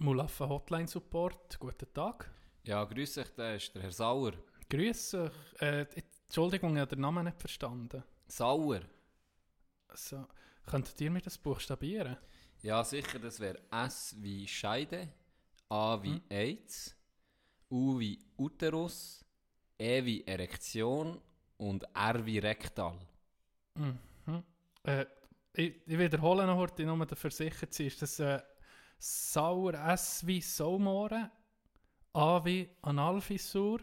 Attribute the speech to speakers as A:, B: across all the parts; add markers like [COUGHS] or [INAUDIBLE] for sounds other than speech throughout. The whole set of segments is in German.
A: Mulaffa Hotline Support. Guten Tag.
B: Ja, grüß dich, der ist der Herr Sauer.
A: Grüß euch. Äh, Entschuldigung, ich habe den Namen nicht verstanden.
B: Sauer?
A: Also, könntet ihr mir das buchstabieren?
B: Ja, sicher, das wäre S wie Scheide, A wie
A: Hm.
B: AIDS, U wie Uterus, E wie Erektion und R wie Rektal.
A: Mhm. Äh, ich, ich wiederhole noch heute, nur dafür sicher zu sein. Ist das äh, Sauer S wie Saumohren, A wie Analfissur,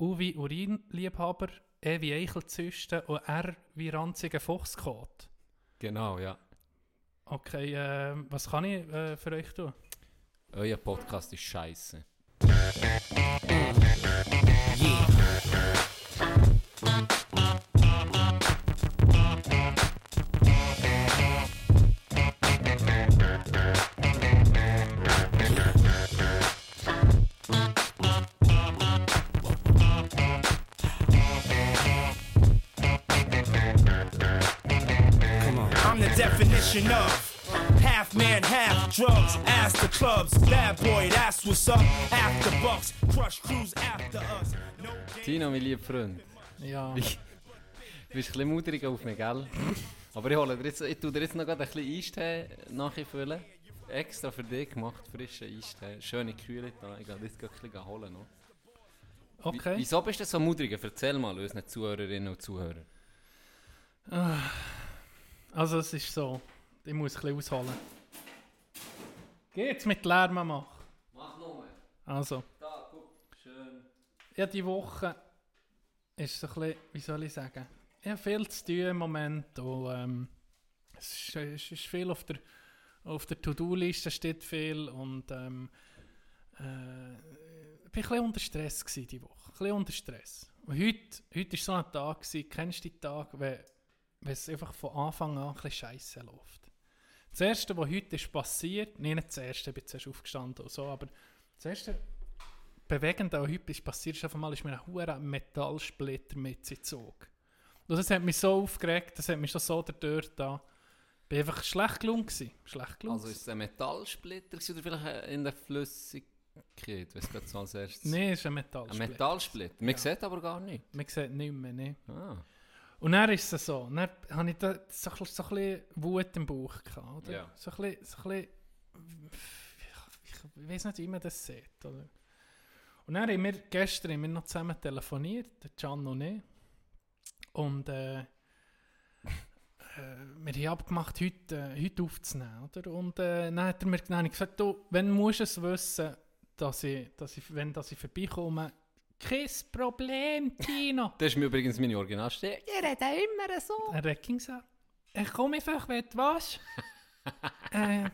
A: U wie Urinliebhaber, E wie Eichelzyste und R wie ranziger Fuchskot?
B: Genau, ja.
A: Okay, äh, was kann ich äh, für euch tun?
B: Euer Podcast ist scheiße.
C: What's up. After bucks, crush crews after us. No.
B: Tino, mein lieber Freund,
A: Ja, [LAUGHS]
B: du bist ein bisschen mudrig auf mich, gell? Aber ich, hole dir jetzt, ich tue dir jetzt noch ein bisschen Eistee nachfüllen. Extra für dich gemacht, frischen Eistee. Schöne Kühle da. Ich gehe jetzt ein bisschen holen noch. Wie-
A: okay.
B: Wieso bist du so mudrig? Erzähl mal unseren Zuhörerinnen und Zuhörern.
A: Also es ist so, ich muss ein bisschen ausholen. Geht's mit Lärm machen? Also,
B: Da, guck. Schön.
A: ja, die Woche ist so ein bisschen, wie soll ich sagen, ich habe viel zu tun im Moment und ähm, es, ist, ist viel auf der, auf der To-Do-Liste steht viel und ähm, äh, ich war ein bisschen unter Stress gewesen, die Woche, ein bisschen unter Stress. Und heute, heute war so ein Tag, gewesen, kennst du die Tage, wenn, es einfach von Anfang an ein bisschen scheiße läuft. Das Erste, was heute ist passiert, nicht das Erste, ich bin zuerst aufgestanden und so, aber das Erste Bewegende, was heute ist passiert, ist auf einmal ist mir ein hoher Metallsplitter mitgezogen. Und das hat mich so aufgeregt, das hat mich schon so dadurch da. Ich war einfach schlecht gelungen. Schlecht gelungen.
B: Also ist es ein Metallsplitter oder vielleicht in der Flüssigkeit? Weißt du so als erstes?
A: Nein, es ist ein
B: Ein
A: Metallsplitter.
B: Metallsplitter? Man
A: Ja.
B: sieht aber gar nicht.
A: Man sieht nicht mehr. Nee.
B: Ah.
A: Und dann ist es so. Dann hatte ich da so, so ein bisschen Wut im Bauch. Gehabt, oder?
B: Ja.
A: So ein bisschen, so ein bisschen ich, weiß nicht, wie man das sieht. Oder? Und dann haben wir gestern haben wir noch zusammen telefoniert, der Can und ich. Und äh, äh, wir haben abgemacht, heute, äh, heute aufzunehmen. Oder? Und äh, dann hat er mir dann gesagt, du, wenn musst du es wissen, dass ich, dass ich, wenn dass ich vorbeikomme, kein Problem, Tino. [LAUGHS]
B: Das ist mir übrigens meine Originalstelle.
A: Ihr redet immer so. Ein Recking so. Ich komme einfach, wenn du was. [LAUGHS] äh,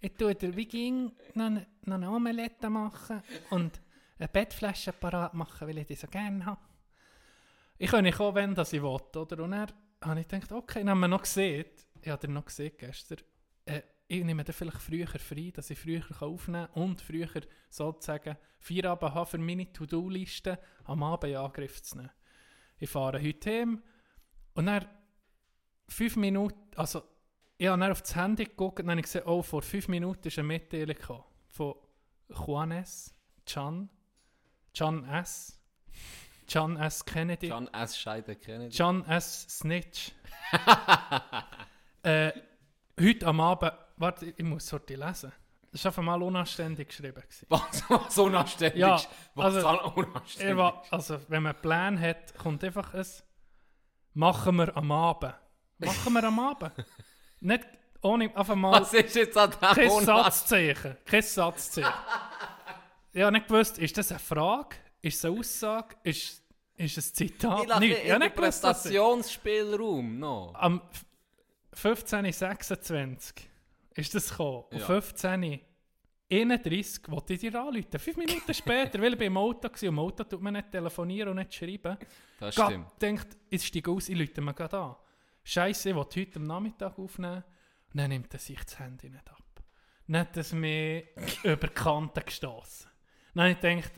A: ich tue dir wie ging noch, noch eine Omelette machen und eine Bettflasche parat machen, weil ich die so gerne habe. Ich kann nicht kommen, wenn das ich will, oder? Und dann habe ich gedacht, okay, dann haben wir noch gesehen, ich habe dir noch gesehen gestern, äh, ich nehme dann vielleicht früher frei, dass ich früher aufnehmen kann und früher sozusagen Feierabend habe für meine To-Do-Liste am Abend in Angriff zu nehmen. Ich fahre heute heim und dann fünf Minuten, also ich habe dann auf das Handy geguckt und dann habe ich gesehen, oh, vor fünf Minuten ist eine Mitteilung gekommen von Juanes, Can, Can S, Can S. Kennedy,
B: John S. Scheide kennen.
A: Can S. Snitch. [LAUGHS] äh, heute am Abend, warte, ich muss heute lesen. Das war einfach mal unanständig geschrieben.
B: Was, was unanständig
A: Ja.
B: Was
A: also,
B: unanständig
A: Ich wa- also, wenn man einen Plan hat, kommt einfach ein «Machen wir am Abend». Machen wir am Abend. [LAUGHS] Nicht ohne einfach mal
B: Was ist jetzt an dem
A: kein? Satzzeichen. Kein Satzzeichen. Ich habe nicht gewusst, ist das eine Frage? Ist es eine Aussage? Ist, ist es ein Zitat?
B: Ich lasse
A: Nichts. Ich habe nicht gewusst.
B: Interpretationsspielraum noch.
A: Am f- 15.26 ist das gekommen. Und
B: Ja.
A: 15.31 wollte ich dir anrufen. Fünf Minuten [LAUGHS] später, weil ich beim Auto war. Und im Auto tut man nicht telefonieren und nicht schreiben.
B: Das
A: Gott
B: stimmt.
A: denkt, jetzt steige ich aus, ich rufe mir gerade an. Scheiße, ich will heute am Nachmittag aufnehmen. Und dann nimmt er sich das Handy nicht ab. Dann hat es mich [LAUGHS] über die Kante gestoßen. Dann habe ich gedacht,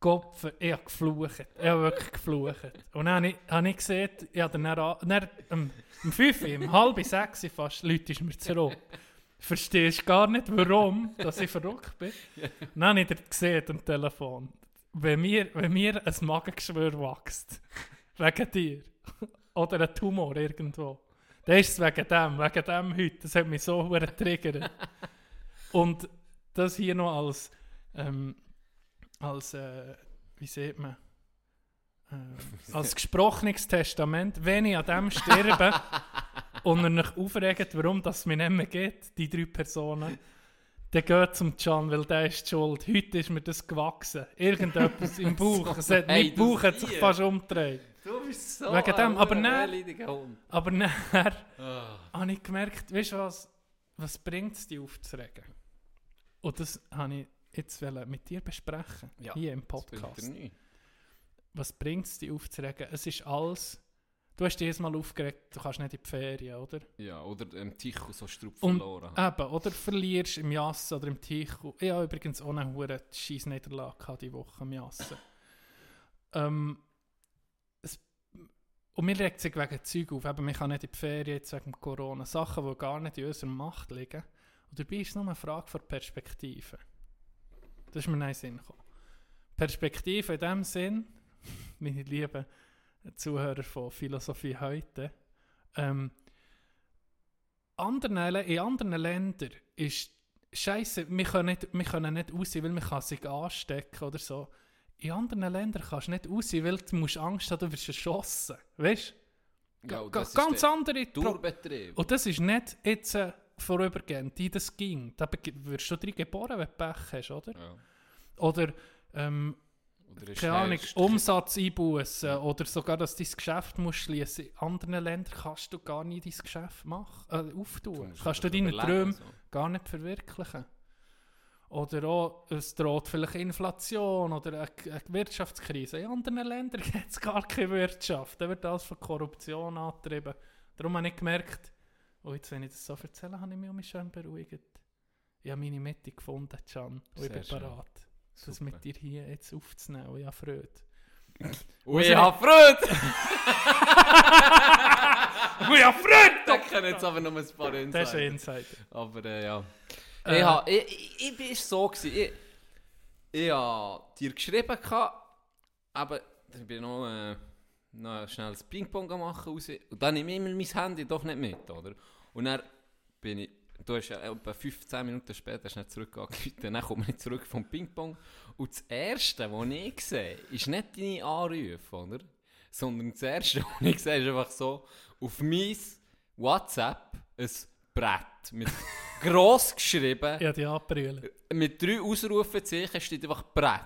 A: Kopf, ich habe geflucht. Ich habe wirklich geflucht. Und dann habe ich, gesehen, ich habe dann, an- dann um, um 5 Uhr, um halb sechs Uhr fast, Leute ist mir zurück. verstehst gar nicht, warum dass ich verrückt bin. Dann habe ich dir gesehen am Telefon. Wenn mir, wenn mir ein Magengeschwür wächst, [LAUGHS] wegen dir, oder ein Tumor irgendwo, dann ist es wegen dem, wegen dem heute. Das hat mich so getriggert. [LAUGHS] Und das hier noch als, ähm, als äh, wie sieht man, äh, als [LAUGHS] gesprochenes Testament, wenn ich an dem sterbe [LAUGHS] und er mich aufregt, warum das mir nicht mehr geht, die drei Personen, dann geht zum Can, weil der ist die schuld. Heute ist mir das gewachsen. Irgendetwas im [LAUGHS] Bauch. Es hat,
B: Ey,
A: mein Bauch hat sich fast umgedreht.
B: Du bist so
A: Wegen dem, aber
B: Hund.
A: Aber nachher
B: Ah.
A: habe ich gemerkt, weißt du was, was bringt es dich aufzuregen? Und das habe ich jetzt mit dir besprechen,
B: Ja,
A: hier im Podcast. Was bringt es dich aufzuregen? Es ist alles, du hast dich jedes Mal aufgeregt, du kannst nicht in die Ferien, oder?
B: Ja, oder im Ticho so Strupp
A: Und-
B: verloren.
A: Eben, oder verlierst im Jassen oder im Ticho. Ich habe übrigens auch eine hure Scheissniederlage gehabt diese Woche im Jassen. [LAUGHS] ähm, es, und mir regt sich wegen Zeug auf. Eben, man kann nicht in die Ferien jetzt wegen Corona. Sachen, die gar nicht in unserer Macht liegen. Und dabei ist es nur eine Frage von Perspektive. Das ist mir nicht in den Sinn gekommen. Perspektive in dem Sinn, [LAUGHS] meine lieben Zuhörer von Philosophie heute, ähm, anderen, in anderen Ländern ist Scheiße, wir können nicht, wir können nicht raus, weil man kann sich anstecken oder so. In anderen Ländern kannst du nicht raus, weil du musst Angst haben, du wirst erschossen. Weißt du?
B: Ja, ist
A: ganz
B: der
A: andere Pro
B: Durchbetrieb.
A: Und das ist nicht jetzt äh, vorübergehend, die das ging. Da wirst du drin geboren, wenn du Pech hast, oder?
B: Ja.
A: Oder, ähm, keine Ahnung, Umsatz einbußen oder sogar, dass du dein Geschäft musst schließen. In anderen Ländern kannst du gar nicht dein Geschäft machen, äh, auftun.
B: musst
A: kannst du deine Träume
B: so.
A: gar nicht verwirklichen. Oder auch, es droht vielleicht Inflation oder eine, eine Wirtschaftskrise. In anderen Ländern [LAUGHS] gibt es gar keine Wirtschaft. Da wird alles von Korruption angetrieben. Darum habe ich gemerkt, oh, jetzt, wenn ich das so erzähle, habe ich mich mich schön beruhigt. Ich habe meine Mitte gefunden, Can. Und ich
B: Sehr
A: bin
B: schön.
A: Bereit, das
B: Super.
A: mit dir hier jetzt aufzunehmen. Und ich habe Freude.
B: Und
A: ich-
B: ich habe Freude!
A: Und ich habe Freude!
B: Da können jetzt aber noch ein paar
A: Das ist
B: Insider.
A: ein Insider.
B: Aber äh, ja.
A: Äh,
B: ich, ha, ich, ich, ich bin so gewesen. Ich, ich habe dir geschrieben, aber ich bin noch, äh, noch schnell das Ping-Pong machen raus. Und dann nehme ich immer mein Handy doch nicht mit, oder? Und dann bin ich, du hast ja etwa 15 Minuten später hast du nicht zurückgegangen, dann komme ich zurück vom Ping-Pong. Und das Erste, was ich sehe, ist nicht deine Anrufe, oder? Sondern das Erste, [LAUGHS] was ich sehe, ist einfach so, auf mein WhatsApp ein Brett mit [LAUGHS] gross geschrieben,
A: habe die angebrüllt.
B: mit drei Ausrufezeichen steht einfach Brett.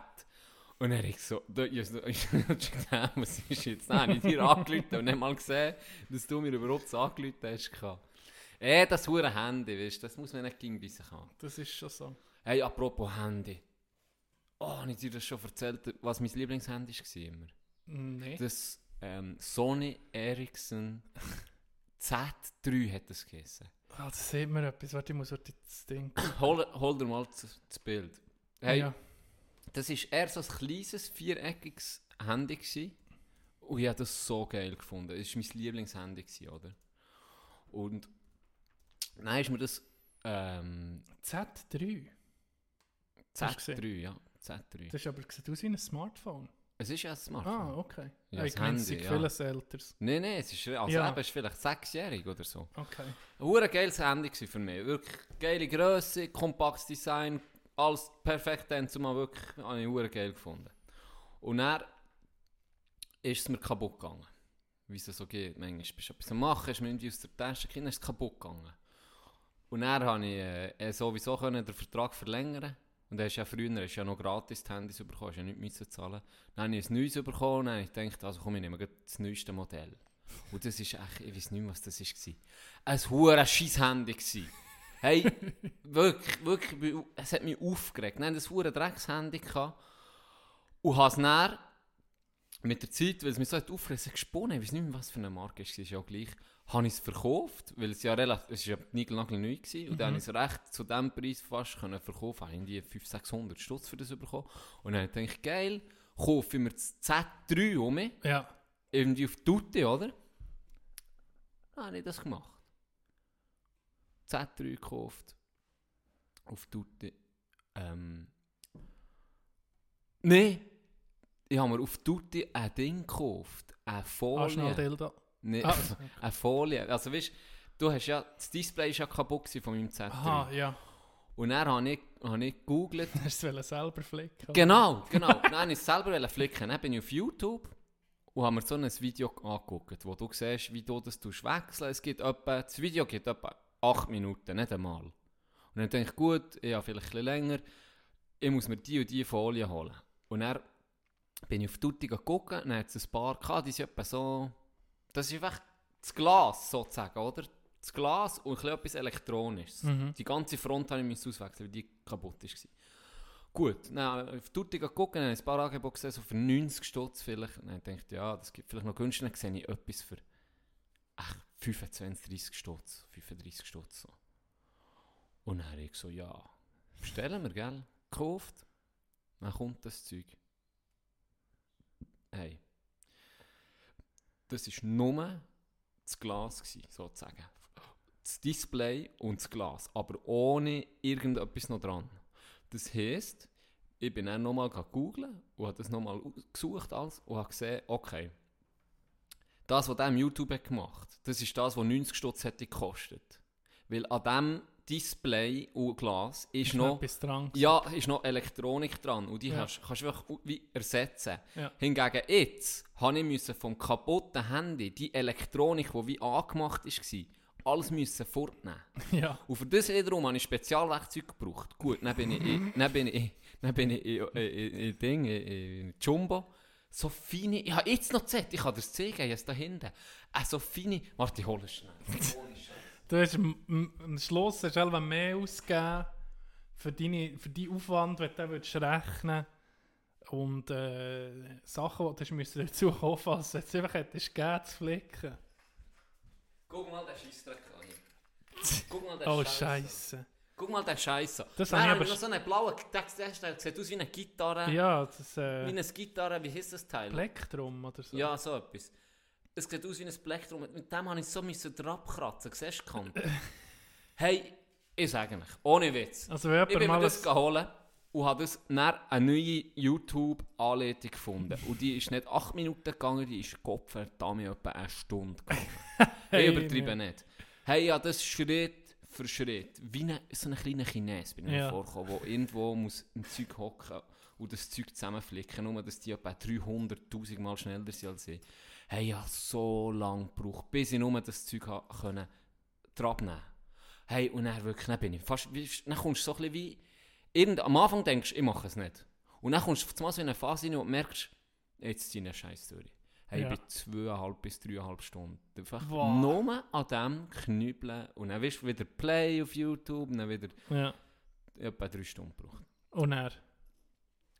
B: Und dann habe ich so, da, [LAUGHS] ich was ist jetzt? Habe ich dir angerufen und nicht mal gesehen, dass du mir überhaupt so angerufen hast. Eh, das hure Handy, weißt das muss man nicht gegen bei sich haben.
A: Das ist schon so.
B: Hey, apropos Handy. Oh, habe ich dir das schon erzählt, was mein Lieblingshandy war immer?
A: Nein.
B: Das ähm, Sony Ericsson [LAUGHS] Z3 hat das geheißen.
A: Ah, das sieht mir etwas. Warte, ich muss heute das Ding. [CLEARS THROAT]
B: Hol, hol dir mal das, das Bild. Hey,
A: Ja.
B: Das war eher so ein kleines, viereckiges Handy. Gewesen. Und ich habe das so geil gefunden. Das war mein Lieblingshandy, gewesen, oder? Und dann ist mir das ähm,
A: Z3. Hast du
B: Z3, ja. Z3.
A: Das ist aber sieht aus wie ein Smartphone.
B: Es ist ja ein Smartphone.
A: Ah, okay.
B: Ja,
A: ich meine,
B: Handy,
A: es sind
B: ja.
A: vieles älteres.
B: Nein, nein, es ist, also
A: Ja.
B: eben, ist vielleicht sechsjährig oder so.
A: Okay.
B: Ein geiles Handy gewesen für mich. Wirklich geile Größe, kompaktes Design, alles perfekt dann zumal wirklich, habe ich geil gefunden. Und dann ist es mir kaputt gegangen. Wie es so geht. Manchmal bist du etwas am machen, ist mir irgendwie aus der Tasche gekommen, ist es kaputt gegangen. Und dann konnte ich äh, sowieso können den Vertrag verlängern und hast ja früher hast ja noch gratis die Handys bekommen, hast ja nicht müssen zahlen. Dann habe ich ein neues bekommen und dann ich gedacht, also komm, ich nehme das neueste Modell. Und das ist echt, ich weiß nicht mehr, was das war. Ein hure scheiß Handy gsi. Hey, [LAUGHS] wirklich, wirklich, es hat mich aufgeregt. Nein, das hure Drecks-Handy gehabt. Und habe es dann mit der Zeit, weil es mich so hat hat gesponnen, ich weiß nicht mehr, was für eine Marke es war, ist ja gleich, habe ich es verkauft, weil es ja relativ, es ist ja niegelnagel neu gewesen, und dann habe ich es recht zu dem Preis fast können verkaufen, habe ich irgendwie 500, 600 Stutz für das bekommen. Und dann dachte ich, geil, kaufe ich mir das Z3 um
A: Ja.
B: irgendwie auf Tutti, oder? Dann habe ich das gemacht. Z3 gekauft, auf Tutti. Ähm, Nein, ich habe mir auf Tutti ein Ding gekauft. Eine Folie.
A: Dildo.
B: Nee,
A: Ah. [LAUGHS]
B: eine Folie. Also weißt du, hast ja, das Display ist ja kaputt von meinem Z3.
A: Aha, ja.
B: Und dann habe ich, habe ich gegoogelt. [LAUGHS]
A: Hast du es selber flicken?
B: Genau, genau. Nein, ich selber wollte flicken. Dann bin ich auf YouTube und habe mir so ein Video angeguckt, wo du siehst, wie du das tust wechseln. Es gibt etwa, das Video geht etwa 8 Minuten, nicht einmal. Und dann denke ich, gut, ich habe vielleicht ein bisschen länger, ich muss mir die und die Folie holen. Und dann bin ich auf Tutti geguckt, dann hat es ein paar gehabt, die sind etwa so, das ist einfach das Glas sozusagen, oder? Das Glas und ein bisschen etwas Elektronisches.
A: Mhm.
B: Die ganze Front habe ich müssen auswechseln, weil die kaputt war. Gut, dann auf Tutti geguckt, dann habe ich ein paar Angebote gesehen, so für 90 Stutz vielleicht. Und dann dachte ich, ja, das gibt vielleicht noch günstiger. Dann sehe ich etwas für ach, 25, 30 Stutz, 35 Stutz. So. Und dann habe ich so, ja, bestellen wir, gell? Gekauft. Dann kommt das Zeug. Hey. Das war nur das Glas, gewesen, sozusagen. Das Display und das Glas, aber ohne irgendetwas noch dran. Das heisst, ich bin dann nochmal googeln und habe das nochmal gesucht alles und habe gesehen, okay, das, was der im YouTube hat gemacht das ist das, was 90 Stutz hätte gekostet. Weil an diesem Display und Glas ist,
A: Ist
B: noch,
A: dran.
B: ja, ist noch Elektronik dran und die
A: Ja.
B: hast, kannst du wie ersetzen.
A: Ja.
B: Hingegen jetzt habe ich müssen vom kaputten Handy die Elektronik, die wie angemacht war, alles müssen fortnehmen. [LAUGHS]
A: Ja.
B: Und für das wiederum habe ich Spezialwerkzeug gebraucht. Gut, dann bin ich, in- [LAUGHS] dann bin ich, dann bin ich in, in, in, in, Ding, in, Jumbo. So feine, ich habe jetzt noch Z, ich kann dir das zeigen, jetzt da hinten. Äh, so feine, warte, ich hole es schnell. [LAUGHS]
A: Du hast am, am- Schluss hast du selber mehr ausgegeben für, deine, für deinen Aufwand, wenn du den würdest rechnen Und äh, Sachen, die du dazu kaufen musst, als du jetzt einfach hättest gegeben zu flicken.
B: Guck mal den Scheissdreck an. Guck mal den
A: Oh,
B: Scheiß.
A: Scheiße.
B: Guck mal den Scheiß an.
A: Das
B: Dann
A: habe ich aber
B: so einen blauen, der, der, der sieht aus wie eine Gitarre.
A: Ja, das
B: Wie
A: äh,
B: eine Gitarre, wie heisst das Teil?
A: Plektrum oder so.
B: Ja, so etwas. Es sieht aus wie ein Plektrum. Mit dem habe ich so müssen drauf kratzen. Siehst du die Kante? [LAUGHS] hey, ich sage euch, ohne Witz.
A: Also
B: Ich bin mir das
A: ein,
B: geholt und habe das dann eine neue YouTube-Anleitung gefunden. Und die ist nicht 8 Minuten gegangen, die ist Gott verdammt etwa eine Stunde gegangen. [LAUGHS]
A: Hey,
B: ich übertreibe nicht. Hey, ja, das Schritt für Schritt, wie eine, so ein kleiner Chines bin ich mir
A: Ja.
B: vorgekommen, der irgendwo muss im Zeug hocken und das Zeug zusammenflicken, nur dass die etwa 300'000 Mal schneller sind als ich. Hey, ja, so lange gebraucht, bis ich nur das Zeug können dran nehmen Hey, und dann wirklich, dann bin ich fast, dann kommst du so ein bisschen wie, irgend, am Anfang denkst du, ich mache es nicht. Und dann kommst du einmal so in eine Phase rein und merkst, jetzt ich eine Scheiß durch. Hey,
A: Ja.
B: ich bin zweieinhalb bis dreieinhalb Stunden. Einfach
A: Wow.
B: nur an dem knüppeln und dann wirst du wieder Play auf YouTube und dann wieder
A: ja.
B: etwa drei Stunden gebraucht.
A: Und er.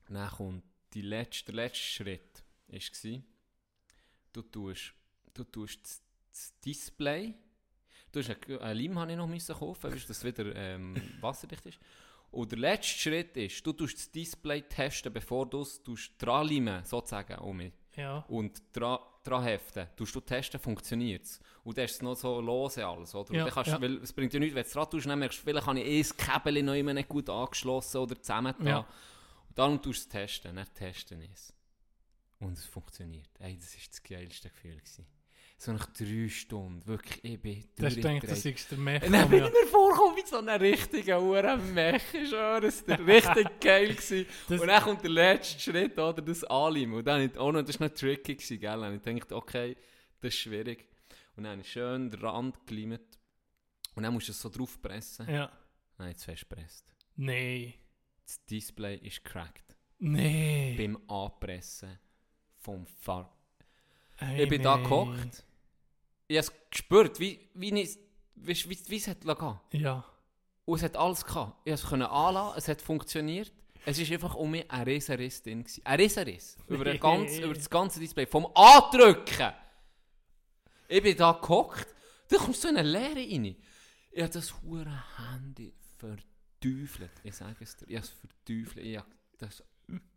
B: Dann kommt die letzte, der letzte Schritt, war, du tust, du tust das, das Display, du hast einen, einen Leim habe ich noch müssen kaufen, weißt, dass es wieder ähm, [LAUGHS] wasserdicht ist. Und der letzte Schritt ist, du tust das Display testen, bevor du es tust dranleimen, sozusagen, um mich.
A: Ja.
B: und dran, dran heften. Tust du testen, funktioniert es. Und dann ist es noch so lose alles, oder?
A: Ja,
B: kannst,
A: ja.
B: weil es bringt ja nichts, wenn du es dran tust, dann merkst du, vielleicht habe ich eh das Käbel noch immer nicht gut angeschlossen oder zusammen
A: Ja.
B: Und dann tust du es testen, dann testen es. Und es funktioniert. Ey, das war das geilste Gefühl. Gewesen. So nach drei Stunden, wirklich, ich bin
A: gedacht,
B: durchgedreht.
A: das ist der Mech.
B: Dann bin ich mir vorgekommen wie so ein richtiger Uhrenmech. Ich schwöre, es war richtig geil. Gewesen.
A: Das-
B: und dann kommt der letzte Schritt, oder, das Anleimen. Und dann, auch noch, das war noch tricky, gewesen, gell? Und ich dachte, okay, das ist schwierig. Und dann schön den Rand geleimt. Und dann musst du es so drauf pressen.
A: Ja.
B: Ich es festgepresst.
A: Nee.
B: Das Display ist cracked.
A: Nee.
B: Beim Anpressen vom Fahr.
A: Hey,
B: ich bin da
A: nee.
B: gehockt. Ich habe es gespürt, wie, wie, ich, wie, wie, wie es hat gehen
A: Ja.
B: Und es hat alles gehabt. Ich konnte es anlassen, es hat funktioniert. Es war einfach um mich ein Riesenriss drin. gewesen. Ein Riesenriss. Über, [LAUGHS] ein ganz, über das ganze Display. Vom Andrücken! Ich bin da gehockt, da kommst du so in eine Leere rein. Ich habe das hure Handy verteufelt. Ich sage es dir, ich habe es verteufelt. Ich habe das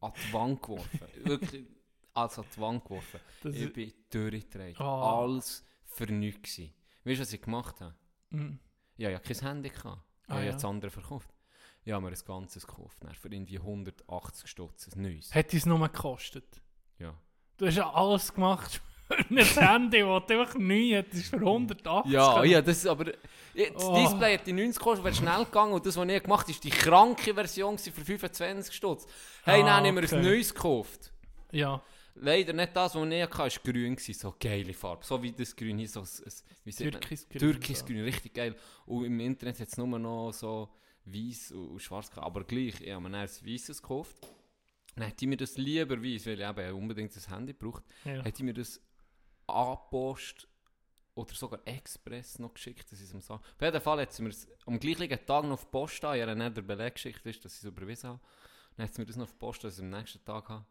B: an die Wand geworfen. Wirklich, als an die Wand geworfen.
A: Das
B: ich bin durchgedreht.
A: Ah.
B: Alles für nichts gewesen. Weißt du, was ich gemacht habe?
A: Mm.
B: Ja, ja, kein Handy gehabt. Ich
A: Ah,
B: habe ja
A: ja.
B: das andere verkauft. Ja, mir ein ganzes gekauft. Dann für irgendwie 180 Stutz, ein neues.
A: Hat es nur gekostet?
B: Ja.
A: Du hast ja alles gemacht ein [LAUGHS] Handy, das du einfach neu hättest für 180.
B: Ja, ja, das ist aber... Ja, Das
A: Oh.
B: Display hat die 90 gekostet, wäre schnell gegangen und das, was ich gemacht habe, ist die kranke Version für 25 Stutz. Hey,
A: Ah,
B: dann haben wir ein neues gekauft.
A: Ja,
B: Leider nicht das, was ich hatte, war grün, so geile Farbe. So wie das Grün hier, so ein, wie?
A: Türkisgrün.
B: Richtig geil. Und im Internet hat es nur noch so weiß und, und schwarz gehabt. Aber gleich, ich habe mir dann ein weißes gekauft. Dann hätte ich mir das lieber weiß, weil ich eben unbedingt das Handy braucht,
A: Ja.
B: hätte ich mir das angepost oder sogar Express noch geschickt, dass ich es am Sa- Auf jeden Fall hat sie mir das am gleichen Tag noch auf die Post an. Ich habe nicht den Beleg geschickt, dass ich es überwiesen habe. Dann hat sie mir das noch auf die Post, dass ich es am nächsten Tag habe.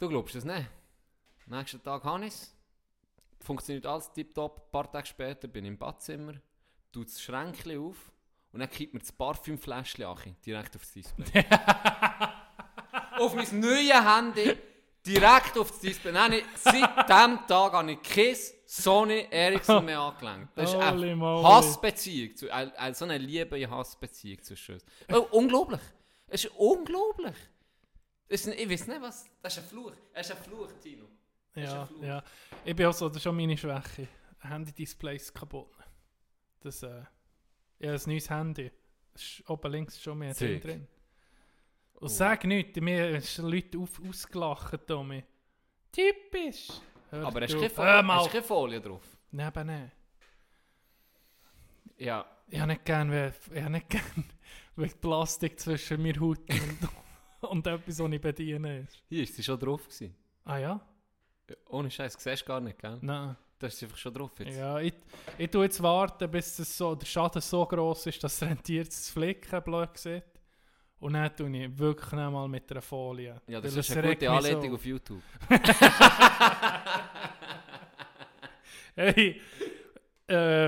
B: Du glaubst es nicht? Nächsten Tag habe ich es. Funktioniert alles tiptop. Ein paar Tage später bin ich im Badzimmer, tue das Schränkchen auf und dann kippt mir das Parfümfläschchen an, direkt aufs Display. [LAUGHS] auf mein neues Handy, direkt auf das Display. Nein, ich, seit diesem Tag habe ich kein Sony Ericsson mehr angelenkt. Das ist eine. Hassbeziehung, so eine liebe Hassbeziehung zwischen uns. Oh, unglaublich. Es ist unglaublich. Ist, ich weiß nicht was, das ist ein Fluch. Es ist ein Fluch, Tino. ist
A: Ja,
B: ein Fluch.
A: ja. Ich bin auch so, das ist schon meine Schwäche. Handy-Displays kaputt. Das, äh, ja, ein neues Handy. Das ist oben links schon mehr drin.
B: Sick.
A: drin. Und
B: Oh.
A: sag nichts, mir sind Leute auf, ausgelacht, Tommy. Typisch. Hör
B: Aber hast
A: du-
B: keine,
A: Hör
B: Folie, drauf?
A: Nein, eben nicht.
B: Ja.
A: Ich habe nicht gern, ich habe nicht gern, [LAUGHS] wenn Plastik zwischen mir Haut und, [LAUGHS] und etwas, was ich bediene ist.
B: Hier ist sie schon drauf gewesen.
A: Ah ja?
B: Ohne Scheiß, siehst du gar nicht, gell?
A: Nein.
B: Da ist sie einfach schon drauf jetzt.
A: Ja, ich, ich tue jetzt warten, bis es so, der Schaden so gross ist, dass es rentiert zu flicken, blöd sieht. Und dann tue ich wirklich nicht mal mit einer Folie.
B: Ja, das
A: Weil
B: ist eine gute Anleitung
A: so.
B: auf YouTube. [LAUGHS]
A: Hey, äh,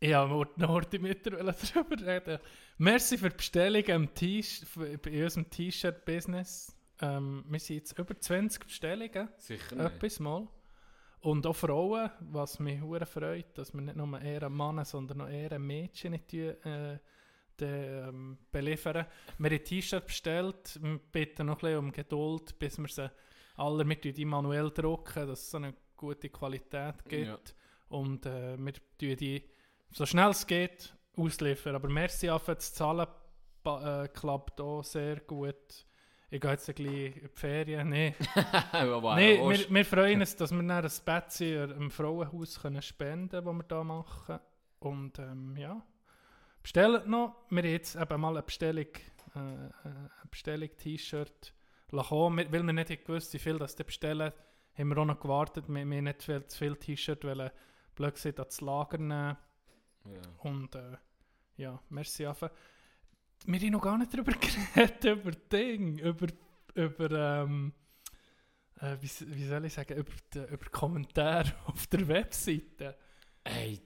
A: ja, wir wollten heute mit [LAUGHS] dir darüber reden. Merci für die Bestellung im für- bei unserem T-Shirt-Business. Ähm, wir sind jetzt über 20 Bestellungen.
B: Sicher nicht.
A: Etwas mal. Und auch Frauen, was mich hure freut, dass wir nicht nur eher Männer, sondern auch eher Mädchen nicht äh, die, ähm, beliefern. Wir haben T-Shirt bestellt, wir bitten noch ein bisschen um Geduld, bis wir sie alle mit die manuell drucken, dass es eine gute Qualität gibt.
B: Ja.
A: Und äh, wir tun die so schnell es geht ausliefern. Aber merci für das Zahlen äh, klappt auch sehr gut. Ich gehe jetzt ein bisschen in die Ferien.
B: Aber
A: Nee, [LAUGHS] wir, wir freuen uns, dass wir dann ein Betzi im Frauenhaus können spenden können, das wir hier machen. Und ähm, ja, bestellt noch. Wir haben jetzt eben mal eine Bestellung, äh, äh, eine Bestellung T-Shirt lassen, weil wir nicht gewusst, wie viel das bestellen, haben wir auch noch gewartet. Wir, wir haben nicht viel, zu viel T-Shirt wollen, blöd gesagt, ans Lager nehmen.
B: Ja.
A: Und äh, ja, merci Affe. Wir haben noch gar nicht darüber [LAUGHS] geredet, über Ding, über, über ähm, äh, wie, wie soll ich sagen, über, die, über Kommentare [LAUGHS] auf der Webseite.
B: Ey,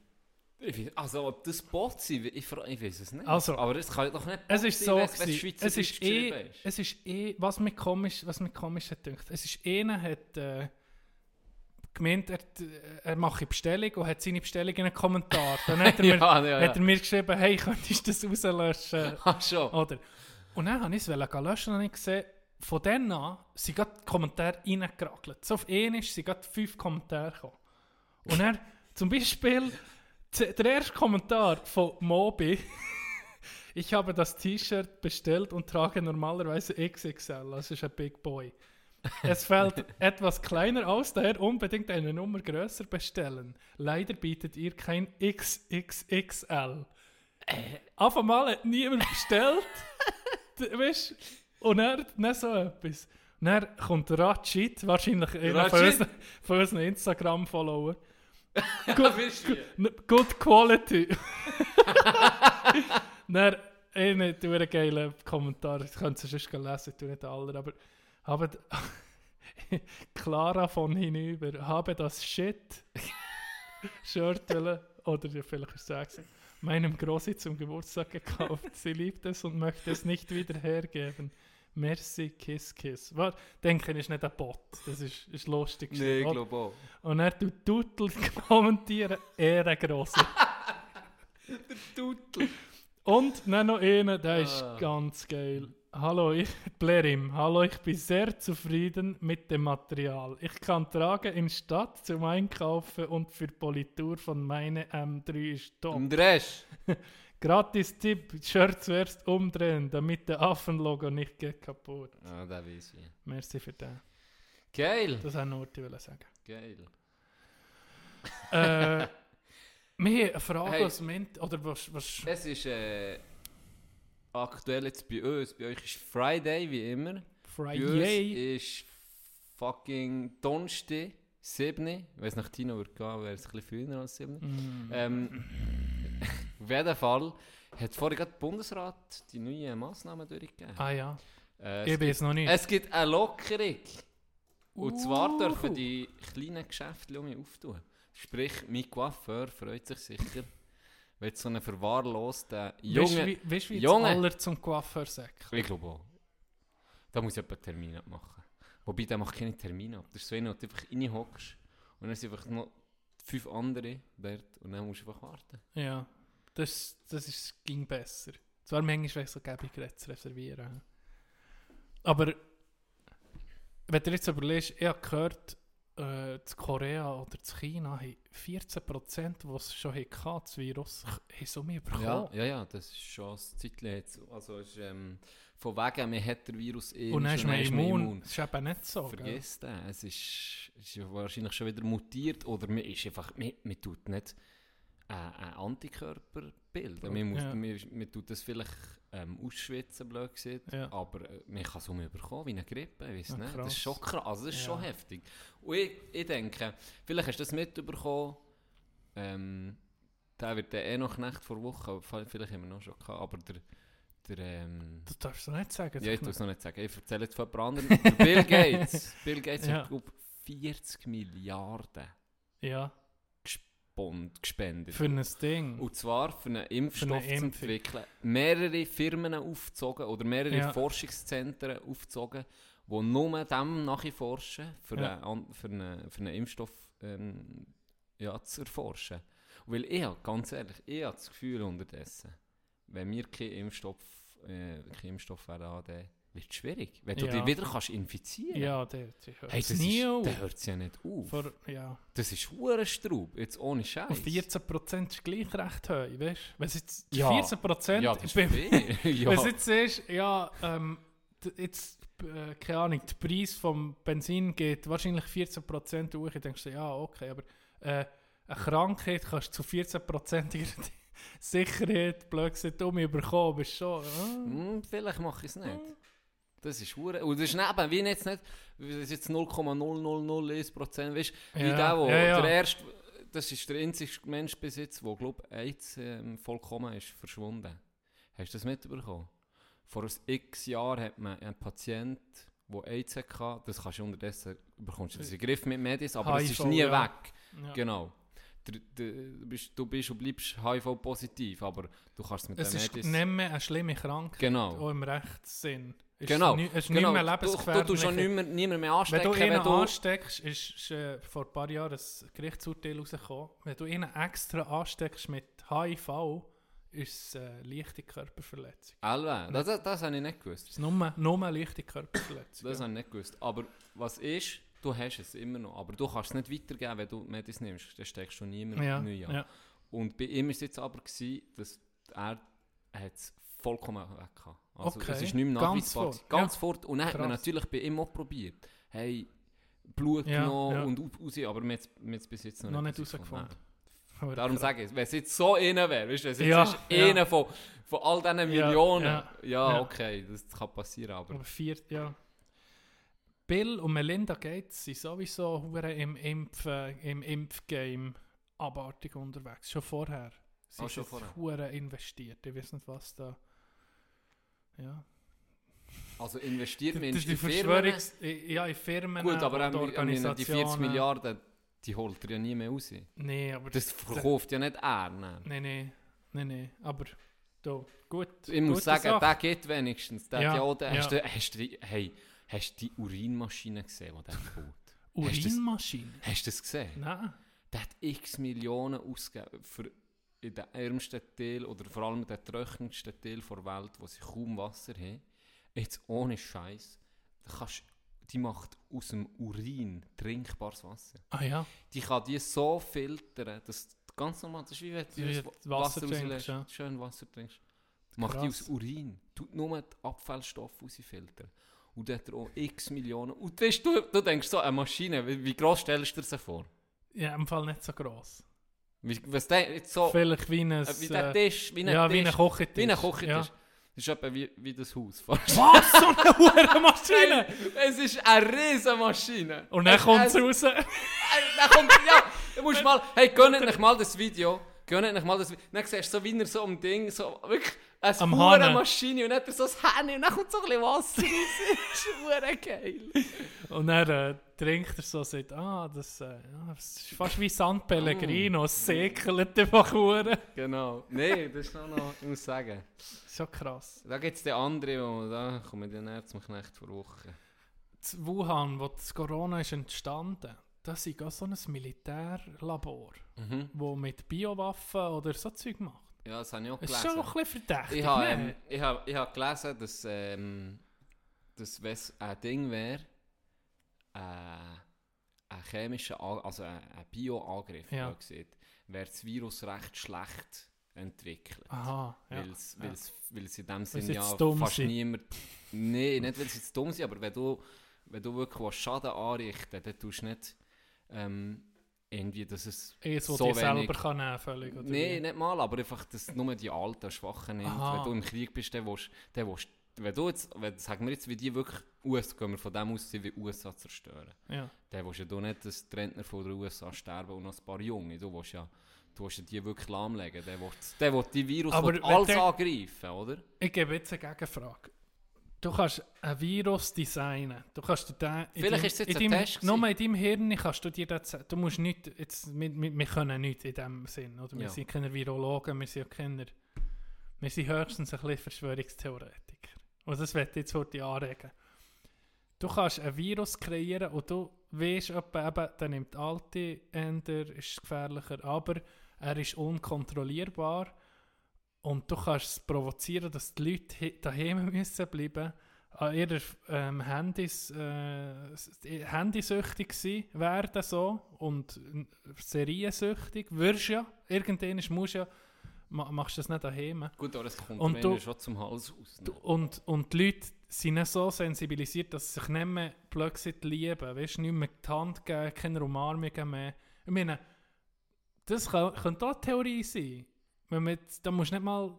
B: also ob das Bot sind, ich, ich weiß es nicht.
A: Also,
B: aber es kann doch nicht
A: Es
B: Bot
A: ist
B: sein,
A: so,
B: wenn's
A: gewesen,
B: Schweizerdeutsch
A: es ist eh,
B: ist.
A: es ist eh, was mir komisch, was mir komisch hat gedacht, es ist einer hat äh, gemeint, er, er mache Bestellung und hat seine Bestellung in einen Kommentar. Dann hat [LAUGHS] er, mir,
B: ja, ja,
A: hat er
B: ja.
A: mir geschrieben, hey, könntest du das rauslöschen? [LAUGHS]
B: Ah, schon.
A: Oder? Und dann habe ich es löschen und ich gesehen, von dann an sind gerade die Kommentare reingeragelt. So auf einmal sind gerade fünf Kommentare gekommen. Und dann, [LAUGHS] zum Beispiel, der erste Kommentar von Mobi. ich habe das T-Shirt bestellt und trage normalerweise XXL, also ist ein Big Boy. Es fällt etwas kleiner aus, daher unbedingt eine Nummer größer bestellen. Leider bietet ihr kein XXXL. Auf einmal hat niemand bestellt. [LAUGHS] Weißt Und dann, dann so etwas. Und dann kommt Ratschit, wahrscheinlich einer von unseren, von unseren Instagram-Follower. [LAUGHS]
B: Good, ihr?
A: Good quality. [LAUGHS] dann einen einen geilen Kommentar. Ich könnte es sonst lesen, ich tue nicht alle, aber habe [LAUGHS] Clara von hinüber, habe das Shit [LAUGHS] Shirt oder vielleicht ist es meinem Grossi zum Geburtstag gekauft. Sie liebt es und möchte es nicht wieder hergeben. Merci, Kiss, Kiss. Was? Denke ich, ist nicht ein Bot. Das ist, ist lustig.
B: Nee, ich glaube auch.
A: Und er tut Tutel [LAUGHS] kommentieren, Ehrengrosse.
B: Tutel.
A: Und dann noch einen, der ist
B: Ah.
A: ganz geil. Hallo, ich [LAUGHS] Blerim. Hallo, ich bin sehr zufrieden mit dem Material. Ich kann tragen in Stadt zum Einkaufen und für Politur von meine M3 ist top.
B: Und Rest. [LAUGHS]
A: Gratis Tipp, Shirt zuerst umdrehen, damit der Affenlogo nicht geht kaputt.
B: Ah, der weiß ich.
A: Merci für den.
B: Geil.
A: Das wollte ich nur sagen.
B: Geil.
A: äh, [LAUGHS] wir haben eine Frage
B: Hey.
A: aus Mint, oder was, was
B: Es ist äh, aktuell jetzt bei uns. Bei euch ist Friday, wie immer.
A: Friday?
B: ist fucking Donnerstag, 7. Wenn es nach Tino würde gehen, wäre es ein bisschen früher als 7.
A: Mm.
B: Ähm, [LAUGHS] auf jeden Fall hat vorhin gerade der Bundesrat die neuen Massnahmen durchgegeben.
A: ah ja,
B: Äh,
A: ich bin es noch nicht.
B: es gibt eine Lockerung. Und zwar
A: Uhu.
B: dürfen die kleinen Geschäfte um mich auftun. Sprich, mein Coiffeur freut sich sicher, wenn so einen verwahrlosten
A: Weißt du,
B: Junge...
A: wie, weißt, du, wie
B: Junge.
A: jetzt alle zum Coiffeur säckeln?
B: Ich glaube auch. Da muss ich etwa Termine machen. Wobei, der macht keine Termine ab. Das ist so einer, wo du einfach reinhockst und dann sind einfach noch fünf andere dort und dann musst du einfach warten.
A: Ja, das, das ist, ging besser. Zwar manchmal wäre es so gäbig, zu reservieren. Aber wenn du jetzt überlegst, ich habe gehört, äh, zu Korea oder zu China haben 14%, die es schon hatten, das Virus, haben so mehr bekommen.
B: Ja, ja, ja, das ist schon ein Zeitchen jetzt. Also ist, ähm, von wegen, man hat den Virus eh
A: Und dann ist man
B: ist
A: immun. Das ist eben nicht so. gell?
B: Vergiss. Es ist, es ist ja wahrscheinlich schon wieder mutiert oder man ist einfach, man, man tut nicht äh, ein Antikörper bilden. Man, muss,
A: Ja.
B: man, man tut das vielleicht ähm, ausschwitzen, blöd gesagt,
A: Ja.
B: aber äh, man kann es bekommen wie eine Grippe, ich
A: Ja,
B: nicht. Das
A: krass.
B: ist schon krass, also das ist
A: Ja.
B: schon heftig. Und ich, ich denke, vielleicht hast du das mitbekommen, ähm, der wird dann eh noch Knecht vor Woche, vielleicht haben wir noch schon gehabt, aber der, der ähm,
A: Das darfst du nicht sagen.
B: ja, ich
A: das
B: tue es noch nicht sagen. Ich erzähle jetzt von jemand anderem. Der Bill Gates. [LAUGHS] Bill Gates
A: Ja.
B: hat, glaube 40 Milliarden
A: ja,
B: gespond, gespendet.
A: für ein Ding.
B: Und zwar für einen Impfstoff
A: Für eine
B: zu entwickeln. Mehrere Firmen aufgezogen oder mehrere
A: Ja.
B: Forschungszentren aufgezogen, die nur dem nachforschen, für,
A: Ja.
B: einen, für, einen, für einen Impfstoff ähm, ja, zu erforschen. Weil ich habe, ganz ehrlich, ich habe das Gefühl unterdessen, wenn wir keinen Impfstoff, äh, keinen Impfstoff haben, dann wird schwierig. Wenn du
A: Ja.
B: dich wieder kannst infizieren
A: Ja, der, der hört
B: Hey,
A: es nie
B: ist,
A: auf.
B: der hört es ja nicht auf.
A: Vor, ja.
B: Das ist hure Straub, jetzt ohne Scheiß.
A: Und 14% ist gleich recht hoch, weißt du? Wenn es jetzt
B: Ja.
A: 14%
B: Ja, das ist [LAUGHS] ja.
A: Wenn es jetzt ist, ja, ähm, jetzt, äh, keine Ahnung, der Preis vom Benzin geht wahrscheinlich 14% hoch. Ich denke so, ja, okay, aber äh, eine Krankheit kannst du zu 14%iger [LAUGHS] Sicherheit, blöd gesagt, um bekommen, bist schon, ah.
B: Hm, vielleicht mache ich es nicht. Das ist hure. Und das ist neben, wie jetzt nicht, wie das jetzt 0,0001%, weißt du, wie
A: Ja,
B: der, wo
A: ja, ja.
B: der erste, das ist der einzige Mensch bis jetzt, der, glaube ich, AIDS ähm, vollkommen ist verschwunden. Hast du das mitbekommen? Vor x Jahren hat man einen Patient, der AIDS hatte, das kannst du unterdessen, bekommst du das in den Griff mit Medis, aber es ist nie
A: ja.
B: weg.
A: Ja.
B: Genau. Du, bist, du bist und bleibst HIV-positiv, aber du kannst es mit
A: Es
B: den
A: ist
B: Medis...
A: nicht mehr eine schlimme Krankheit,
B: Genau.
A: auch im Rechtssinn.
B: Genau,
A: Ist, ni- es ist
B: genau.
A: nicht mehr
B: Du, du
A: lebensgefährlich.
B: tust schon nicht mehr, niemand mehr
A: Wenn
B: anstecken,
A: du
B: wenn
A: einen
B: du...
A: ansteckst, ist, ist äh, vor ein paar Jahren ein Gerichtsurteil rausgekommen. Wenn du einen extra ansteckst mit HIV, ist es eine leichte Körperverletzung.
B: Alwe, das, das, das habe ich nicht gewusst.
A: Es ist nur, nur leichte Körperverletzung.
B: Das
A: ja.
B: habe ich nicht gewusst. Aber was ist, du hast es immer noch. Aber du kannst es nicht weitergeben, wenn du Medis nimmst. Dann steckst du niemand
A: ja,
B: neu an.
A: ja.
B: Und bei ihm war es jetzt aber, gewesen, dass er hat es vollkommen weg. Also
A: Okay,
B: es ist nicht mehr
A: ganz
B: nachweisbar.
A: fort,
B: Ganz
A: ja.
B: fort. Und dann hat man natürlich bei ihm auch probiert. Hey, Blut
A: Ja,
B: genommen
A: ja.
B: und au- raus, aber wir haben es bis jetzt noch,
A: Noch nicht
B: herausgefunden. Darum sage ich, wenn es jetzt so einer wäre, weißt du, es
A: Ja,
B: ist
A: ja.
B: einer von, von all diesen Millionen, ja,
A: ja,
B: okay, das kann passieren, aber...
A: Aber vier, ja. Bill und Melinda Gates sind sowieso im, Impf, im Impfgame abartig unterwegs. Schon vorher. Sie sind
B: schon vorher.
A: investiert. Ich weiß nicht, was da... Ja.
B: Also investiert man in
A: die
B: Firmen.
A: Verschwörungs... Ja, in Firmen
B: Gut, aber
A: und
B: ich meine,
A: Organisationen.
B: die 40 Milliarden, die holt er ja nie mehr raus.
A: Nee, aber...
B: Das verkauft ja nicht er. Nein.
A: Nee, nee. Nee, nee. Aber... Da, gut.
B: Ich muss sagen,
A: Sache.
B: der geht wenigstens. Der
A: Ja,
B: ja auch,
A: ja.
B: Hast, du, hast, du, die- hey, hast du die Urinmaschine gesehen, die der [LAUGHS] baut? Hast du das-
A: Urinmaschine?
B: Hast du das gesehen?
A: Nein.
B: Der hat x Millionen ausgegeben für in den ärmsten Teil oder vor allem den trockensten Teil der Welt, wo sie kaum Wasser haben, jetzt ohne Scheiß, die macht aus dem Urin trinkbares Wasser.
A: Ah ja?
B: Die kann die so filtern, dass ganz normal, das ist wie wenn du das
A: Wasser
B: Wasser
A: trinkst, ja.
B: schön Wasser trinkst. Macht die aus Urin, tut nur die Abfallstoffe rausfiltern. Und dort auch x Millionen. Und weißt, du, du denkst so, eine Maschine, wie, wie gross stellst du dir sie vor?
A: Ja, im Fall nicht so gross.
B: Was der, so,
A: Vielleicht wie ein...
B: äh, wie der
A: äh,
B: Tisch, wie ein
A: ja,
B: Tisch.
A: wie ein Kochetisch.
B: Wie ein Kochetisch.
A: Ja.
B: Das ist etwa wie, wie das Haus. fast.
A: Was? So eine [LAUGHS] hure Maschine!
B: es ist eine riesen Maschine.
A: Und dann kommt
B: es-
A: raus.
B: Äh, Dann kommt, ja, du musst mal, hey, gönnt euch mal das Video. Gönnt euch mal das Video. Dann siehst du so, wie er so am Ding, so wirklich,
A: Am
B: hure
A: Hahn.
B: Maschine und dann hat er so das Hähne und dann kommt so ein bisschen Wasser raus. [LAUGHS] das ist hure geil.
A: Und dann äh, trinkt er so und sagt, ah, das, äh, ja, das ist fast wie San Pellegrino, es säckelt einfach hure.
B: Genau. Nein, das ist schon noch, ich muss sagen.
A: So krass.
B: Da gibt es die andere, wo, da kommen die näher zum Knecht vor Wochen.
A: In Wuhan, wo das Corona ist entstanden, da ist auch so ein Militärlabor,
B: Mhm.
A: wo mit Biowaffen oder so Zeug macht.
B: Ja, das habe ich auch
A: Es
B: gelesen.
A: ist schon ein bisschen verdächtig.
B: Ich habe, ähm, ich habe, ich habe gelesen, dass, ähm, dass wenn es ein Ding wäre, äh, ein chemischer, also ein, Bio-Angriff,
A: Ja.
B: wäre das Virus recht schlecht entwickelt.
A: Aha, ja.
B: Weil es
A: ja.
B: weil es in dem Sinne ja fast
A: sind.
B: niemand... Nein, [LAUGHS] nicht weil sie dumm sind, aber wenn du, wenn du wirklich willst Schaden anrichten dann tust du nicht ähm, irgendwie, dass es
A: Eins,
B: so
A: dir selber
B: wenig-
A: kann nehmen völlig. Oder
B: Nein, nicht mal, aber einfach, dass nur die alten Schwachen nimmt.
A: Aha.
B: Wenn du im Krieg bist, dann willst, dann willst wenn du jetzt, wenn, sagen wir jetzt, wie die wirklich USA, gehen wir von dem aus, wie USA zerstören.
A: Ja.
B: Dann willst ja du nicht, dass die Rentner von der USA sterben und noch ein paar Junge. Du willst ja, du willst ja die wirklich lahmlegen. Der will, der will die Virus
A: Aber
B: alles
A: der-
B: angreifen, oder?
A: Ich gebe jetzt eine Gegenfrage. Du kannst ein Virus designen. Du kannst dir den,
B: Vielleicht ist es jetzt
A: in
B: ein
A: deinem,
B: Test
A: Nur in deinem Hirn kannst du dir das. Du musst nicht, jetzt, wir, wir, wir können nichts in dem Sinn. Oder? Wir
B: Ja.
A: sind keine Virologen, wir sind keine... Wir sind höchstens ein bisschen Verschwörungstheoretiker. Und das ich jetzt heute anregen. Du kannst ein Virus kreieren und du weißt etwa, eben, der nimmt alte Änder, ist gefährlicher, aber er ist unkontrollierbar und du kannst es provozieren, dass die Leute daheim [LAUGHS] müssen bleiben, an ihrer ähm, Handys, äh, handysüchtig sein werden so und seriensüchtig. Wirst ja, irgendwann musst ja, ma- machst du das nicht daheim.
B: Gut, aber es kommt
A: Und
B: mir
A: du-
B: schon zum Hals aus. ne?
A: Und, und die Leute sind nicht so sensibilisiert, dass sie sich nicht mehr plötzlich lieben. Weißt du, nicht mehr die Hand geben, keine Umarmungen mehr. Ich meine, das kann, könnte auch eine Theorie sein. Wenn jetzt, da musst du nicht mal.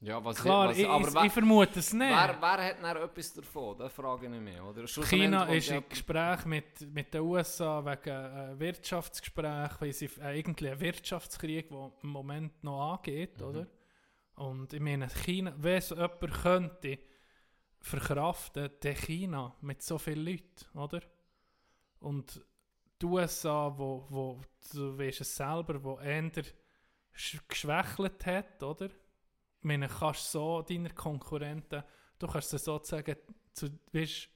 B: Ja, was,
A: Klar,
B: was,
A: ich,
B: aber
A: ich,
B: wer,
A: ich vermute es nicht.
B: wer, wer hat dann etwas davon? Da frage ich mich. Oder?
A: China ist im Gespräch mit, mit den USA wegen äh, Wirtschaftsgespräch, weil sie äh, irgendwie einen Wirtschaftskrieg, der im Moment noch angeht,
B: Mhm.
A: oder? Und ich meine, China, wenn es jemand könnte verkraften, dann China mit so vielen Leuten, oder? Und die USA, wo, wo du weißt es selber, wo sch- geschwächelt hat, oder? Ich meine, kannst so deine Konkurrenten, du kannst sie sozusagen zu, weißt,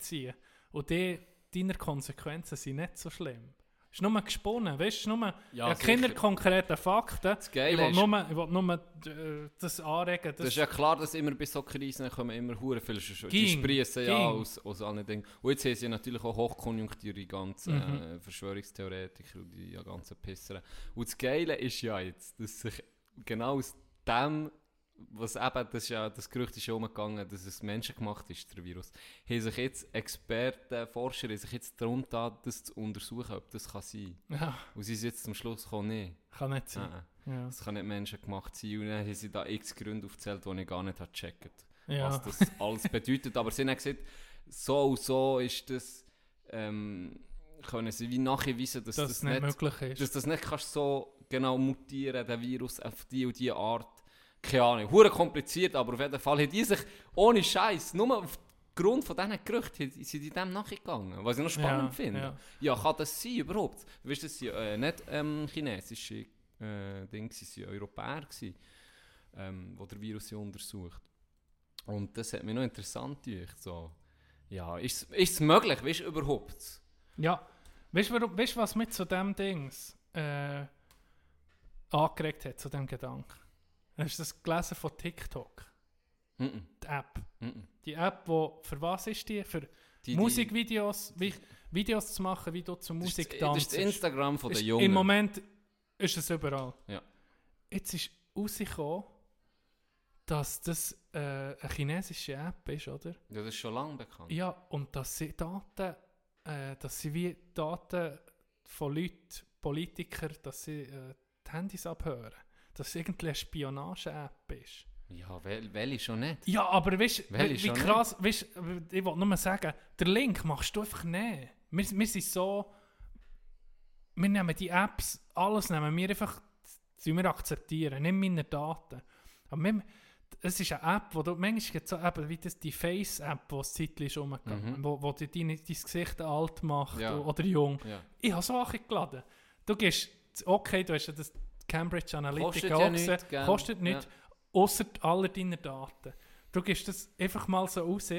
A: ziehen. Und die, deine Konsequenzen sind nicht so schlimm. Es ist nur gesponnen, weißt du? Nur,
B: Ja,
A: ja, keine konkreten Fakten.
B: Das Geile
A: ich will nur, ich will nur äh, das anregen. Das,
B: Das ist ja klar, dass immer bei so Krisen kommen immer hure viele Die sprießen ja aus, aus allen Dingen. Und jetzt haben sie natürlich auch Hochkonjunktur, die ganzen
A: Mhm.
B: äh, Verschwörungstheoretiker und die ganzen Pisser. Und das Geile ist ja jetzt, dass sich genau aus dem, was eben, das, ja, das Gerücht ist ja umgegangen, dass es menschengemacht ist, der Virus, haben sich jetzt Experten, Forscher, haben sich jetzt darum getan, das zu untersuchen, ob das kann sein kann.
A: ja,
B: Und sie sind jetzt zum Schluss gekommen, nee.
A: kann nicht sein.
B: Nein.
A: Ja.
B: Das kann nicht menschengemacht sein. Und dann haben sie da x Gründe aufgezählt, die ich gar nicht habe gecheckt
A: Ja.
B: was das alles bedeutet. Aber sie haben gesagt, so und so ist das, ähm, können sie wie nachweisen, dass
A: dass
B: das
A: nicht, möglich ist.
B: dass das nicht kannst so genau mutieren, der Virus auf die und die Art. Keine Ahnung, hure kompliziert, aber auf jeden Fall haben die sich ohne Scheiß nur aufgrund von diesen Gerüchten sind die dem nachgegangen. Was ich noch spannend
A: Ja,
B: finde.
A: ja.
B: Ja. kann das sein überhaupt? Du weißt, das sind äh, nicht ähm, chinesische äh, Dinge, es waren Europäer, gewesen, ähm, die der Virus untersucht. Und das hat mich noch interessant gedacht. So. Ja, ist es möglich? Weißt du überhaupt?
A: Ja, weißt du, weißt was mit so dem Dings? Äh, angeregt hat zu diesem Gedanken. Hast du das gelesen von TikTok?
B: Mhm.
A: Die App.
B: Mhm.
A: Die App, wo für was ist die? Für
B: Die- die-
A: Musikvideos, wie, Videos zu machen, wie du zur Musik
B: das ist das
A: tanzt.
B: Instagram von den Jungen.
A: Im Moment ist es überall.
B: Ja.
A: Jetzt ist rausgekommen, dass das äh, eine chinesische App ist, oder?
B: Ja, das ist schon lange bekannt.
A: Ja, und dass sie Daten, äh, dass sie wie Daten von Leuten, Politikern, dass sie äh, die Handys abhören. Irgendwie eine Spionage-App ist.
B: Ja, wel, welche schon nicht?
A: Ja, aber weißt du, wie, krass, weißt, ich wollte nur sagen, der Link machst du einfach nicht. Wir, wir sind so, wir nehmen die Apps, alles nehmen wir einfach, die wir akzeptieren, nicht meine Daten. Aber wir, es ist eine App, wo du, manchmal gibt so eben wie das, die Face-App, die es zeitlich schon umgegangen
B: Mhm.
A: wo, wo die deine, dein Gesicht alt macht
B: Ja.
A: oder jung.
B: Ja.
A: Ich habe so geladen. Du gehst, okay, du hast ja das Cambridge Analytica
B: Kostet ja nichts,
A: kostet nichts, außer aller deiner Daten. Du gehst das einfach mal so raus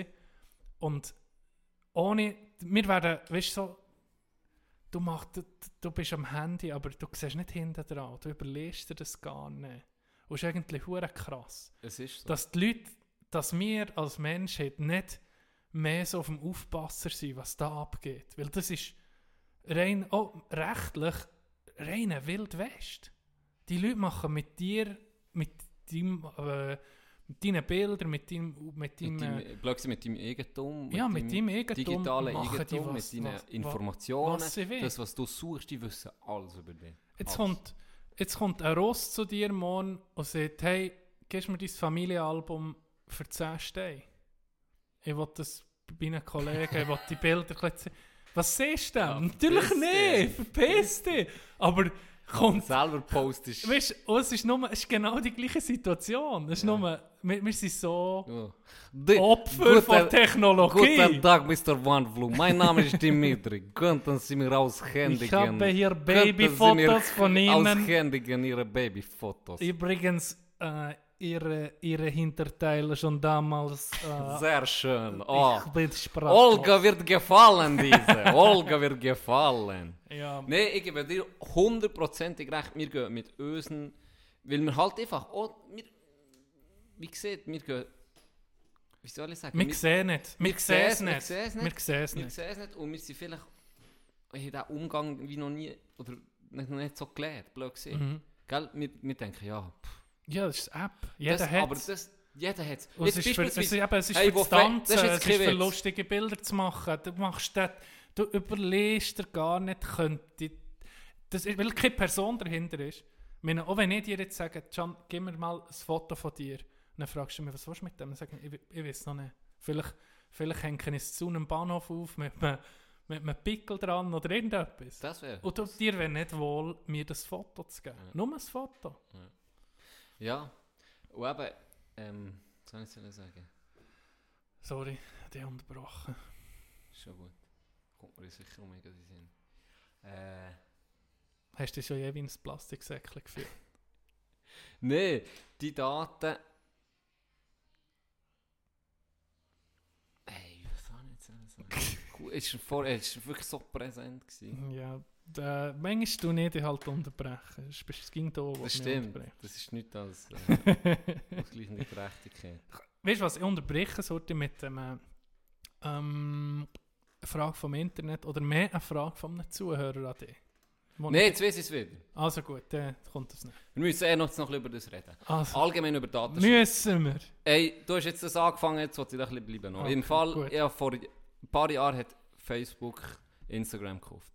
A: und ohne, wir werden, weißt du, so, du, machst, du, du bist am Handy, aber du siehst nicht hinten dran, du überlegst dir das gar nicht. Und es ist eigentlich hure krass,
B: Es ist so.
A: dass die Leute, dass wir als Menschheit nicht mehr so auf dem Aufpasser sind, was da abgeht. Weil das ist rein, oh, rechtlich, reine Wild West. Die Leute machen mit dir, mit deinem, äh, mit deinen Bildern, mit deinem, mit deinem,
B: mit
A: äh,
B: deinem, plötzlich mit deinem Eigentum,
A: ja, mit deinem Eigentum
B: digitalen Eigentum,
A: was-
B: mit deinen
A: was-
B: Informationen,
A: was
B: das, was du suchst, die wissen alles über dich.
A: Jetzt
B: Alles.
A: kommt, jetzt kommt ein Ross zu dir morgen und sagt, hey, gibst mir dein Familienalbum für 10 Steine? Ich will das bei meinen Kollegen, ich will die Bilder Was siehst du denn?
B: Ja,
A: Natürlich nicht, verpiss dich. Aber kommt,
B: selber postest.
A: weißt du, es ist, nur, es ist genau die gleiche Situation. Es ist
B: Ja.
A: nur, wir, wir sind so
B: Ja. Die-
A: Opfer von
B: Guten-
A: Technologie.
B: Guten Tag, Mr. Wandflu. Mein Name ist Dimitri. [LAUGHS] Könnten Sie mir aushändigen?
A: Ich habe hier Babyfotos von Ihnen.
B: Aushändigen Ihre Babyfotos.
A: Übrigens, äh, ihre, ihre Hinterteile schon damals. Äh,
B: Sehr schön. Oh. Olga wird gefallen, diese. [LAUGHS] Olga wird gefallen.
A: Ja,
B: Nein, ich gebe dir hundertprozentig recht. Wir gehen mit unseren. Weil wir halt einfach. Oh, wir, wie gesagt, wir gehen. Wie soll ich sagen?
A: wir sehen nicht. Wir sehen es
B: wir
A: nicht.
B: sehen es
A: Wir
B: nicht.
A: sehen es
B: Wir
A: nicht.
B: sehen es nicht. Und wir sind vielleicht. Ich habe diesen Umgang wie noch nie. Oder nicht, noch nicht so gelernt, blöd gesehen.
A: Mhm.
B: Gell? Wir, wir denken, ja. Pff,
A: Ja, das ist eine App. Jeder
B: das,
A: hat
B: aber das, jeder hat es.
A: Es ist für, es ist, eben, es ist
B: Hey,
A: für Tanzen, es ist für lustige Bilder zu machen. Du machst das, du überlegst dir gar nicht, könnte, das, ist- weil keine Person dahinter ist. Meine, auch wenn ich dir jetzt sage, Can, gib mir mal ein Foto von dir, dann fragst du mich, was willst du mit dem? Dann sage ich, ich, ich weiß noch nicht. Vielleicht, vielleicht hänge ich es zu einem Bahnhof auf mit einem, mit einem Pickel dran oder irgendetwas.
B: Das wäre.
A: Und dir wäre nicht wohl, mir das Foto zu geben.
B: Ja.
A: Nur ein Foto.
B: Ja. Und eben. Ähm, was soll ich sollen sagen?
A: Sorry, die unterbrochen.
B: Schon gut. Kommt mir sicher um den Sinn. Äh.
A: Hast du schon je wie ein Plastiksäckchen gefühlt? [LAUGHS]
B: Nein, die Daten. Ey, was soll ich jetzt sagen? [LAUGHS] Es war wirklich so präsent. Gewesen.
A: Ja, da, manchmal tue ich dich halt unterbrechen. Es Es ging da, wo
B: Das stimmt. Das ist nicht als äh, [LAUGHS] ausgleichende Gerechtigkeit.
A: Weißt du was, ich unterbreche sollte mit dem, äh, ähm, eine Frage vom Internet oder mehr eine Frage von einem Zuhörer an dich.
B: Nein, jetzt weiß ich es wieder.
A: Also gut, dann kommt das nicht.
B: Wir müssen eh noch, noch über das reden.
A: Also,
B: Allgemein über Datenschutz.
A: müssen wir.
B: Ey, du hast jetzt das angefangen, jetzt wollte ich da ein bisschen bleiben. Noch.
A: Okay,
B: Im Fall,
A: gut.
B: ja, vor ein paar Jahren hat Facebook Instagram gekauft.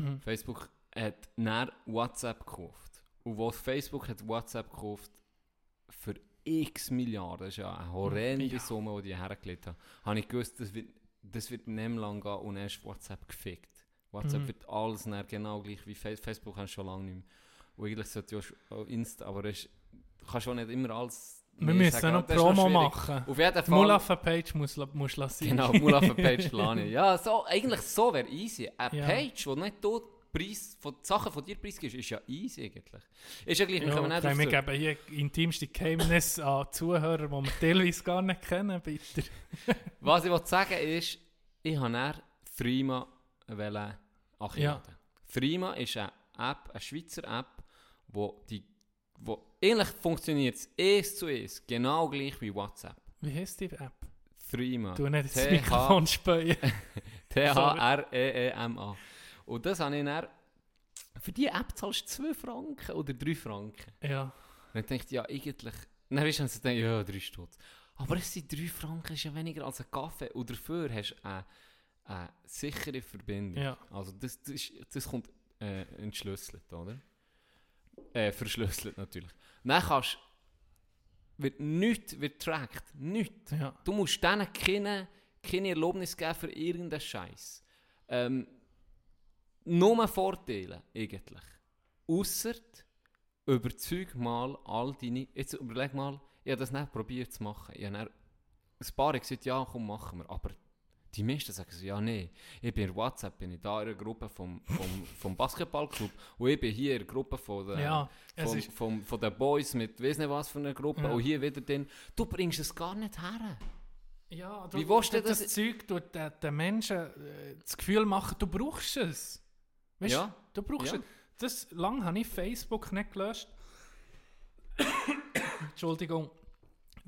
A: Mhm.
B: Facebook hat nach WhatsApp gekauft. Und wo Facebook hat WhatsApp gekauft für x Milliarden, das ist ja eine horrende
A: Ja.
B: Summe, die die hergelegt haben, habe ich gewusst, das wird, das wird nicht lang gehen und ist WhatsApp gefickt. WhatsApp
A: Mhm.
B: wird alles dann genau gleich wie Facebook. Facebook schon lange nicht mehr. Und eigentlich sollte ja auch Insta, aber es du kannst schon nicht immer alles...
A: Wir
B: nee
A: müssen noch Promo machen.
B: Auf jeden
A: Die
B: Fall...
A: Mulaffa-Page muss, du lassen.
B: Genau, Mulaffa-Page [LAUGHS] plane ich. Ja, so, eigentlich so wäre easy. Eine
A: Ja.
B: Page, wo nicht du Preis, von, die Sachen von dir preisgibst, ist ja easy eigentlich. Ist ja gleich, wir
A: Ja,
B: kommen nicht
A: okay, wir geben hier intimste Geheimnisse [LAUGHS] an Zuhörer, die wir teilweise gar nicht kennen, bitte. [LAUGHS]
B: Was ich wollte sagen ist, ich habe dann Threema wollen
A: Ja.
B: Threema ist eine App, eine Schweizer App, wo die, wo ähnlich funktioniert es eins zu eins, genau gleich wie WhatsApp.
A: Wie heisst die App?
B: Threema.
A: Du nicht ins
B: TH
A: Mikrofon [LAUGHS] spähen.
B: T-H-R-E-E-M-A. Und das habe ich dann, für die App zahlst du 2 Franken oder 3 Franken.
A: ja.
B: Und dann denke ich, ja, eigentlich, dann ist dann denke ich, ja, 3 Stutz. Aber es sind 3 Franken, ist ja weniger als ein Kaffee. Und dafür hast du eine, eine sichere Verbindung.
A: Ja.
B: Also das, das, ist, das kommt äh, entschlüsselt, oder? Äh, verschlüsselt natürlich. Dann kannst wird nichts wird tracked, nichts.
A: Ja.
B: Du musst denen keine, keine Erlaubnis geben für irgendeinen Scheiß. Ähm, nur Vorteile eigentlich. Ausser überzeug mal all deine. Jetzt überleg mal, ich habe das nicht probiert zu machen. Ich habe ein paar gesagt, ja, komm, machen wir. Aber die meisten sagen so, ja, nee. Ich bin in WhatsApp, bin ich da in einer Gruppe vom, vom, vom Basketballclub und ich bin hier in der Gruppe von der,
A: Ja,
B: von,
A: ist-
B: von, von den Boys mit weiss nicht was für einer Gruppe
A: Ja.
B: und hier wieder den. Du bringst es gar nicht her.
A: Ja,
B: Wie willst du
A: das,
B: das-
A: Zeug tut den, den Menschen äh, das Gefühl machen, du brauchst es. Weißt
B: Ja.
A: du, du brauchst
B: Ja.
A: es. Das lange habe ich Facebook nicht gelöscht. [COUGHS] Entschuldigung.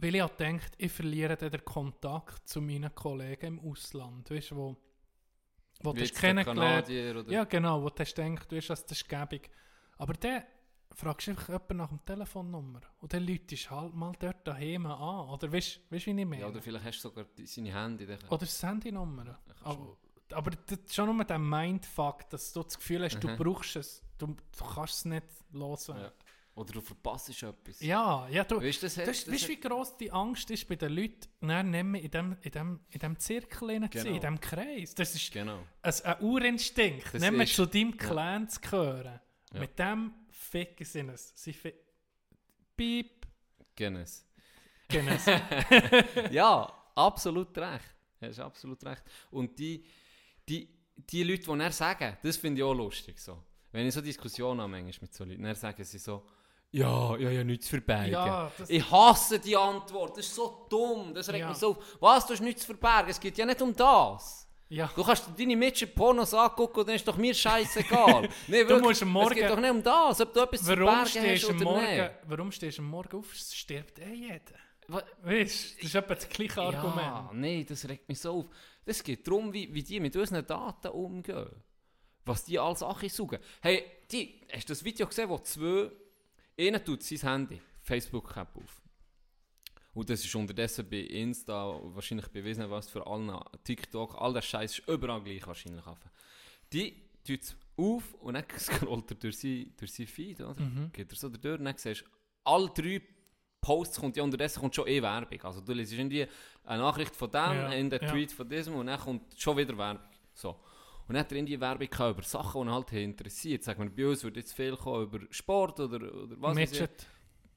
A: Weil ich gedacht, ich verliere dann den Kontakt zu meinen Kollegen im Ausland. Weißt du, wo, wo du hast kennengelernt
B: oder
A: Ja, genau, wo du hast gedacht, du hast das, ist gäbig. Aber dann fragst du einfach jemanden nach dem Telefonnummer. Und dann läutest du halt mal dort daheim an. Oder weißt du, weißt, wie ich meine?
B: Ja, oder vielleicht hast du sogar seine Handy.
A: Oder das Handynummer. Aber, aber das schon nur der Mindfuck, dass du das Gefühl hast, du brauchst es. Du, du kannst es nicht loswerden.
B: Ja. Oder du verpasst etwas.
A: Ja, ja, du.
B: Weißt das,
A: Das,
B: das
A: weißt
B: hat-
A: wie gross die Angst ist bei den Leuten, dann nicht in diesem in dem, in dem Zirkel zu sein, in
B: Genau.
A: diesem Kreis? Das ist
B: Genau.
A: ein, ein Urinstinkt,
B: Das
A: nicht zu deinem
B: ja.
A: Clan zu gehören.
B: Ja.
A: Mit dem ficken sie es. Sie fi Piep.
B: Guinness.
A: Genau. [LAUGHS] [LAUGHS]
B: ja, absolut recht. Hast absolut recht. Und die, die, die Leute, die er sagen, das finde ich auch lustig. So. Wenn ich so Diskussionen habe manchmal mit so Leuten, dann sagen sie so, ja, ja, ja, nichts zu verbergen.
A: Ja,
B: ich hasse die Antwort, das ist so dumm, das regt
A: Ja.
B: mich so auf. Was, du hast nichts zu verbergen, es geht ja nicht um das.
A: ja.
B: Du kannst deine Mädchen Pornos angucken und dann ist doch mir scheißegal. [LAUGHS] nee, wirklich,
A: musst am Morgen-
B: Es geht doch nicht um das, ob du etwas zu
A: Warum
B: verbergen
A: stehst,
B: hast
A: du
B: oder
A: Morgen,
B: nicht.
A: warum stehst du am Morgen auf? Es stirbt eh jeder.
B: Wa-
A: Weißt du, das ist etwa das gleiche
B: Ja,
A: Argument.
B: nein, das regt mich so auf. Es geht darum, wie, wie die mit unseren Daten umgehen. Was die als Sachen suchen. Hey, die, hast du das Video gesehen, wo zwei, einer tut sein Handy, Facebook-App auf. Und das ist unterdessen bei Insta, wahrscheinlich bei wissen was für allen, TikTok, all der Scheiß ist überall gleich wahrscheinlich. Die tut es auf und dann [LAUGHS] scrollt er durch sein, durch sein Feed, oder?
A: Mhm.
B: Geht er so durch und dann siehst du, alle drei Posts kommt ja unterdessen kommt schon eh Werbung. Also du liest irgendwie eine Nachricht von dem,
A: Ja,
B: in den
A: ja.
B: Tweet von diesem und dann kommt schon wieder Werbung. So. Und dann hat er in die Werbung über Sachen, die ihn halt interessiert. Sagen wir, bei uns würde jetzt viel kommen über Sport oder, oder was.
A: Midget.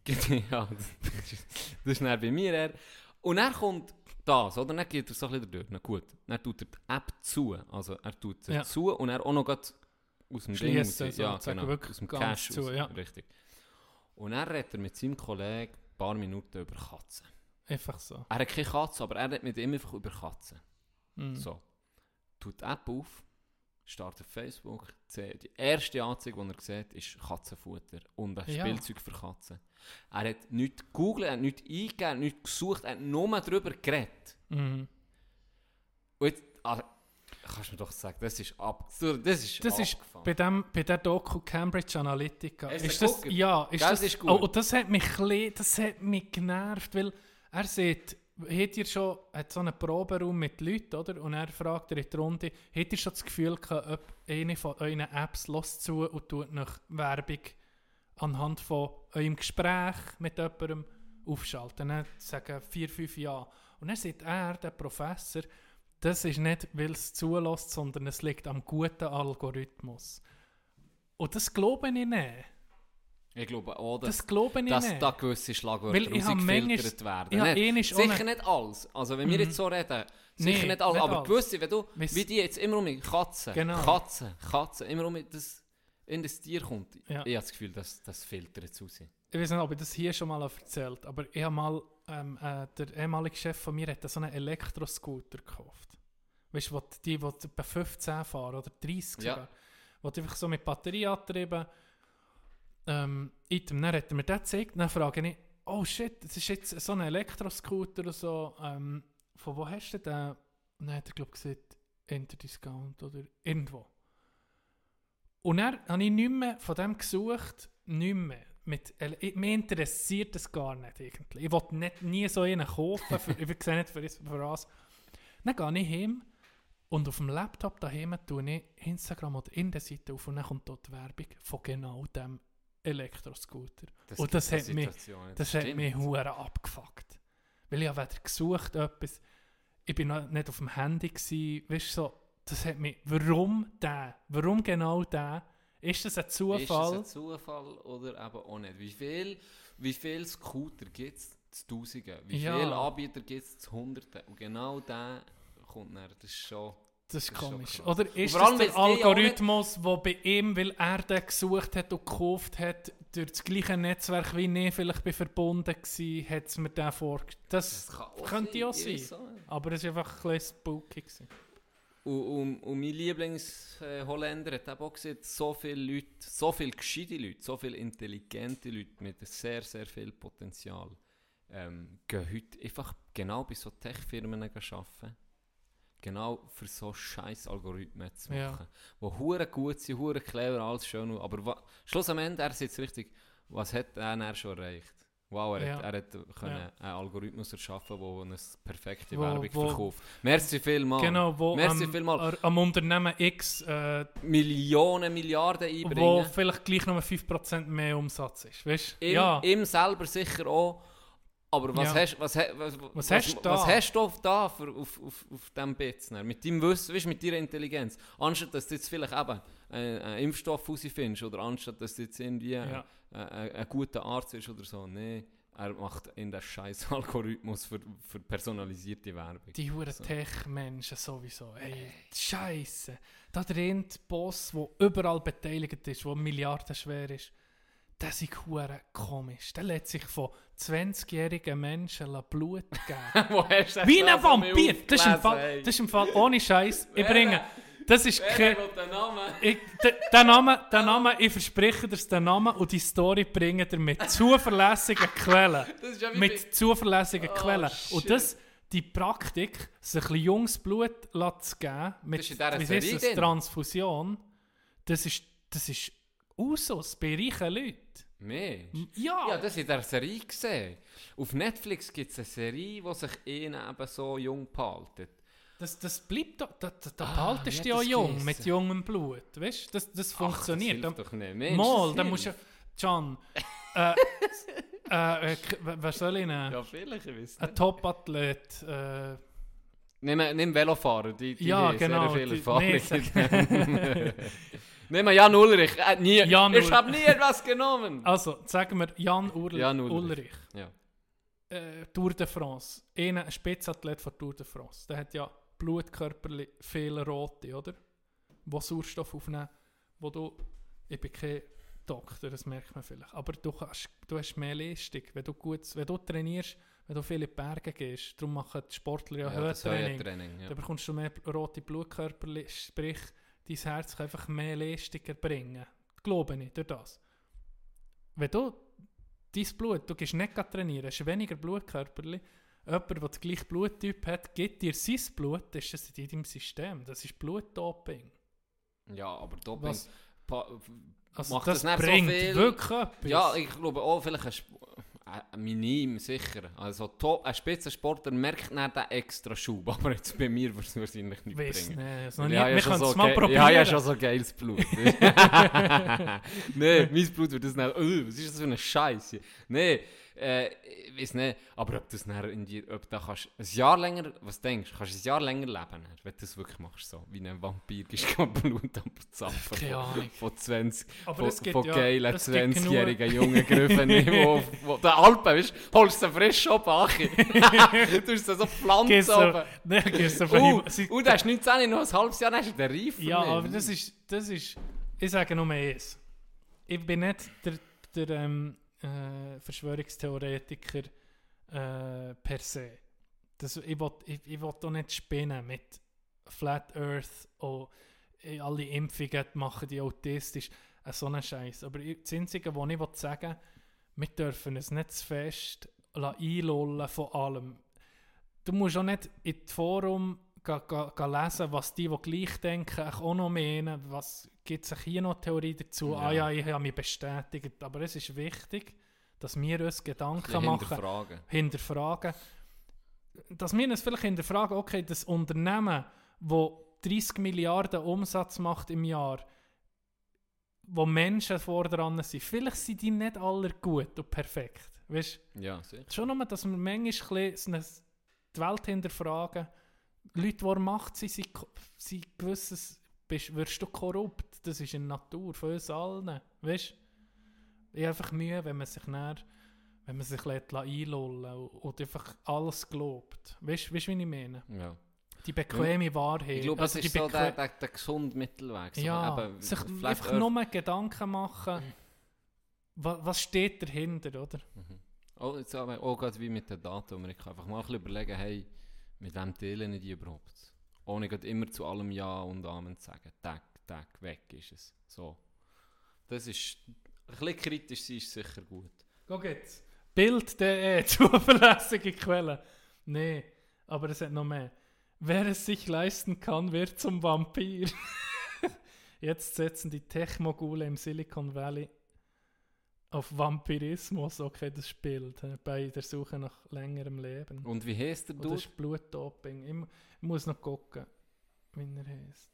A: [LAUGHS]
B: ja, das ist, das ist dann bei mir eher. Und dann kommt das, oder? Dann geht er so ein bisschen durch. Na gut, dann tut er die App zu. Also er tut sie
A: Ja.
B: zu und er auch noch aus dem Ding raus. Ja,
A: sozusagen,
B: genau, aus dem Cash
A: zu,
B: raus.
A: ja.
B: Richtig. Und dann redet er mit seinem Kollegen ein paar Minuten über Katzen.
A: Einfach so.
B: Er hat keine Katze, aber er redet mit ihm einfach über Katzen.
A: Mhm.
B: So. Tut die App auf, startet Facebook. die- erste Anzeige, die er sieht, ist Katzenfutter und ein
A: Ja.
B: Spielzeug für Katzen. Er hat nichts gegoogelt, er hat nichts eingegeben, nichts gesucht, er hat nur darüber geredet.
A: Mhm.
B: Und jetzt, ah, kannst du mir doch sagen, das ist ab, das ist
A: Das ist bei, dem, bei der Doku Cambridge Analytica. Ist das, ja, ist
B: Gell,
A: das,
B: ist gut.
A: Oh, und das hat mich, das hat mich genervt, weil er sieht, hat ihr schon hat so einen Proberaum mit Leuten, oder? Und er fragt er in die Runde, hat ihr schon das Gefühl gehabt, ob eine von euren Apps lässt zu und tut nach Werbung anhand von eurem Gespräch mit jemandem aufschalten? Dann sagen vier, fünf Ja. Und dann sagt er, der Professor, das ist nicht, weil es zulässt, sondern es liegt am guten Algorithmus. Und das glaube ich nicht.
B: Ich glaube auch, dass,
A: Das glaube ich
B: dass
A: nicht.
B: da gewisse Schlagwörter rausgefiltert werden.
A: habe
B: Nicht- sicher nicht alles. Also wenn wir
A: Mhm.
B: jetzt so reden, sicher
A: Nee,
B: nicht alles.
A: nicht
B: aber
A: alles.
B: gewisse, wenn du,
A: Weiss-
B: wie die jetzt immer um Katzen,
A: Genau.
B: Katzen, Katzen, immer um das in das Tier kommt.
A: Ja.
B: Ich habe das Gefühl, dass das filtert zu sein.
A: Ich weiß nicht, ob ich das hier schon mal erzählt habe, aber ich habe mal, ähm, äh, der ehemalige Chef von mir hat so einen Elektroscooter gekauft. Weißt du, die, die etwa 15 fahren oder 30
B: Ja.
A: sogar. Du einfach so mit Batterie antrieben, ähm, Item, dann hat er mir das gezeigt, dann frage ich, oh shit, das ist jetzt so ein Elektroscooter oder so, ähm, von wo hast du den? Und dann hat er, glaube ich, gesagt, Interdiscount oder irgendwo. Und dann habe ich nicht mehr von dem gesucht, nicht mehr. Mit, mich interessiert das gar nicht irgendwie. Ich wollte nicht, nie so einen kaufen, für, [LAUGHS] ich sehe nicht für, für was. Dann gehe ich heim und auf dem Laptop daheim tue ich Instagram oder in der Seite auf und dann kommt dort die Werbung von genau dem Elektroscooter. Und das hat mich-
B: Situationen,
A: Das hat mich hure abgefuckt. Weil ich habe weder gesucht etwas, ich bin noch nicht auf dem Handy gsi, weißt du so, das hat mich, warum der, warum genau der, ist das ein
B: Ist
A: Zufall?
B: das ein Zufall oder eben auch nicht? Wie viel, wie viel Scooter gibt es zu Tausenden? Wie
A: Ja.
B: viele Anbieter gibt es zu Hunderten? Und genau der kommt dann, das ist schon...
A: Das ist
B: Das ist
A: komisch. Oder ist
B: vor allem,
A: das der Algorithmus, der bei ihm, weil er den gesucht hat und gekauft hat, durch das gleiche Netzwerk wie ich vielleicht bin verbunden war, hat es mir den vorgestellt. Das,
B: kann
A: könnte auch sein.
B: auch nicht.
A: Aber es war einfach ein bisschen spooky. Gewesen.
B: Und, und, und mein Lieblings-Holländer hat auch gesagt, so viele Leute, so viele gescheite Leute, so viele intelligente Leute mit sehr, sehr viel Potenzial ähm, gehen heute einfach genau bei so Tech-Firmen arbeiten. Genau für so scheiß Algorithmen zu
A: Ja.
B: machen. Die hure gut sind, hure clever, alles schön. Aber Schluss am Ende, er sitzt richtig, was hat er schon erreicht? Wow, er,
A: Ja.
B: hat, er hat können
A: Ja.
B: einen Algorithmus erschaffen, der eine perfekte
A: Wo-
B: Werbung
A: wo-
B: verkauft. Merci vielmals.
A: Genau, wo
B: Merci
A: am,
B: vielmal.
A: am Unternehmen X, äh,
B: Millionen, Milliarden
A: wo
B: einbringen.
A: vielleicht gleich noch 5% mehr Umsatz ist. Weißt?
B: Ihm,
A: Ja,
B: ihm selber sicher auch. Aber was,
A: Ja.
B: hast, was, was, was,
A: hast du da?
B: was hast du da für, auf, auf, auf diesem dann? Mit deinem Wissen, weißt, mit deiner Intelligenz. Anstatt dass du jetzt vielleicht eben einen, einen Impfstoff rausfindest oder anstatt dass du jetzt irgendwie
A: Ja.
B: ein, ein, ein guter Arzt bist oder so. Nein, er macht in den scheiß [LAUGHS] Algorithmus für, für personalisierte Werbung.
A: die huren
B: So.
A: Tech-Menschen sowieso. Ey, Scheiße. Da der Boss, der überall beteiligt ist, der milliardenschwer ist, der ist hure komisch. Der lässt sich von 20-jährigen Menschen Blut geben. [LAUGHS]
B: Wo hast du
A: Wie
B: das
A: ein Vampir! Das ist, im Fall, das ist im Fall ohne Scheiß. Ich bringe. Das ist kein. der Name, der Name, ich verspreche dir den Namen und die Story bringen dir mit zuverlässigen Quellen. [LAUGHS]
B: Das ja wie bei-
A: Mit zuverlässigen
B: Oh,
A: Quellen.
B: shit.
A: Und das, die Praktik, sich ein junges Blut zu geben, mit
B: Das ist in
A: wie heisst das. Transfusion, das ist, das ist Usus bei reichen Leuten.
B: Mensch.
A: Ja,
B: Ja, das in der Serie gesehen. Auf Netflix gibt es eine Serie, die sich ihn eben so jung behaltet.
A: das, das bleibt da, da, da, da
B: Ah,
A: behaltest du ja jung,
B: geheissen?
A: mit jungem Blut. Weißt du, das, das funktioniert.
B: Ach,
A: Da-
B: das hilft doch nicht. Mensch,
A: Mal, dann musst du. John, [LAUGHS] äh, äh, äh, wer soll ich nehmen?
B: Ja, vielleicht, ich weiß
A: Ein
B: nicht.
A: Top-Athlet. Äh,
B: Nimm, nimm Velofahrer, die, die
A: Ja,
B: haben
A: genau,
B: sehr viel
A: die-
B: Erfahrung.
A: nee, [LAUGHS] [LAUGHS]
B: Nimm mal Jan Ulrich. Äh, nie,
A: Jan
B: ich habe nie etwas genommen. [LAUGHS]
A: also, sagen wir Jan Urli
B: Jan Ulrich.
A: Ulrich.
B: Ja.
A: Äh, Tour de France. Einer, ein Spitzathlet von Tour de France. Der hat ja Blutkörperli, viele rote, oder? Wo Sauerstoff aufnehmen. Wo du, ich bin kein Doktor, das merkt man vielleicht. Aber du, kannst, du hast mehr Leistung, wenn du, gut, wenn du trainierst, wenn du viele Berge gehst. Darum machen die Sportler ja,
B: Ja,
A: Höhentraining.
B: Training. Ja.
A: Dann bekommst du mehr rote Blutkörper, sprich, dein Herz kann einfach mehr Leistung erbringen. Glaube ich, durch das. Wenn du dein Blut, du gehst nicht trainieren, hast weniger Blutkörper, jemand, der den gleichen Bluttyp hat, gibt dir sein Blut, das ist das in deinem System. Das ist Blutdoping.
B: ja, aber Doping
A: Was, also
B: macht
A: das,
B: das nicht so
A: bringt
B: viel?
A: wirklich etwas.
B: Ja, ich glaube auch vielleicht ein, Sp- ein Minim, sicher. Also top, ein Spitzensportler merkt nicht den extra Schub, [LAUGHS] aber jetzt bei mir würde es wahrscheinlich nicht
A: Weiss
B: bringen.
A: nicht. Noch
B: Ich habe ja
A: wir
B: schon
A: können es
B: so
A: mal probieren.
B: Ich habe ja schon so geiles Blut. [LAUGHS] [LAUGHS] Nein, mein Blut wird das nicht. Uh, was ist das für eine Scheiße? Nein, äh, ich weiß nicht. Aber ob das in dir, ob da kannst ein Jahr länger, was denkst du, kannst du ein Jahr länger leben, wenn du das wirklich machst, so wie ein Vampir, gehst [LAUGHS] du Blut abzapfen.
A: Keine
B: von-
A: Ahnung.
B: Von 20,
A: Aber
B: von,
A: gibt
B: von
A: ja-
B: geilen
A: gibt
B: 20-jährigen jungen Griffen, [LAUGHS] wo, wo der Alpen, weißt du, holst du frisch ab, Achi. [LAUGHS] du hast so Pflanzen
A: du,
B: oben.
A: nein, gehst du
B: Uh, uh, der ist 19, noch ein halbes Jahr, dann ist der reif.
A: Ja, aber das ist, das ist, ich sage nur eins. Ich bin nicht der, der ähm, äh, Verschwörungstheoretiker äh, per se. Das, ich will, ich, ich will doch nicht spinnen mit Flat Earth und äh, alle Impfungen machen die autistisch. äh, so einen Scheiß. Aber das Einzige, was ich will sagen wir dürfen es nicht zu fest einlullen von allem. Du musst auch nicht in das Forum ga lesen, was die, die gleich denken, auch noch meinen. Was gibt es hier noch Theorie dazu?
B: Ja.
A: Ah ja, ich habe mich bestätigt. Aber es ist wichtig, dass wir uns Gedanken machen
B: hinterfragen.
A: hinterfragen. Dass wir uns vielleicht hinterfragen, okay, das Unternehmen, wo 30 Milliarden Umsatz macht im Jahr, wo Menschen vordran sind, vielleicht sind die nicht alle gut und perfekt. Weißt
B: Ja, sicher.
A: schon nur, dass wir manchmal die Welt hinterfragen. Leute, die Macht sind, sind, sind gewisses, bist, wirst du korrupt. Das ist in der Natur von uns allen. Weißt Ich habe einfach Mühe, wenn man sich näher, wenn man sich lässt einlullen und, einfach alles glaubt. Weißt du, wie ich meine?
B: Ja.
A: Die bequeme Wahrheit.
B: Ich glaube,
A: Also
B: das ist so der, der, der gesunde Mittelweg. So,
A: ja,
B: eben,
A: sich einfach nur Gedanken machen, was, was steht dahinter, oder?
B: Oh, jetzt aber auch gerade wie mit den Daten, wo man kann einfach mal ein bisschen überlegen, hey, mit wem teilen die überhaupt? Ohne immer zu allem Ja und Amen zu sagen. Tag, Tag, weg ist es. So. Das ist, ein bisschen kritisch sein ist sicher gut.
A: Guck jetzt. Bild.de, zuverlässige [LAUGHS] Quelle. Nee, aber es hat noch mehr. Wer es sich leisten kann, wird zum Vampir. [LAUGHS] Jetzt setzen die Tech-Mogule im Silicon Valley auf Vampirismus. Okay, das spielt bei der Suche nach längerem Leben.
B: Und wie heisst der du?
A: ist Blutdoping. Ich, mu- ich muss noch gucken, wie er heißt.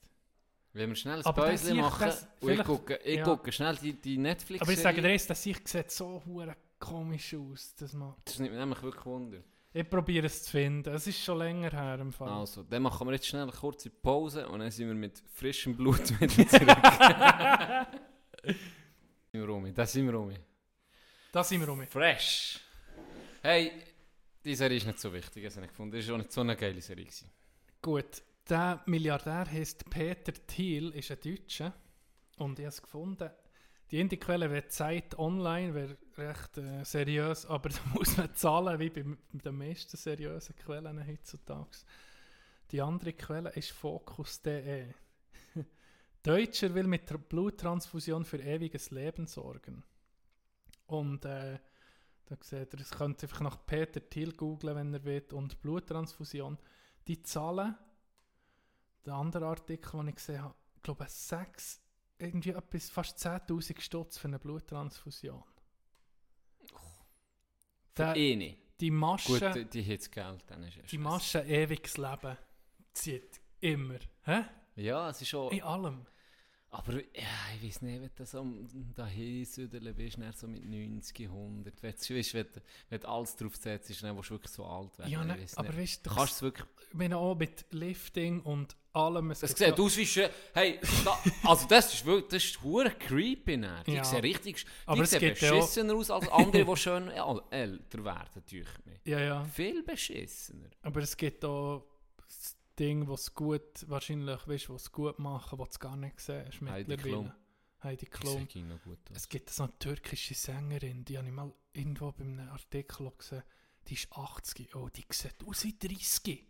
B: Wenn wir schnell ein
A: das
B: Päuschen machen
A: das-
B: und ich gucke, ich
A: ja.
B: gucke schnell die, die netflix
A: Aber ich sage dir eins, das Sicht sieht so hure komisch aus. Das man
B: Das nimmt mich nämlich wirklich Wunder.
A: Ich probiere es zu finden. Es ist schon länger her im Fall.
B: Also, dann machen wir jetzt schnell eine kurze Pause und dann sind wir mit frischem Blut [LAUGHS] wieder zurück. [LAUGHS] da sind wir rum, da sind wir rum.
A: Da sind wir rum.
B: Fresh. Hey, die Serie ist nicht so wichtig, habe ich gefunden. Das war auch nicht so eine geile Serie. Gewesen.
A: Gut, der Milliardär heißt Peter Thiel, ist ein Deutscher. Und ich habe es gefunden. Die Indie-Quelle wäre Zeit online, wäre recht äh, seriös, aber [LAUGHS] da muss man zahlen, wie bei den meisten seriösen Quellen heutzutage. Die andere Quelle ist Focus.de. [LAUGHS] Deutscher will mit Tr- Bluttransfusion für ewiges Leben sorgen. Und äh, da seht ihr, es könnt ihr einfach nach Peter Thiel googlen, wenn ihr wollt, und Bluttransfusion. Die Zahlen, der andere Artikel, den ich gesehen habe, ich glaube, sechs, irgendwie etwas, fast 10.000 Stutz für eine Bluttransfusion.
B: Für
A: Der,
B: eine.
A: die Masche,
B: Gut, die, die hat das Geld, dann ist es
A: die Masche ewiges Leben zieht immer. Hä?
B: Ja, es ist schon...
A: In allem.
B: Aber ja, ich weiß nicht, wenn du so dahin südeln bist, dann so mit 90, 100. Wenn du, weißt, wenn, du- wenn du alles drauf setzt, dann willst du wirklich so alt werden.
A: Ja,
B: ich
A: ne,
B: weiss
A: aber weißt
B: Du
A: du,
B: kannst es wirklich...
A: ich meine auch mit Lifting und allem. Es gibt
B: sieht aus wie... schön- Hey, da, also das ist wirklich... Das ist hure creepy. dann. Die
A: Ja.
B: sehen richtig... Die
A: Aber es
B: sehen beschissener aus als andere, die schön äl- älter werden. natürlich.
A: Ja, ja.
B: Viel beschissener.
A: Aber es gibt auch Ding, was gut, wahrscheinlich, weißt was gut machen, was du gar nicht siehst.
B: Heidi. Klum.
A: Heidi Klum. Es gibt so eine türkische Sängerin, die habe ich mal irgendwo bei einem Artikel gesehen. Die ist 80. Oh, die sieht aus wie 30.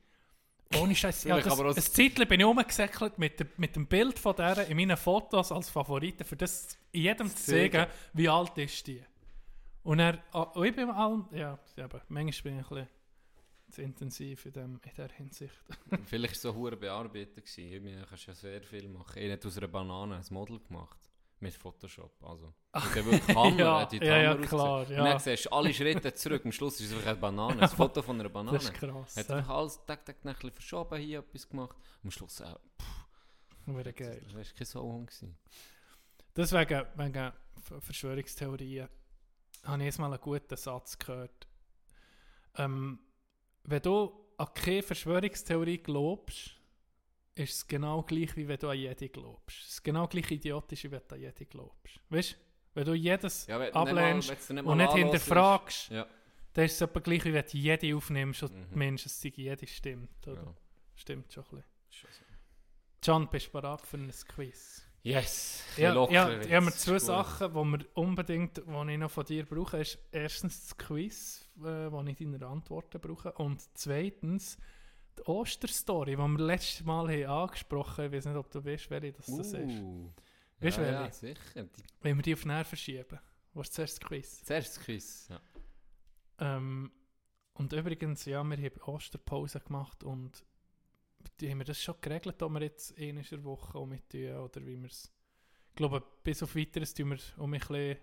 A: Ohne [LAUGHS] Scheiß. ja, das, ein Zeitchen bin ich rumgesäckelt mit, der, mit dem Bild von der in meinen Fotos als Favoriten, für das in jedem zu zeigen, wie alt ist die. Und er, ah, und ich bin allem, ja, aber manchmal bin ich ein bisschen zu intensiv in, dem, in der Hinsicht. [LAUGHS]
B: Vielleicht war es so hure bearbeitet. gewesen. Ich meine, du kannst ja sehr viel machen. Ich habe aus einer Banane ein Model gemacht. Mit Photoshop. Also, [LAUGHS] mit der wirklich Hammer.
A: Ja,
B: die die
A: ja, ja, klar, ja.
B: Und dann siehst du alle Schritte zurück. Am Schluss ist es einfach eine Banane. Ein Foto von einer Banane. [LAUGHS]
A: Das ist krass.
B: Hat einfach alles tak, tak, ein bisschen verschoben, hier etwas gemacht. Am Schluss, äh,
A: Wäre geil.
B: das war kein Sauhund. gewesen.
A: Deswegen, wegen Ver- Verschwörungstheorien, habe ich jetzt mal einen guten Satz gehört. Ähm, wenn du an keine Verschwörungstheorie glaubst, ist es genau gleich, wie wenn du an jede glaubst. Es ist genau gleich idiotisch, wie wenn du an jede glaubst. Weißt du? Wenn du jedes
B: Ja, wenn-
A: ablehnst
B: nicht mal- du's
A: und nicht hinterfragst,
B: Ja.
A: dann ist es etwa gleich, wie wenn du jede aufnimmst und
B: Mhm.
A: mhm. Mensch, es jede stimmt. Oder?
B: ja.
A: Stimmt schon ein bisschen.
B: Schon so.
A: John, bist du bereit für ein Quiz?
B: Yes.
A: Ja, ja,
B: jetzt.
A: habe mir zwei. Sachen, die wir unbedingt, die ich noch von dir brauche. Ist erstens das Quiz, äh, wo ich deine Antworten brauche. Und zweitens die Osterstory, die wir letztes Mal haben angesprochen haben. Ich weiß nicht, ob du weißt, welche das, das ist.
B: Uh.
A: Weißt du,
B: ja, ja, sicher. Die,
A: Wenn wir die auf näher verschieben. Was ist zuerst das Quiz?
B: zuerst das Quiz. Ja.
A: Ähm, und übrigens, ja, wir haben Osterpause gemacht und die haben wir das schon geregelt, ob wir jetzt eine in der Woche auch mit tun oder wie wir es. Ich glaube, bis auf weiteres tun wir um ein bisschen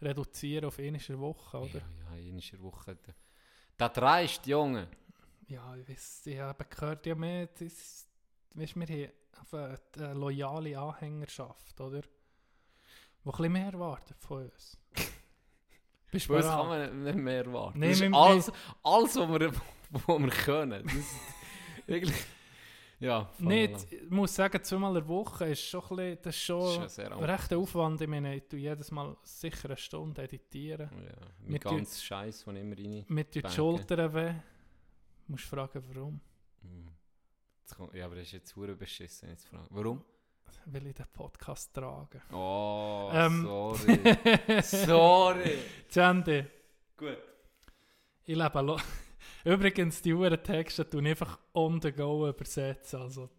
A: reduzieren auf eine in der Woche, oder?
B: Ja, ja, in einer Woche. da- Das reicht, Junge.
A: Ja, ich weiß, ich habe gehört, ja, mehr, das, weißt, wir haben eine loyale Anhängerschaft, oder? Die ein bisschen mehr erwartet von uns. [LAUGHS] Bist du
B: uns kann man nicht mehr erwarten.
A: Nee,
B: das ist alles, alles, was wir, [LAUGHS] was wir können. Das wirklich... Ja, an.
A: ich muss sagen, zweimal in der Woche ist schon ein bisschen, das ist
B: Das
A: schon
B: ist sehr
A: ein rechter Aufwand. Ich meine, ich tue jedes Mal sicher eine Stunde editieren.
B: Ja, mit
A: tun-
B: ganz Scheiß, von immer rein.
A: Mit den. Schultern weh. Du musst fragen, warum.
B: Hm. Jetzt kommt, ja, aber das ist jetzt hure beschissen. Jetzt fragen. Warum?
A: Will ich den Podcast tragen?
B: Oh,
A: Ähm.
B: sorry. [LAUGHS] sorry.
A: Sandy,
B: Gut.
A: ich lebe lo [LAUGHS] Übrigens, die Uhren Texte tun einfach on the go übersetzen. Also,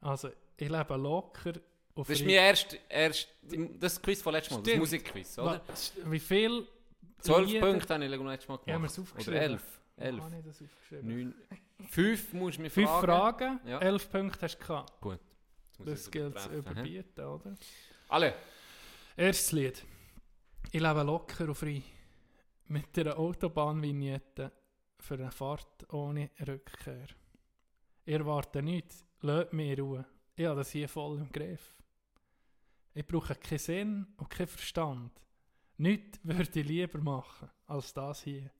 A: also ich lebe locker auf
B: Das ist mein erst, erst, das Quiz von letztem Mal, das
A: Stimmt.
B: Musikquiz, oder?
A: Wie viel?
B: Zwölf Punkte habe ich letztes Mal gemacht.
A: Ja, haben wir es
B: Oder
A: aufgeschrieben?
B: elf.
A: Wo
B: Elf.
A: habe ich das aufgeschrieben?
B: Neun. Fünf musst du mir
A: Fünf
B: fragen.
A: Fragen,
B: Ja.
A: elf Punkte hast du gehabt.
B: Gut.
A: Das gilt zu überbieten, oder?
B: Alle.
A: Erstes Lied. Ich lebe locker und frei. Mit einer Autobahnvignette für eine Fahrt ohne Rückkehr. Ich erwarte nichts, lasst mich in Ruhe. Ich habe das hier voll im Griff. Ich brauche keinen Sinn und keinen Verstand. Nichts würde ich lieber machen als das hier.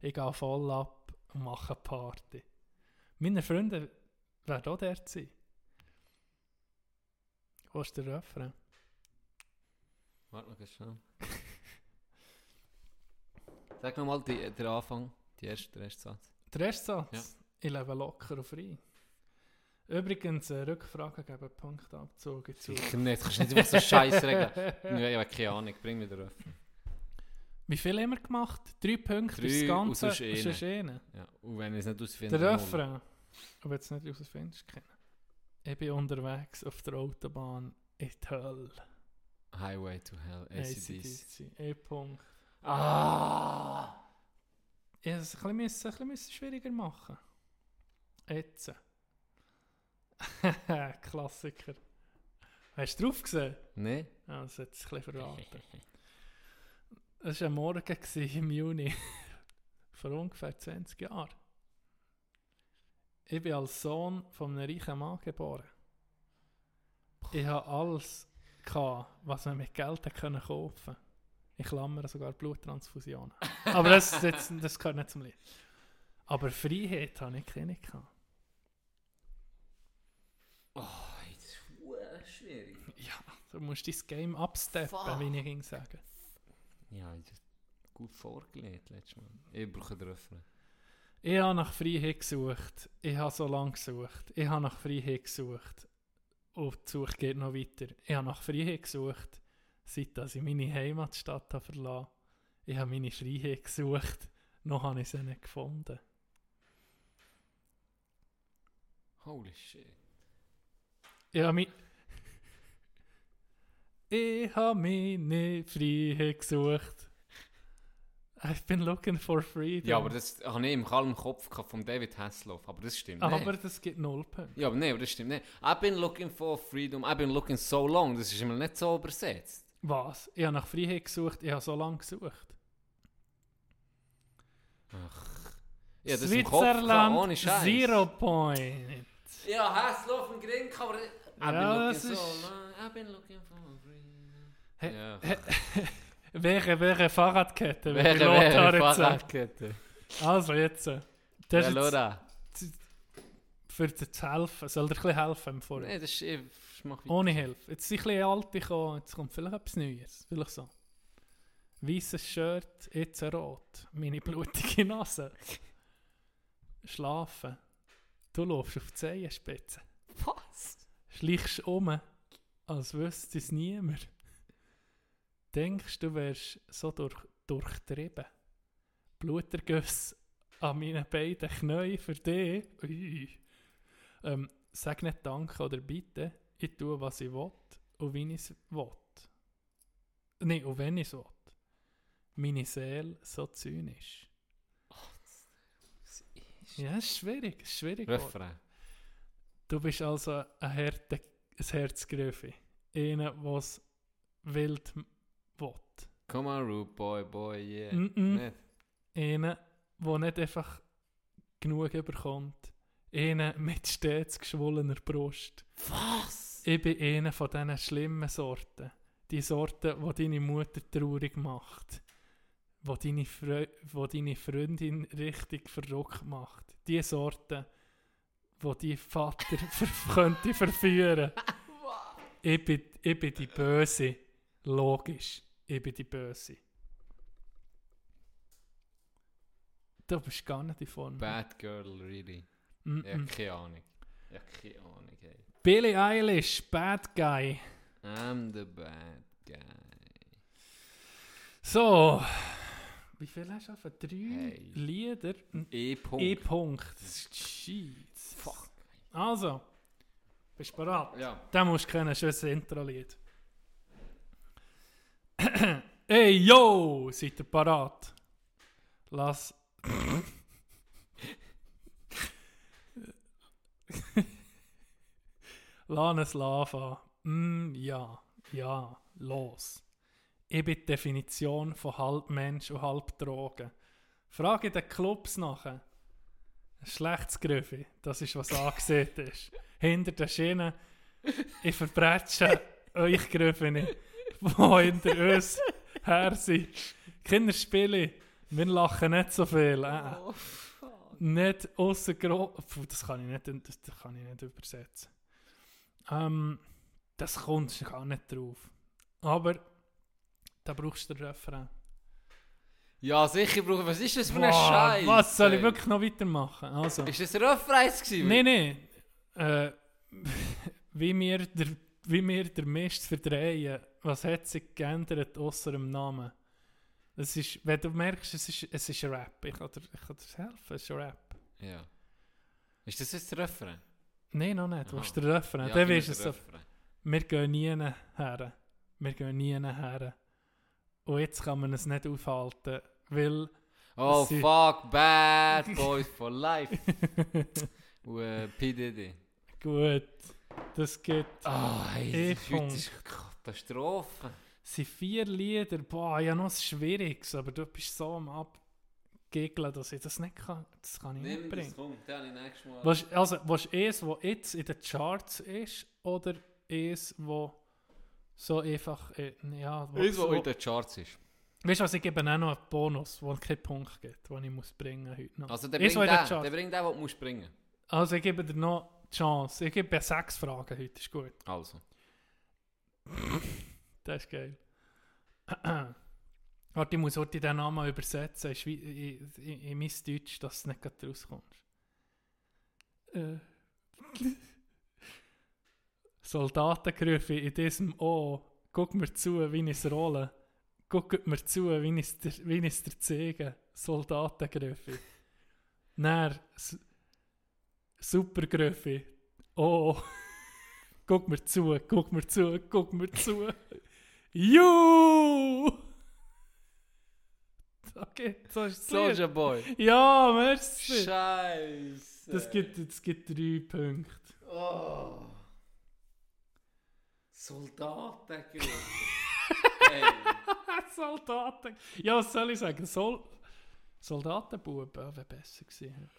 A: Ich gehe voll ab und mache Party. Meine Freunde werden auch dort sein. Wo ist der Refrain?
B: Warte ganz schnell. Sag nochmal den Anfang, die erste, der erste Satz.
A: Der erste Satz.
B: Ja.
A: Ich lebe locker und frei. Übrigens, äh, Rückfragen geben Punktabzug zu.
B: Sicher nicht, kannst nicht einfach so Scheiß regeln. [LAUGHS] Ich habe keine Ahnung, bring mir den Öffner.
A: Wie viel haben wir gemacht? Drei Punkte
B: Drei
A: das
B: und
A: Ganze.
B: eine.
A: sonst eine.
B: Ja, und wenn ich es nicht ausfinde,
A: Der. Refrain. Aber jetzt nicht rausfindest, kennen. Ich bin unterwegs auf der Autobahn in die Hölle.
B: Highway to Hell, ACDs.
A: ACDC. E-Punkt.
B: Ah!
A: Ich musste es ein bisschen, ein bisschen schwieriger machen. Jetzt. [LAUGHS] Klassiker. Hast du drauf gesehen?
B: Nein?
A: Ja, das hat es ein bisschen verraten. Es war ein Morgen im Juni, [LAUGHS] vor ungefähr 20 Jahren. Ich bin als Sohn von einem reichen Mann geboren. Ich hatte alles, gehabt, was man mit Geld hätte können Ich klammere sogar Bluttransfusionen. Aber das, das, das gehört nicht zum Lied. Aber Freiheit hatte ich keine.
B: Oh, das ist schwierig.
A: Ja, du musst dein Game upsteppen,
B: Fuck.
A: wie ich ging sagen.
B: Ja, ich habe gut vorgelegt letztes Mal. Ich brauche den Refrain.
A: Ich habe nach Freiheit gesucht. Ich habe so lange gesucht. Ich habe nach Freiheit gesucht. Und die Suche geht noch weiter. Ich habe nach Freiheit gesucht, seit dass ich meine Heimatstadt habe verlassen Ich habe meine Freiheit gesucht. Noch habe ich sie nicht gefunden.
B: Holy shit.
A: Ich habe, mi ich habe meine Freiheit gesucht. I've been looking for freedom.
B: Ja, aber das habe ich im kalten Kopf von David Hasselhoff, aber das stimmt
A: Aber
B: nicht.
A: das gibt null Punkte.
B: Ja, aber nee, aber das stimmt nicht. I've been looking for freedom, I've been looking so long, das ist immer nicht so übersetzt.
A: Was? Ich habe nach Freiheit gesucht. Ich habe so lange gesucht.
B: Ach. Ja, das im Kopf gehabt,
A: Switzerland,
B: ohne Scheiß.
A: zero point.
B: Ja, Hasselhoff im Gring, aber... I've been
A: Ja,
B: looking
A: ist-
B: long, I've been looking for freedom.
A: Hä-
B: Ja. [LAUGHS]
A: Welche, welche Fahrradkette?
B: Wäre, wäre. Fahrradkette.
A: Also jetzt. äh, Das
B: Ja,
A: jetzt
B: Laura.
A: für dir zu helfen. Soll dir ein bisschen helfen im Vorhinein?
B: Nee, das ist... Ich mach weiter.
A: Ohne Hilfe. Jetzt sind ein bisschen alte gekommen, jetzt kommt vielleicht etwas Neues. Vielleicht so. Weißes Shirt, jetzt rot. Meine blutige Nase. Schlafen. Du läufst auf die Zehenspitze.
B: Was?
A: Schleichst um, als wüsste es niemand. Denkst du wärst so durch, durchtrieben. Bluterguss an meinen beiden Knien für dich. Ui. Ähm, sag nicht Danke oder Bitte. Ich tue, was ich will. und wie ich es will. Nein, und wenn ich es will. Meine Seele so zynisch. Ja, ist schwierig, ist schwierig.
B: Refrain.
A: Du bist also ein, Härte, ein Herzgröfe. Einer, der es wild will.
B: Come on, Rude Boy, Boy, yeah.
A: Mm -mm.
B: Nicht?
A: Einer, der nicht einfach genug überkommt. Einer mit stets geschwollener Brust.
B: Was?
A: Ich bin einer von diesen schlimmen Sorten. Die Sorte, die deine Mutter traurig macht. Wo deine, wo deine Freundin richtig verrückt macht. Die Sorte, wo die Vater [LAUGHS] ver könnte verführen. ich, bin, ich bin die Böse. Logisch. Ich bin die Böse. Du bist gar nicht in Form.
B: Bad Girl, really.
A: Mm -mm.
B: keine Ahnung. Ja, keine Ahnung, hey.
A: Billie Eilish, Bad Guy.
B: I'm the bad guy.
A: So. Wie viel hast du auf? Drei
B: Hey.
A: Lieder?
B: E-Punkt.
A: E-Punkt. Shit.
B: Fuck.
A: Also. Bist du bereit?
B: Ja.
A: Da musst du kennen, schönes Intro-Lied. [CLEARS THROAT] Ey, yo! Seid ihr parat? Lass. [LAUGHS] [LAUGHS] Lass es laufen. Mm, ja, ja, los. Ich bin die Definition von halb Mensch und halb Drogen. Frage den Clubs nachher. Ein schlechtes Grüffi, das ist was angesehen ist. [LAUGHS] Hinter den Schienen, ich verbreche euch nicht, die hinter uns her sind. Kinderspiele, wir lachen nicht so viel. Äh. Nicht außer Gro Puh, das kann ich nicht, das kann ich nicht übersetzen. Ähm, das kommt gar nicht drauf. Aber da brauchst du den Refrain.
B: Ja, sicher brauche Was ist das für ein Scheiß?
A: Was soll ich wirklich noch weitermachen? Also.
B: Ist das ein Refrain gewesen?
A: Nein, nein. Äh, [LAUGHS] wie, wir der, wie wir der Mist verdrehen, was hat sich geändert außer dem Namen? Es ist, wenn du merkst, es ist, es ist Rap. Ich kann dir, ich kann dir helfen, es ist Rap.
B: Ja. Ist das jetzt der Refrain?
A: Nein, noch nicht. Du hast den Refrain.
B: Ja,
A: Dann weisst du es so. Wir gehen nie her. Wir gehen nie her. Und jetzt kann man es nicht aufhalten, weil...
B: Oh fuck, Bad Boys for Life. [LAUGHS] Und äh, P. Diddy.
A: Gut, das geht...
B: Ah, hey, das ist- Katastrophe.
A: Es sind vier Lieder, boah, ja noch ein schwieriges, aber du bist so am Abgegeln, dass ich das nicht kann. Das kann ich nicht
B: Nimm das,
A: bringen.
B: komm, den habe ich nächstes Mal.
A: Was, also, was eins, was jetzt in den Charts ist, oder eins, wo so einfach, äh, ja, wo,
B: was in den Charts ist.
A: Weißt du was, ich gebe auch noch einen Bonus, wo es keinen Punkt gibt, den ich muss bringen heute noch.
B: Also der bringt
A: den
B: der bringt den, den du musst bringen.
A: Also ich gebe dir noch die Chance. Ich gebe dir sechs Fragen heute, ist gut.
B: Also.
A: Das ist geil. [CLEARS THROAT] Warte, ich muss heute den Namen übersetzen, in, in, in mein Deutsch, dass du nicht gerade rauskommst. Äh. [LAUGHS] In diesem O. Guck mir zu, wie ich es rolle. Guckt mir zu, wie ich es dir, wie ich dir zeige. Soldatengrüffe. Dann S- Supergrüffe. Oh. [LAUGHS] guck mir zu, guck mir zu, guck mir zu. [LAUGHS] Juhu! [LAUGHS] Okay, so ist es.
B: Soldier Boy.
A: Ja, merci.
B: Scheiße.
A: Das gibt, das gibt drei Punkte.
B: Oh. Soldatengruppe. [LAUGHS] hey.
A: Soldaten. Ja, was soll ich sagen? Sol Soldatenbuben wäre besser gewesen.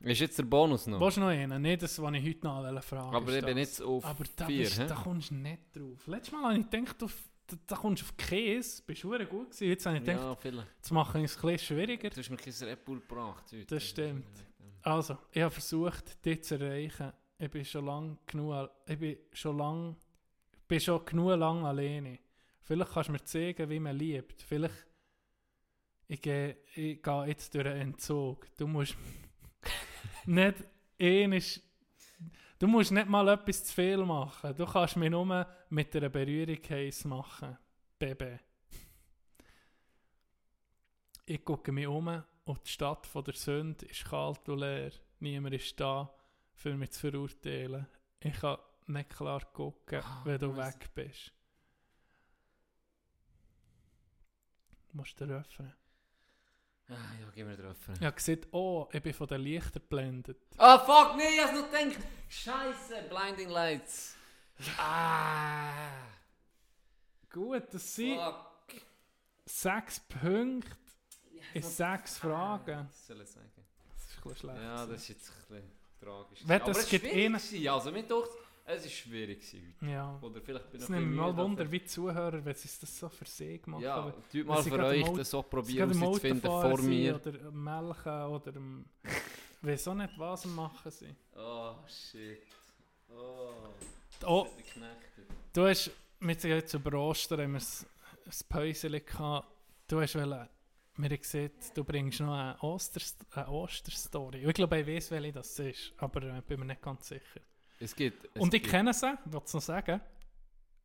B: Ist jetzt der Bonus noch?
A: Willst du noch einen? Nicht das, was ich heute noch fragen.
B: Aber ich bin jetzt auf
A: Aber da,
B: vier,
A: bist, da kommst du nicht drauf. Letztes Mal habe ich gedacht, auf, da, da kommst du auf Käse. Bist du gut gewesen. Jetzt habe ich gedacht,
B: Ja, vielleicht.
A: jetzt mache ich es ein bisschen schwieriger.
B: Du hast mir kein Red Bull gebracht heute.
A: Das stimmt. Also, ich habe versucht, dich zu erreichen. Ich bin schon lange genug, ich bin schon lang, bin schon genug lang alleine. Vielleicht kannst du mir zeigen, wie man liebt. Vielleicht, ich gehe, ich gehe jetzt durch einen Entzug. Du musst [LAUGHS] nicht ähnlich, du musst nicht mal etwas zu viel machen. Du kannst mich nur mit einer Berührung heiß machen. Baby. Ich gucke mich um und die Stadt von der Sünde ist kalt und leer. Niemand ist da, für mich zu verurteilen. Ich kann nicht klar gucken,
B: Ah,
A: wenn du weg bist. Du musst den Refrain.
B: Ah, ja, mir den Refrain.
A: Ich habe gesehen, oh, ich bin von den Lichtern geblendet.
B: Ah, fuck, nee, ich hab's noch gedacht. Scheiße, Blinding Lights. Ah,
A: Gut, das sind
B: fuck.
A: sechs Punkte in sechs Fragen.
B: Was soll ich sagen?
A: Das ist ein schlecht.
B: Ja, das ist jetzt ein bisschen tragisch.
A: Wenn
B: Aber
A: das
B: es
A: gibt
B: gewesen. Also, mir doch, es ist schwierig heute.
A: Ja.
B: Oder vielleicht bin ich
A: Es nimmt mal Wunder, wie Zuhörer, wenn sie das so für sich machen.
B: Ja, tut mal für euch das so probieren herauszufinden
A: Autofahren
B: vor mir.
A: Oder Melken oder [LAUGHS] weiß auch nicht, was machen sie.
B: Oh, shit. Oh,
A: Oh,
B: ich
A: du hast... Sind jetzt über Ostern haben wir ein Päuschen gehabt. Du hast wollen... Wir haben gesehen, du bringst noch eine, Osterst eine Osterstory. Ich glaube, ich weiß, welche das ist, aber äh, bin mir nicht ganz sicher.
B: Es gibt... Es
A: Und ich
B: gibt-
A: kenne sie, will es noch sagen,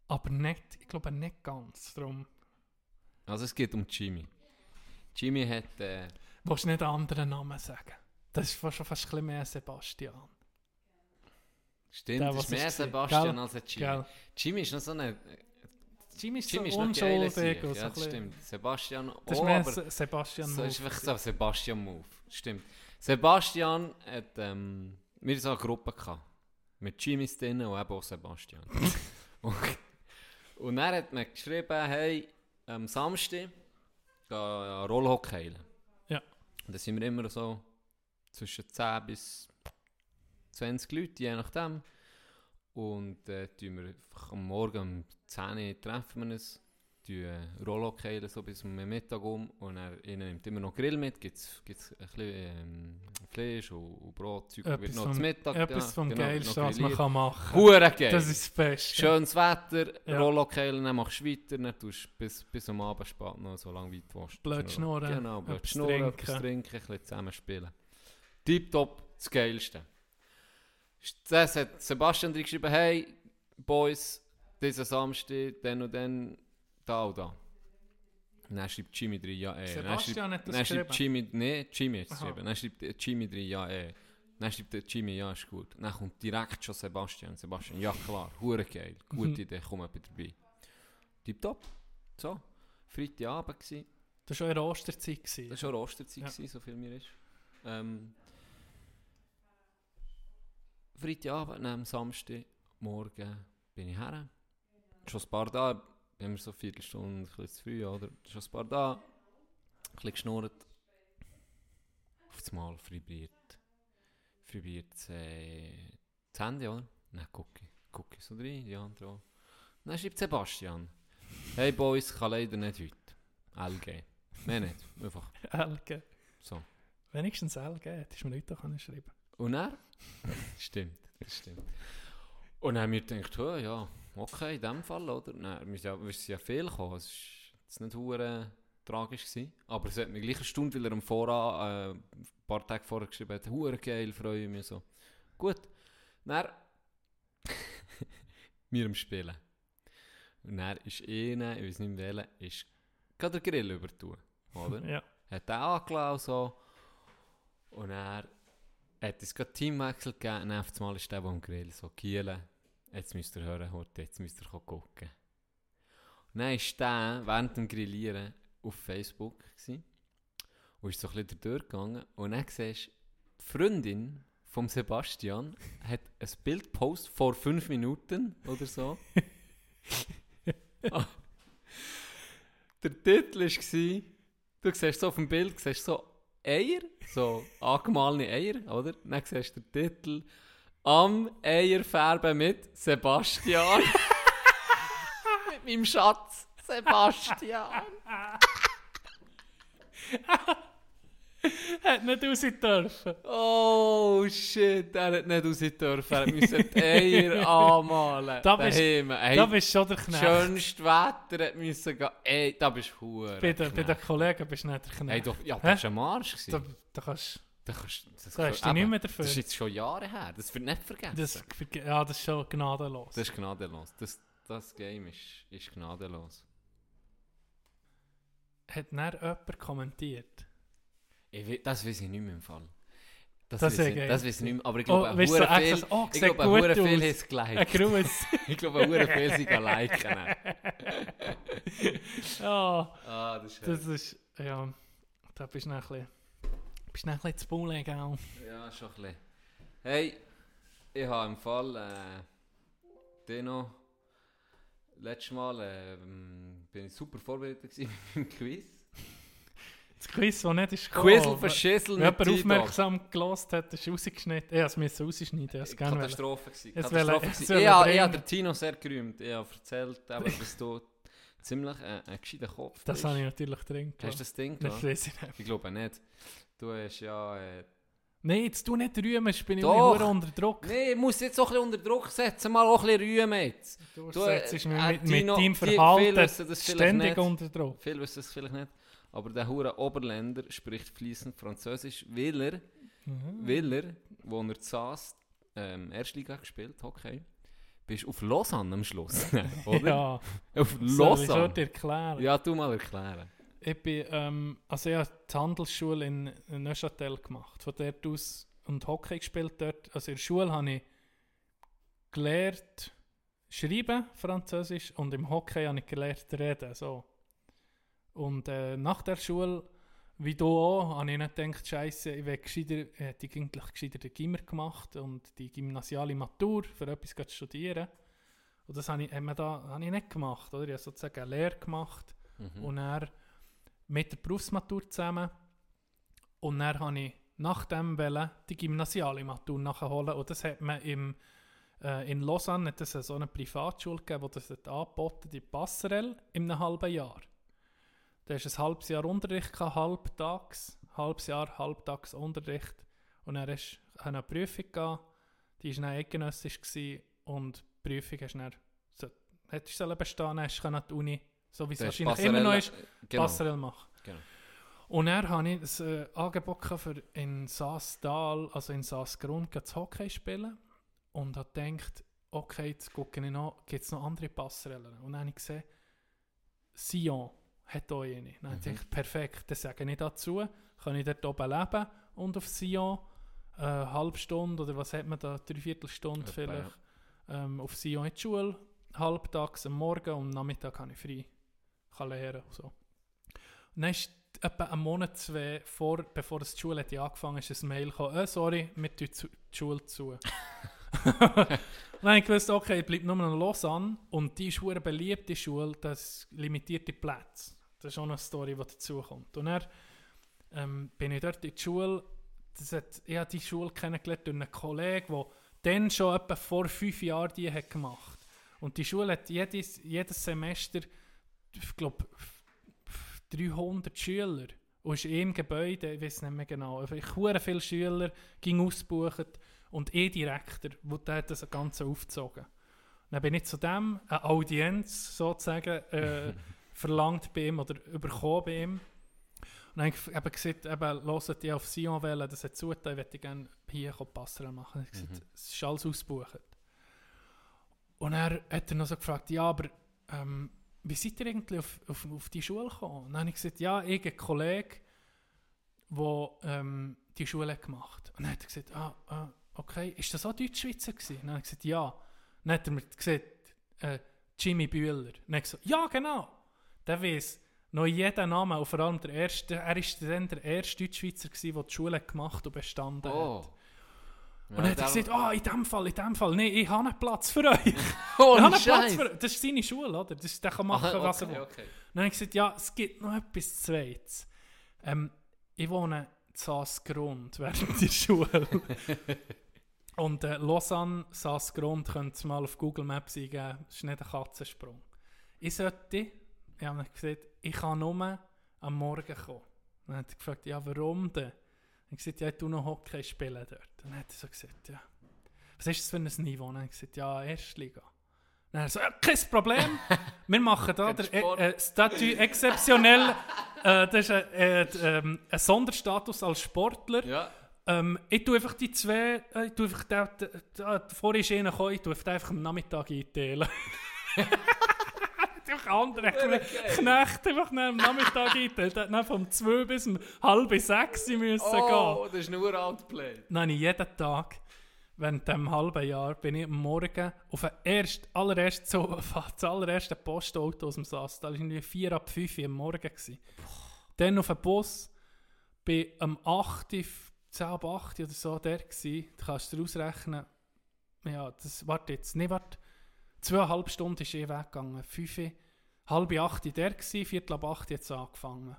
A: aber nicht, ich glaube nicht ganz. Darum
B: Also es geht um Jimmy. Jimmy hat... Äh,
A: willst du nicht einen anderen Namen sagen. Das ist fast, schon fast ein bisschen mehr Sebastian.
B: stimmt,
A: Der,
B: das ist mehr
A: ist.
B: Sebastian
A: Gell?
B: als ein Jimmy.
A: Gell?
B: Jimmy ist noch so eine...
A: Jimmy ist
B: Jimmy ist
A: so
B: noch geile
A: unschuldig.
B: Ja, das
A: bisschen-
B: stimmt. Sebastian
A: Das ist
B: auch,
A: mehr
B: aber...
A: Se- Sebastian
B: So ist
A: Move
B: einfach so ein Sebastian-Move. Stimmt. Sebastian hat... Ähm, wir so eine Gruppe gehabt. Mit Jimmys drin und eben auch Sebastian. [LAUGHS] und, und dann hat man geschrieben, hey, am Samstag gehen Rollhockey heilen.
A: Ja.
B: Und dann sind wir immer so zwischen 10 bis 20 Leute, je nachdem. Und äh, tun wir am Morgen um 10 Uhr treffen wir uns, äh, Rollhockey heilen, so bis um Mittag um. Und er ihnen nimmt immer noch Grill mit, gibt es ein bisschen ähm, Fleisch und, und Brot, Zeug, wird
A: Etwas
B: noch
A: vom-
B: zum Mittag.
A: Etwas
B: ja,
A: vom
B: genau,
A: Geilsten,
B: noch
A: was man kann machen kann.
B: Hure geil!
A: Das ist das Beste.
B: Schönes Wetter,
A: Ja.
B: Rollokeilen, dann machst du weiter, dann tust du bis, bis am Abend spät noch so lange weit willst.
A: Blöd schnurren,
B: Genau, blöd
A: etwas
B: schnurren,
A: trinken.
B: etwas trinken, ein bisschen zusammen spielen. Tipptopp, das Geilste. Das hat Sebastian drin geschrieben, hey, Boys, diesen Samstag, dann und dann, da und da. Und dann schreibt Jimmy drin, ja, eh. Dann
A: Sebastian
B: schreibt-
A: hat das
B: Dann schreibt? Jimmy, nee, Jimmy hat es
A: Aha.
B: geschrieben. Dann schreibt Jimmy drin, ja, eh. Dann schreibt der Jimmy, ja, ist gut. Dann kommt direkt schon Sebastian. Sebastian, ja klar, hure geil. Gute
A: Mhm.
B: Idee, komm etwa dabei. Tipptopp. So, Freitagabend gsi.
A: Das war schon in Osterzeit. gewesen.
B: Das war schon Osterzeit,
A: Ja.
B: gewesen, so viel mir ist. Ähm, Freitagabend, am Samstag, morgen bin ich her. Schon ein paar da, haben wir so eine Viertelstunde, ein bisschen zu früh, oder? Schon ein paar da, ein bisschen geschnurrt. Auf das Mal vibriert. Vibriert äh, das Handy, oder? Ich, gucke ich so rein, die andere auch. Dann schreibt Sebastian, hey Boys, kann leider nicht heute. LG. Mehr nicht, einfach [LAUGHS]
A: LG.
B: so.
A: Wenigstens LG, hättest du mir heute auch schreiben
B: Und er? [LAUGHS] stimmt, das stimmt. Und dann haben wir gedacht, oh, ja, okay, in dem Fall, oder? Dann, wir sind ja, wir sind ja viel gekommen, es war jetzt nicht hure tragisch gewesen, aber es hat mir gleich eine Stunde, weil er am Voran, äh, ein paar Tage vorher geschrieben hat, hure geil, freue ich mich so. Gut, dann, [LAUGHS] wir am Spielen. Und dann ist einer, ich weiß nicht mehr welcher, ist gerade der Grill übertun, oder?
A: Ja.
B: hat er angelassen und so. Und er hat es gerade Teamwechsel gegeben und auf einmal ist der, der am Grill so Kielen. Jetzt müsst ihr hören, heute, jetzt müsst ihr gucken. Und dann ist der während dem Grillieren auf Facebook gewesen, und ist so ein bisschen durchgegangen und dann siehst du, die Freundin vom Sebastian [LAUGHS] hat ein Bild gepostet vor fünf Minuten oder so. [LAUGHS] Ah. Der Titel war, du siehst so auf dem Bild, siehst so Eier, so [LAUGHS] angemahlene Eier, oder? Dann siehst du den Titel «Am Eier färben mit Sebastian». [LAUGHS] mit meinem Schatz Sebastian.
A: Hätte nicht raus dürfen.
B: Oh shit, er hat nicht raus dürfen, er musste die Eier [LAUGHS] anmalen.
A: Da bist-.
B: Hey,
A: Da bist du schon der Knecht.
B: schönste Wetter hat müssen gehen. Ey, da bist du
A: Bei, den- bei den. Kollegen bist du nicht der Knecht.
B: Hey, doch, ja, das war ein Marsch.
A: Da, da kannst,
B: Da kannst, das
A: da du nicht mehr dafür.
B: Das ist jetzt schon Jahre her, das wird nicht vergessen.
A: Das, ja, das ist schon gnadenlos.
B: Das ist gnadenlos. Das, das Game ist, ist gnadenlos.
A: Hat dann jemand kommentiert?
B: Ich, das weiß ich nicht mehr im Fall. Das,
A: Das
B: weiß
A: ist
B: ich, das weiß ich nicht mehr. Aber ich
A: Oh,
B: glaube,
A: weißt du,
B: viel,
A: das- oh,
B: ich glaube,
A: gut
B: viel haben es
A: Ein
B: geliked. [LAUGHS] Ich glaube, hure viel sind liken.
A: ja, [LAUGHS]
B: Ah, das ist
A: das ist, ja, da bist du ein bisschen, bist du ein bisschen zu bullen, gell?
B: Ja, schon ein bisschen. Hey, ich habe im Fall äh, den noch. Letztes Mal ähm, bin ich super vorbereitet [LAUGHS] mit dem Quiz.
A: Das Quiz, das nicht ist
B: Quizzel verschissel
A: Wenn jemand aufmerksam gelost hat, ist rausgeschnitten. Ich musste es rausschneiden, wollen.
B: Katastrophe.
A: Jetzt
B: Katastrophe
A: jetzt will
B: Ich habe ich habe den Tino sehr gerühmt. Ich habe erzählt, eben, dass du ziemlich äh, ein gescheiter Kopf
A: Das
B: bist.
A: habe ich natürlich drin.
B: Hast du das Ding
A: nicht.
B: Ich glaube nicht. Du hast ja... Äh,
A: Nein, jetzt du nicht rühmen, jetzt bin ich
B: Doch.
A: immer unter Druck.
B: nee, ich muss jetzt auch ein bisschen unter Druck setzen. Mal auch ein bisschen rühmen jetzt.
A: Du
B: Du,
A: setzt mich
B: äh,
A: mit, deinem Verhalten ständig
B: nicht.
A: unter Druck.
B: Viele wissen es vielleicht nicht. Aber der hure Oberländer spricht fließend Französisch, weil er,
A: Mhm.
B: weil er, wo er saß, ähm, Erstliga gespielt, Hockey, bist auf Lausanne am Schluss, [LAUGHS] oder?
A: Ja,
B: Auf
A: soll ich
B: Lausanne.
A: schon dir erklären?
B: Ja, du mal erklären.
A: Ich bin, ähm, also ich habe die Handelsschule in Neuchâtel gemacht. Von dort aus und Hockey gespielt dort. Also in der Schule habe ich gelernt schreiben, Französisch, und im Hockey habe ich gelernt reden, so. Und äh, nach der Schule, wie du auch, habe ich nicht gedacht, Scheiße, ich hätte ich eigentlich gescheiter den Gimmer gemacht und die gymnasiale Matur für etwas zu studieren. Und das habe ich, haben wir da, habe ich nicht gemacht, oder? Ich habe sozusagen eine Lehre gemacht
B: Mhm.
A: und dann mit der Berufsmatur zusammen. Und dann habe ich nach dem wollen die gymnasiale Matur nachholen. Und das hat man im, äh, in Lausanne hat es so eine Privatschule gegeben, wo das hat angeboten, die Passerelle, in einem halben Jahr. Da hast ein halbes Jahr Unterricht gehabt, halbtags, halbes Jahr, halbtags Unterricht. Und dann hast eine Prüfung gehabt, die war dann eidgenössisch gewesen, und die Prüfung hast du dann, so, hättest du bestehen, hast du an die Uni, so wie es wahrscheinlich immer noch ist,
B: Genau.
A: Passerelle machen.
B: Genau.
A: Und dann habe ich ein äh, Angebot für in Saastal, also in Saasgrund, zu Hockey spielen. Und habe gedacht, okay, jetzt gucke ich noch, gibt es noch andere Passerellen? Und dann habe ich gesehen, Sion hat auch eine. Dann ich
B: Mhm.
A: gedacht, perfekt, das sage ich dazu. Kann ich dort oben leben und auf Sion äh, eine halbe Stunde oder was hat man da, dreiviertel Stunde vielleicht, ähm, auf Sion in die Schule, halbtags am Morgen und am Nachmittag habe ich frei. Kann lernen und so. Dann ist etwa einen Monat, zwei, vor, bevor das die Schule hat angefangen ist, ein Mail gekommen, äh, sorry, wir tun die Schule zu. [LAUGHS] habe ich gewusst, okay, ich bleibe nur noch Lausanne und die ist eine beliebte Schule, das limitierte Plätze. Das ist auch eine Story, die dazu kommt. Und dann ähm, bin ich dort in die Schule, das hat, ich habe die Schule kennengelernt durch einen Kollegen, der dann schon etwa vor fünf Jahren die hat gemacht. Und die Schule hat jedes, jedes Semester, ich glaube, 300 Schüler. Und ist im Gebäude, ich weiß nicht mehr genau, ich habe viele Schüler, ging ausgebucht und eh Direktor, der hat das Ganze aufgezogen. Dann bin ich zu dem, eine Audienz sozusagen, äh, [LAUGHS] verlangt bei ihm oder überkommen bei ihm. Und dann habe ich gesagt, eben, hört die auf Sion wählen, das hat zugetan, ich möchte gerne hier Passerelle machen. Ich habe gesagt,
B: Mhm.
A: es ist alles ausgebucht. Und er hat er noch so gefragt, ja, aber ähm, wie seid ihr eigentlich auf, auf, auf die Schule gekommen? Und dann habe ich gesagt, ja, ich habe einen Kollegen, der ähm, die Schule hat gemacht Und dann hat er gesagt, ah, ah okay, ist das auch Deutschschweizer gewesen? Und dann habe ich gesagt, ja. Dann hat er mir gesagt, äh, Jimmy Bühler. Und dann habe ich gesagt, ja, genau. Der weiß noch jeden Namen, und vor allem der erste, er war dann der erste Deutschschweizer, gewesen, der die Schule gemacht und bestanden
B: Oh.
A: hat. Und dann hat er gesagt, ah, in dem Fall, in dem Fall, nee, ich habe einen Platz für euch.
B: oh,
A: ich habe einen Platz für Das ist seine Schule, oder? Das der kann machen,
B: Aha,
A: was er
B: okay,
A: will.
B: okay.
A: Dann habe ich gesagt, ja, es gibt noch etwas Zweites. Ähm, ich wohne in Saasgrund [LAUGHS] während der Schule. [LAUGHS] Und äh, Lausanne, Saasgrund, könnt ihr mal auf Google Maps eingeben. Das ist nicht ein Katzensprung. Ich sollte, ich habe gesagt, ich kann nur am Morgen kommen. Dann hat er gefragt, ja, warum denn? Dann habe ich gesagt, ja, ich tue noch Hockey spielen dort. Dann hat er so gesagt, ja, was ist das für ein Niveau? Dann habe ich gesagt, ja, Erstliga. Dann hat er so, ja, kein Problem. [LAUGHS] Wir machen da
B: Sport.
A: äh, äh, Statut exceptionell. äh, das ist ein, äh, ähm, Sonderstatus als Sportler.
B: Ja.
A: Ähm, ich tue einfach die zwei, äh, ich tue einfach, da, da, da, vorher ist einer gekommen, ich tue einfach einfach am Nachmittag einteilen. [LAUGHS] einfach andere Knecht einfach nach am Nachmittag eingeteilt. Hat dann vom 2 bis um halb 6 müssen
B: Oh,
A: gehen.
B: das ist nur Outplay.
A: Ich jeden Tag, während dem halben Jahr, bin ich am Morgen auf den erst, allererst, so, [LAUGHS] das allererste Postauto aus dem Sass. Da war irgendwie 4 ab 5 Uhr am Morgen. Gewesen. Dann auf den Bus, bin am 8 Uhr, 10 ab 8 Uhr oder so der gewesen. Du kannst dir ausrechnen, ja, das, warte jetzt, nicht warte, zweieinhalb Stunden ist eh weggegangen. 5 Uhr, halb 8 Uhr der gewesen, viertel ab 8 Uhr jetzt angefangen.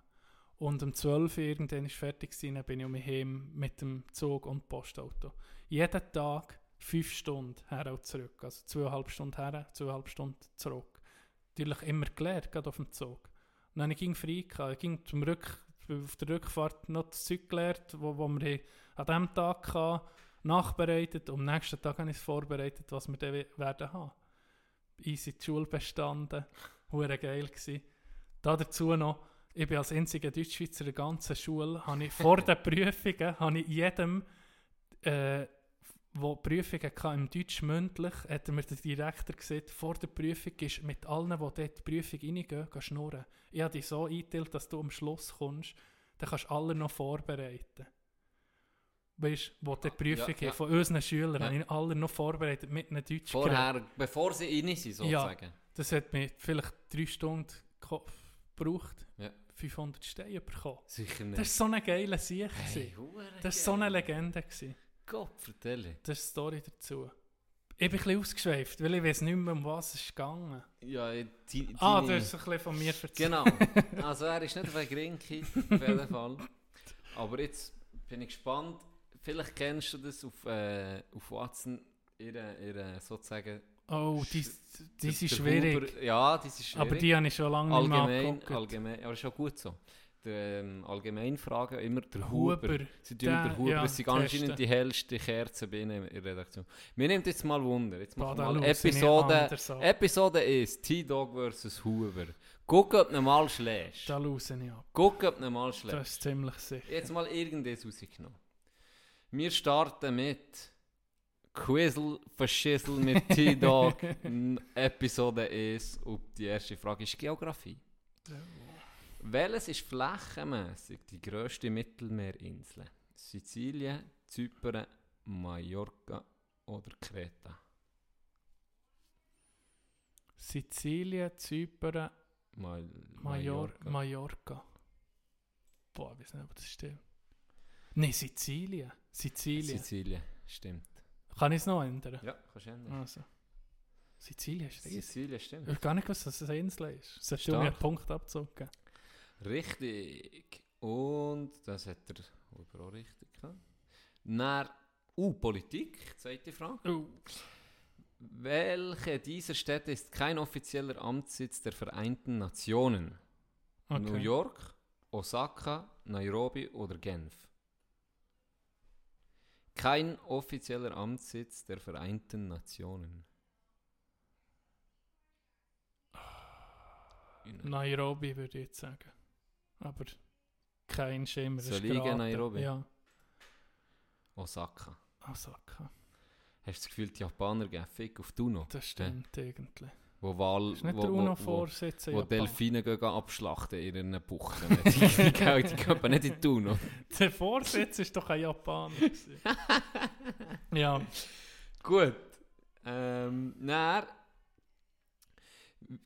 A: Und um 12 Uhr irgendwann ist fertig gewesen, dann bin ich um mich heim mit dem Zug und Postauto. Jeden Tag 5 Stunden her und zurück. Also zweieinhalb Stunden her, zweieinhalb Stunden zurück. Natürlich immer gelernt, gerade auf dem Zug. Und dann ging frei, gehabt. ich ging zum Rück, auf der Rückfahrt noch das Zeug gelernt, wo, wo wir an diesem Tag hatten, nachbereitet. Und am nächsten Tag habe ich es vorbereitet, was wir dann we- werden haben. Easy die Schule bestanden, hure geil gsi. Da dazu noch, ich bin als einziger Deutschschweizer in der ganzen Schule, habe ich vor den [LAUGHS] Prüfungen, habe ich jedem, äh, wo Prüfungen hatte, im Deutsch mündlich, hat mir der Direktor gesagt, vor der Prüfung ist mit allen, die dort in die Prüfung reingehen, geh schnurren. Ich habe dich so eingeteilt, dass du am Schluss kommst, dann kannst du alle noch vorbereiten. Weißt du, wo die Prüfung
B: ja.
A: haben, von unseren Schülern,
B: Ja.
A: habe ich alle noch vorbereitet mit einem Deutsch
B: Vorher, bevor sie rein sind, sozusagen.
A: Das hat mir vielleicht drei Stunden ge- gebraucht,
B: Ja.
A: 500 Steine bekommen.
B: Sicher nicht.
A: Das war so eine geile Sieg.
B: hey,
A: Das war so eine Legende. gewesen.
B: Gott, vertelle.
A: Das ist die Story dazu. Ich bin ein bisschen ausgeschweift, weil ich weiß nicht mehr, um was es ist gegangen.
B: Ja, die, die,
A: Ah, du hast ein bisschen von mir erzählt.
B: Genau. Also er ist nicht auf ein Grinki, auf jeden Fall. Aber jetzt bin ich gespannt. Vielleicht kennst du das auf, äh, auf Watson, ihre, ihre sozusagen...
A: Oh, die, die
B: der
A: schwierig.
B: Huber, ja, die ist schwierig.
A: Aber die habe ich schon lange nicht mehr
B: allgemein,
A: angeguckt.
B: allgemein, aber ist schon gut so. Der ähm, Allgemeinfragen immer der
A: Huber.
B: Huber. Sie tun
A: Der-
B: immer der Huber.
A: ja,
B: das sind anscheinend die hellste Kerze bei ihnen in der Redaktion. Mir nimmt jetzt mal Wunder. Jetzt machen wir mal
A: sie nicht
B: Episode. Episode ist T-Dog vs. Huber. Guck, ob du mal schlägst.
A: Da raus nicht ab.
B: Guck, ob du mal schlägst.
A: Das ist ziemlich sicher.
B: Jetzt mal irgendwas rausgenommen. Wir starten mit Quizzle Verschissel mit [LAUGHS] T-Dog. Episode 1. Und die erste Frage ist Geografie. Welches ist flächenmässig die grösste Mittelmeerinsel? Sizilien, Zypern, Mallorca oder Kreta?
A: Sizilien, Zypern,
B: Mal
A: Major Mallorca. Boah, ich weiß nicht, ob das stimmt. Nein, Sizilien. Sizilien.
B: Sizilien, stimmt.
A: Kann ich es noch ändern?
B: Ja, kannst du ändern.
A: Also. Sizilien ist riesig.
B: Sizilien, stimmt.
A: Ich habe gar nicht gewusst, dass es eine Insel ist. Es hat
B: Stark.
A: mir einen Punkt abgezogen.
B: Richtig. Und das hat er auch richtig gehabt. Nach uh, Politik, zweite Frage.
A: Oh.
B: Welche dieser Städte ist kein offizieller Amtssitz der Vereinten Nationen?
A: Okay.
B: New York, Osaka, Nairobi oder Genf? Kein offizieller Amtssitz der Vereinten Nationen.
A: Nairobi würde ich jetzt sagen. Aber kein Schimmer.
B: Gehen,
A: geraten.
B: Nairobi?
A: Ja,
B: Osaka.
A: Osaka.
B: Hast du das Gefühl, die Japaner geben Fick auf Tuno?
A: Das stimmt irgendwie.
B: Wo Wahl,
A: Ist nicht
B: wo,
A: der
B: wo, wo,
A: UNO-Vorsitz
B: wo
A: Japan?
B: Delfine gehen abschlachten in ihren Buchten. die, [LAUGHS] die, gehen- die nicht in Tuno. [LAUGHS]
A: Der Vorsitz ist doch ein Japaner. [LAUGHS] ja,
B: Gut. Ähm, na,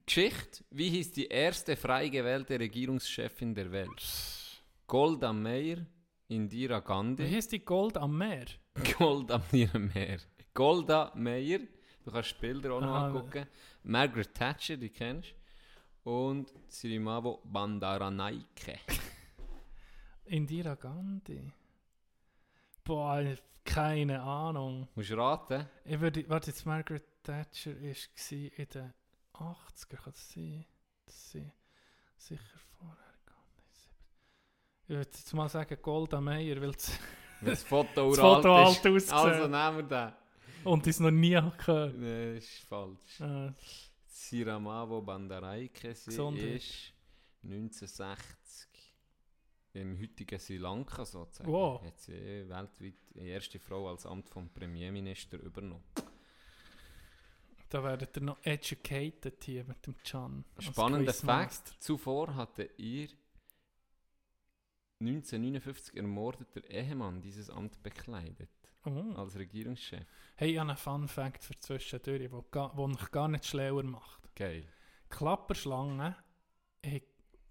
B: Geschichte. Wie hieß die erste frei gewählte Regierungschefin der Welt? Golda Meir, Indira
A: wie
B: Gandhi,
A: hieß die Gold am Meer?
B: Golda Meir. Golda Meir, du kannst Bilder auch noch
A: Ah,
B: angucken. Margaret Thatcher, die kennst du. Und Sirimavo Bandaranaike. [LAUGHS]
A: Indira Gandhi. Boah, keine Ahnung.
B: Musst du raten?
A: Ich würde, warte, jetzt Margaret Thatcher ist gsi in den 80er, kann das sein? Das sie sicher vorher Gandhi. Ich würde jetzt mal sagen Golda Meir, weil
B: Wenn das Foto [LAUGHS]
A: das Foto alt
B: ist.
A: aussieht
B: Also nehmen wir den.
A: Und es noch nie gehört.
B: Nein, ist falsch.
A: Äh,
B: Siramavo Bandaraike, ist 1960 im heutigen Sri Lanka sozusagen.
A: Wow.
B: Hat sie weltweit die erste Frau als Amt vom Premierminister übernommen.
A: Da werdet ihr noch educated hier mit dem als
B: Spannender. Fakt: Zuvor hatte ihr 1959 ermordeter Ehemann dieses Amt bekleidet
A: Oh.
B: als Regierungschef.
A: Hey, ich habe einen Fun Fact für zwischendurch, der wo mich gar nicht schlauer macht.
B: Geil.
A: Klapperschlangen haben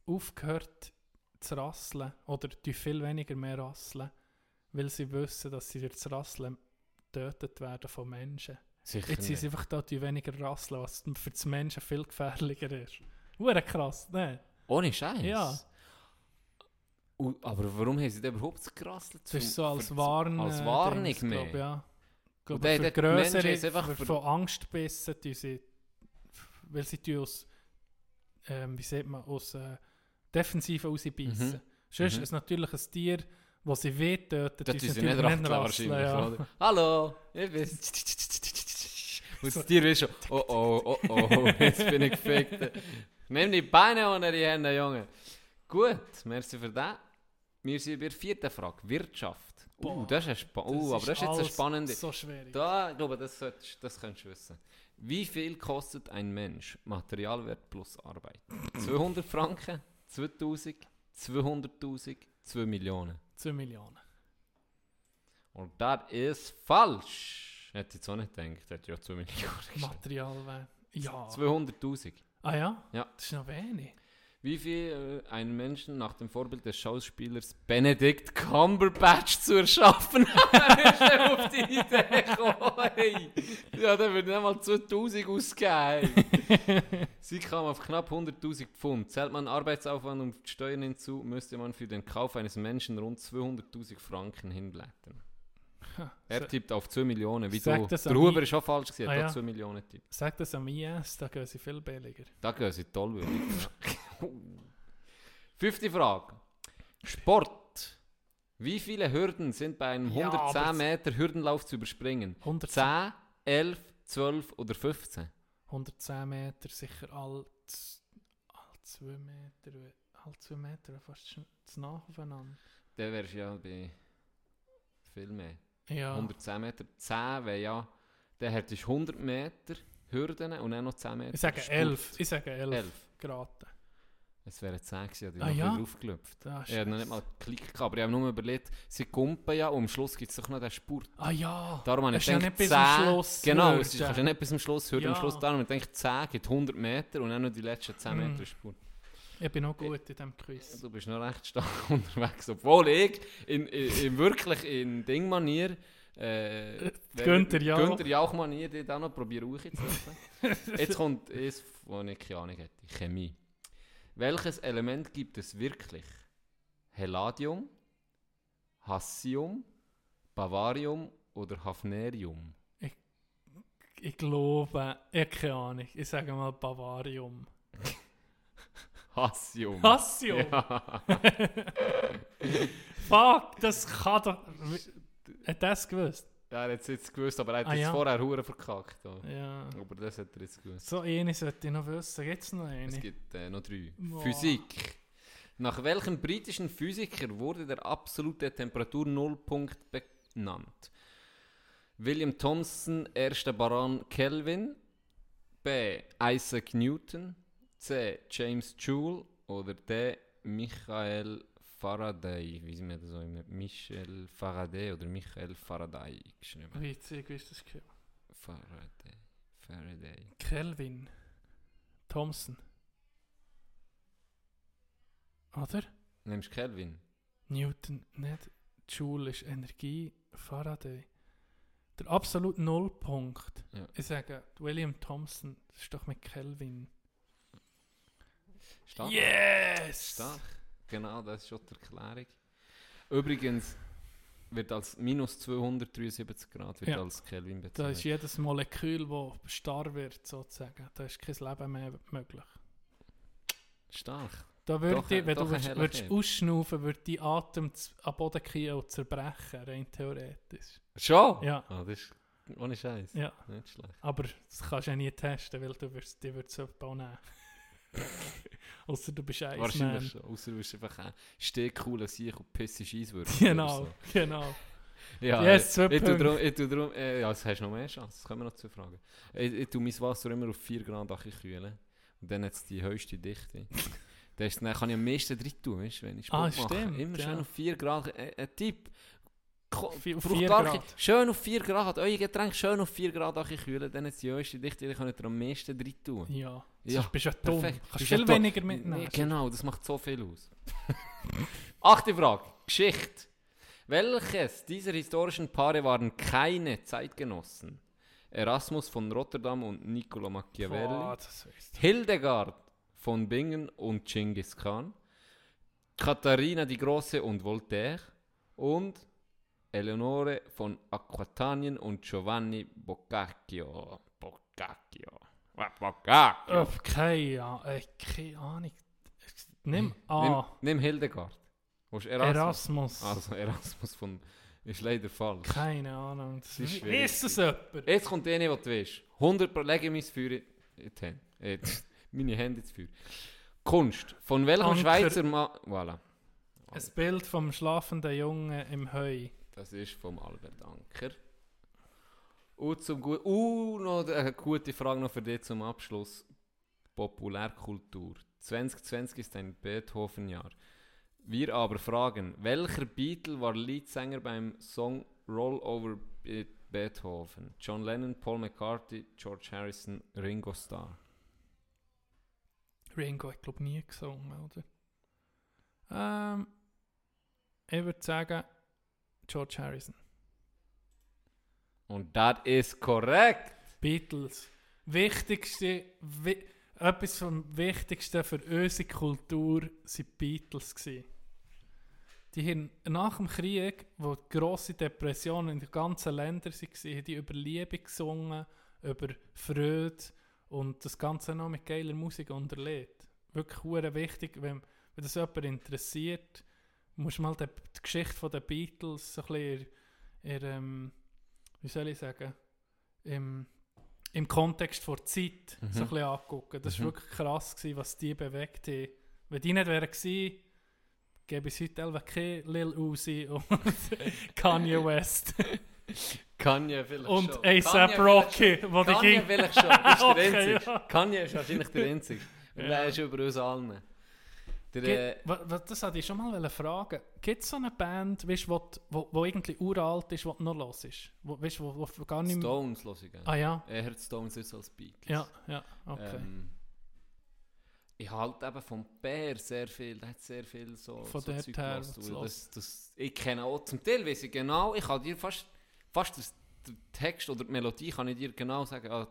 A: aufgehört zu rasseln oder die viel weniger mehr rasseln, weil sie wissen, dass sie durch das Rasseln getötet werden von Menschen.
B: Sicher
A: Jetzt sind sie einfach da, die weniger rasseln, was für das Menschen viel gefährlicher ist. Hure krass, ne?
B: Ohne Scheiß.
A: Ja.
B: Und, aber warum haben sie denn überhaupt gerasselt?
A: Das ist so als Warn.
B: als
A: äh,
B: Warnung
A: Dings,
B: mehr.
A: Glaub, ja. Glaub,
B: Und dann
A: für
B: Menschen
A: grössere,
B: jetzt einfach
A: für,
B: für-
A: von Angstbissen, die sie, weil sie die aus, ähm, wie sagt man, aus äh, Defensive rausbeissen.
B: Mhm.
A: Sonst
B: Mhm.
A: ist natürlich ein Tier, das sie weh tötet,
B: Das
A: die sie
B: nicht wahrscheinlich,
A: ja.
B: Hallo, ich bin's. [LAUGHS] Und das Tier ist schon, oh oh, oh oh, [LAUGHS] jetzt bin ich gefickt. Nimm die Beine unter die Hände, Junge. Gut, merci für das. Wir sind bei der vierten Frage. Wirtschaft. Uh,
A: Boah,
B: das ist, Spa uh, aber das ist jetzt eine spannende.
A: so schwierig.
B: Da, ich glaube, das, solltest, das könntest du wissen. Wie viel kostet ein Mensch Materialwert plus Arbeit? [LAUGHS] 200 Franken, 2000, 200.000, 2 Millionen.
A: 2 Millionen.
B: Und das ist falsch. Hätte ich auch nicht gedacht. Hätte ja 2 Millionen [LAUGHS] gesagt.
A: Materialwert. Ja.
B: 200.000.
A: Ah ja?
B: Ja.
A: Das ist noch wenig.
B: Wie viel äh, einen Menschen nach dem Vorbild des Schauspielers Benedict Cumberbatch zu erschaffen [LAUGHS] ist er auf die Idee gekommen. Hey. Ja, der wird nicht mal 2000 ausgeben. Sie kam auf knapp 100.000 Pfund. Zählt man Arbeitsaufwand und Steuern hinzu, müsste man für den Kauf eines Menschen rund 200.000 Franken hinblättern. Er tippt auf 2 Millionen, wie
A: Sag
B: du. Der Huber ist auch falsch gewesen,
A: Ah,
B: hat
A: ja.
B: auch 2 Millionen tippt.
A: Sag das am IS, da gehen sie viel billiger.
B: Da gehen sie toll würdig. Fünfte Frage. Sport. Wie viele Hürden sind bei einem
A: Ja,
B: 110
A: aber-
B: Meter Hürdenlauf zu überspringen?
A: 110,
B: 10, 11, 12 oder 15?
A: 110 Meter, sicher all, z- all 2 Meter, all 2 Meter, fast schon zu nah aufeinander.
B: Dann wärst du ja bei viel mehr.
A: Ja,
B: 110 Meter. 10 wäre ja, dann hättest du 100 Meter Hürden und dann noch 10 Meter.
A: ich sage
B: Spurt.
A: 11, ich sage 11,
B: 11.
A: geraten.
B: Es wären 10 gewesen, ich
A: Ah, ja?
B: draufgelöpft.
A: Ah,
B: Ich habe noch nicht mal geklickt, aber ich habe nur überlegt, sie kumpen ja und am Schluss gibt es doch noch den Spurt.
A: Ah ja,
B: Darum habe ich
A: ist ja
B: gedacht,
A: nicht bis zum
B: 10
A: Schluss
B: Genau, es ist kannst ja nicht bis zum Schluss hören. Am
A: Ja.
B: Schluss darum habe ich gedacht, 10 gibt 100 Meter und dann noch die letzten 10
A: Mm.
B: Meter Spur.
A: ich bin noch gut in diesem Quiz.
B: Du bist noch recht stark [LAUGHS] unterwegs. Obwohl ich in, in, in wirklich in Ding-Manier äh, [LAUGHS]
A: Günther Jauch.
B: Günther Jauch-Manier die da noch probiere auch zu machen. Jetzt kommt es, wo ich keine Ahnung hätte. Chemie. Welches Element gibt es wirklich? Helladium, Hassium, Bavarium oder Hafnerium?
A: Ich glaube, ich keine Ahnung, ich sage mal Bavarium. [LAUGHS]
B: Hassium.
A: Hassium!
B: Ja. [LAUGHS]
A: Fuck, das kann doch... Hat das gewusst?
B: Ja, er hat es jetzt gewusst, aber er hat
A: Ah,
B: jetzt
A: ja.
B: vorher Huren verkackt. auch.
A: Ja.
B: Aber das hat er jetzt gewusst.
A: So eine sollte ich noch wissen. Gibt es noch
B: Es
A: eine?
B: gibt äh, noch drei.
A: Boah.
B: Physik. Nach welchem britischen Physiker wurde der absolute Temperaturnullpunkt benannt? William Thomson, erster Baron Kelvin, B. Isaac Newton, C. James Joule oder D. Michael Faraday. Wie sind wir das so immer? Michel Faraday oder Michael Faraday geschrieben?
A: Witzig, wie ist das gehört?
B: Faraday. Faraday.
A: Kelvin. Thompson. Oder?
B: Nimmst du Kelvin?
A: Newton, nicht. Joule ist Energie. Faraday. Der absolute Nullpunkt.
B: Ja.
A: Ich sage, William Thompson, das ist doch mit Kelvin.
B: Stark.
A: Yes!
B: Stark. Genau, das ist schon die Erklärung. Übrigens wird als minus 273 Grad wird
A: Ja.
B: als Kelvin
A: Da
B: bezeichnet.
A: ist jedes Molekül, das starr wird, sozusagen. Da ist kein Leben mehr möglich.
B: Stark.
A: Da
B: Doch
A: würde,
B: ein-
A: wenn
B: doch
A: du würdest, würdest ausschnaufen, würde dein Atem am Boden kriegen und zerbrechen, rein theoretisch.
B: Schon?
A: Ja.
B: Ah, das ist ohne Scheiß.
A: Ja,
B: Nicht schlecht.
A: aber das kannst du ja nie testen, weil du wirst, die würdest es auch nehmen. [LAUGHS] Außer du bist
B: Wahrscheinlich
A: Iceman.
B: schon. Außer du bist einfach ein stehcooler Sieg und pissisch Eis würden.
A: Genau, [LAUGHS] genau.
B: Ja,
A: Yes, zwei
B: ich, drum, ich tue drum, äh, ja, das hast du noch mehr Chance, das können wir noch zu fragen. Ich, ich tue mein Wasser immer auf 4 Grad kühlen und dann hat es die höchste Dichte. [LAUGHS] dann, ist, dann kann ich am meisten drin tun, weißt, du, wenn ich Sport
A: Ah,
B: mache.
A: stimmt,
B: Immer
A: ja.
B: schön auf 4 Grad. Äh, ein Tipp.
A: Vier- vier Grad.
B: Schön auf 4 Grad. Euer Getränk schön auf 4 Grad kühlen, dann es die höchste Dichte, könnt ihr am meisten drin tun.
A: Ja.
B: Ja,
A: bist du ja dumm.
B: perfekt.
A: Kannst viel weniger mitnehmen.
B: Nee, genau, das macht so viel aus. [LAUGHS] Achte Frage. Geschichte. Welches dieser historischen Paare waren keine Zeitgenossen? Erasmus von Rotterdam und Niccolo Machiavelli.
A: Boah,
B: Hildegard von Bingen und Genghis Khan. Katharina die Große und Voltaire. Und Eleonore von Aquatanien und Giovanni Boccaccio. Boccaccio. Boccaccio.
A: keine, Ahnung, äh, keine Ahnung. Nimm
B: Nimm,
A: A.
B: nimm Hildegard. Erasmus?
A: Erasmus.
B: Also Erasmus von... Ist leider falsch.
A: Keine Ahnung. Das
B: ist schwierig.
A: ist es jemand?
B: Jetzt kommt der, was du willst. 100 Pro lege mein Feuer in in die Hände. Äh, [LAUGHS] meine Hände ins Feuer. Kunst. Von welchem
A: Anker.
B: Schweizer Mann... Voilà.
A: Ein Bild vom schlafenden Jungen im Heu.
B: Das ist vom Albert Anker. Und zum Gut... Uh, noch eine gute Frage noch für dich zum Abschluss. Populärkultur. 2020 ist ein Beethoven-Jahr. Wir aber fragen, welcher Beatle war Leadsänger beim Song Roll Over Be Beethoven? John Lennon, Paul McCartney, George Harrison, Ringo Starr.
A: Ringo hat, glaube nie gesungen, oder? Ähm, ich würde sagen, George Harrison.
B: Und das ist korrekt.
A: Beatles. Wichtigste, wi etwas vom Wichtigsten für unsere Kultur waren die Beatles. Gewesen. Die haben nach dem Krieg, wo die grosse Depression in den ganzen Ländern war, haben die über Liebe gesungen, über Freude und das Ganze noch mit geiler Musik unterlegt. Wirklich wichtig, wenn, wenn das jemand interessiert, musst mal die, die Geschichte der Beatles so ein bisschen in, in, ähm, wie soll ich sagen, im, im Kontext der Zeit
B: Mhm.
A: so ein bisschen angucken. Das war
B: Mhm.
A: wirklich krass, gewesen, was die bewegt haben. Wenn die nicht wären gewesen, gäbe es heute einfach kein Lil Uzi und [LAUGHS] Kanye West
B: Kanye vielleicht
A: und
B: schon.
A: A$AP
B: Kanye
A: Rocky, wo die
B: Kanye
A: ging.
B: vielleicht schon, ist der [LAUGHS]
A: Okay,
B: Einzige.
A: ja.
B: Kanye ist wahrscheinlich der Einzige. Und
A: Ja.
B: der ist über uns allen. Der, äh,
A: Das wollte ich schon mal fragen. Gibt es so eine Band, weißt, wo, wo, wo irgendwie uralt ist, die noch los ist? Wo, weißt, wo, wo gar nicht.
B: Stones höre ich gerne.
A: Ah ja,
B: Er hört Stones jetzt als Beatles.
A: ja, ja, okay.
B: Ähm, ich halte eben vom Bär sehr viel, der hat sehr viel so,
A: Von
B: so
A: dort
B: Zeug
A: her
B: das, das, Ich kenne auch zum Teil, weiss ich genau, ich kann dir fast, fast das, den Text oder die Melodie kann ich dir genau sagen, ah,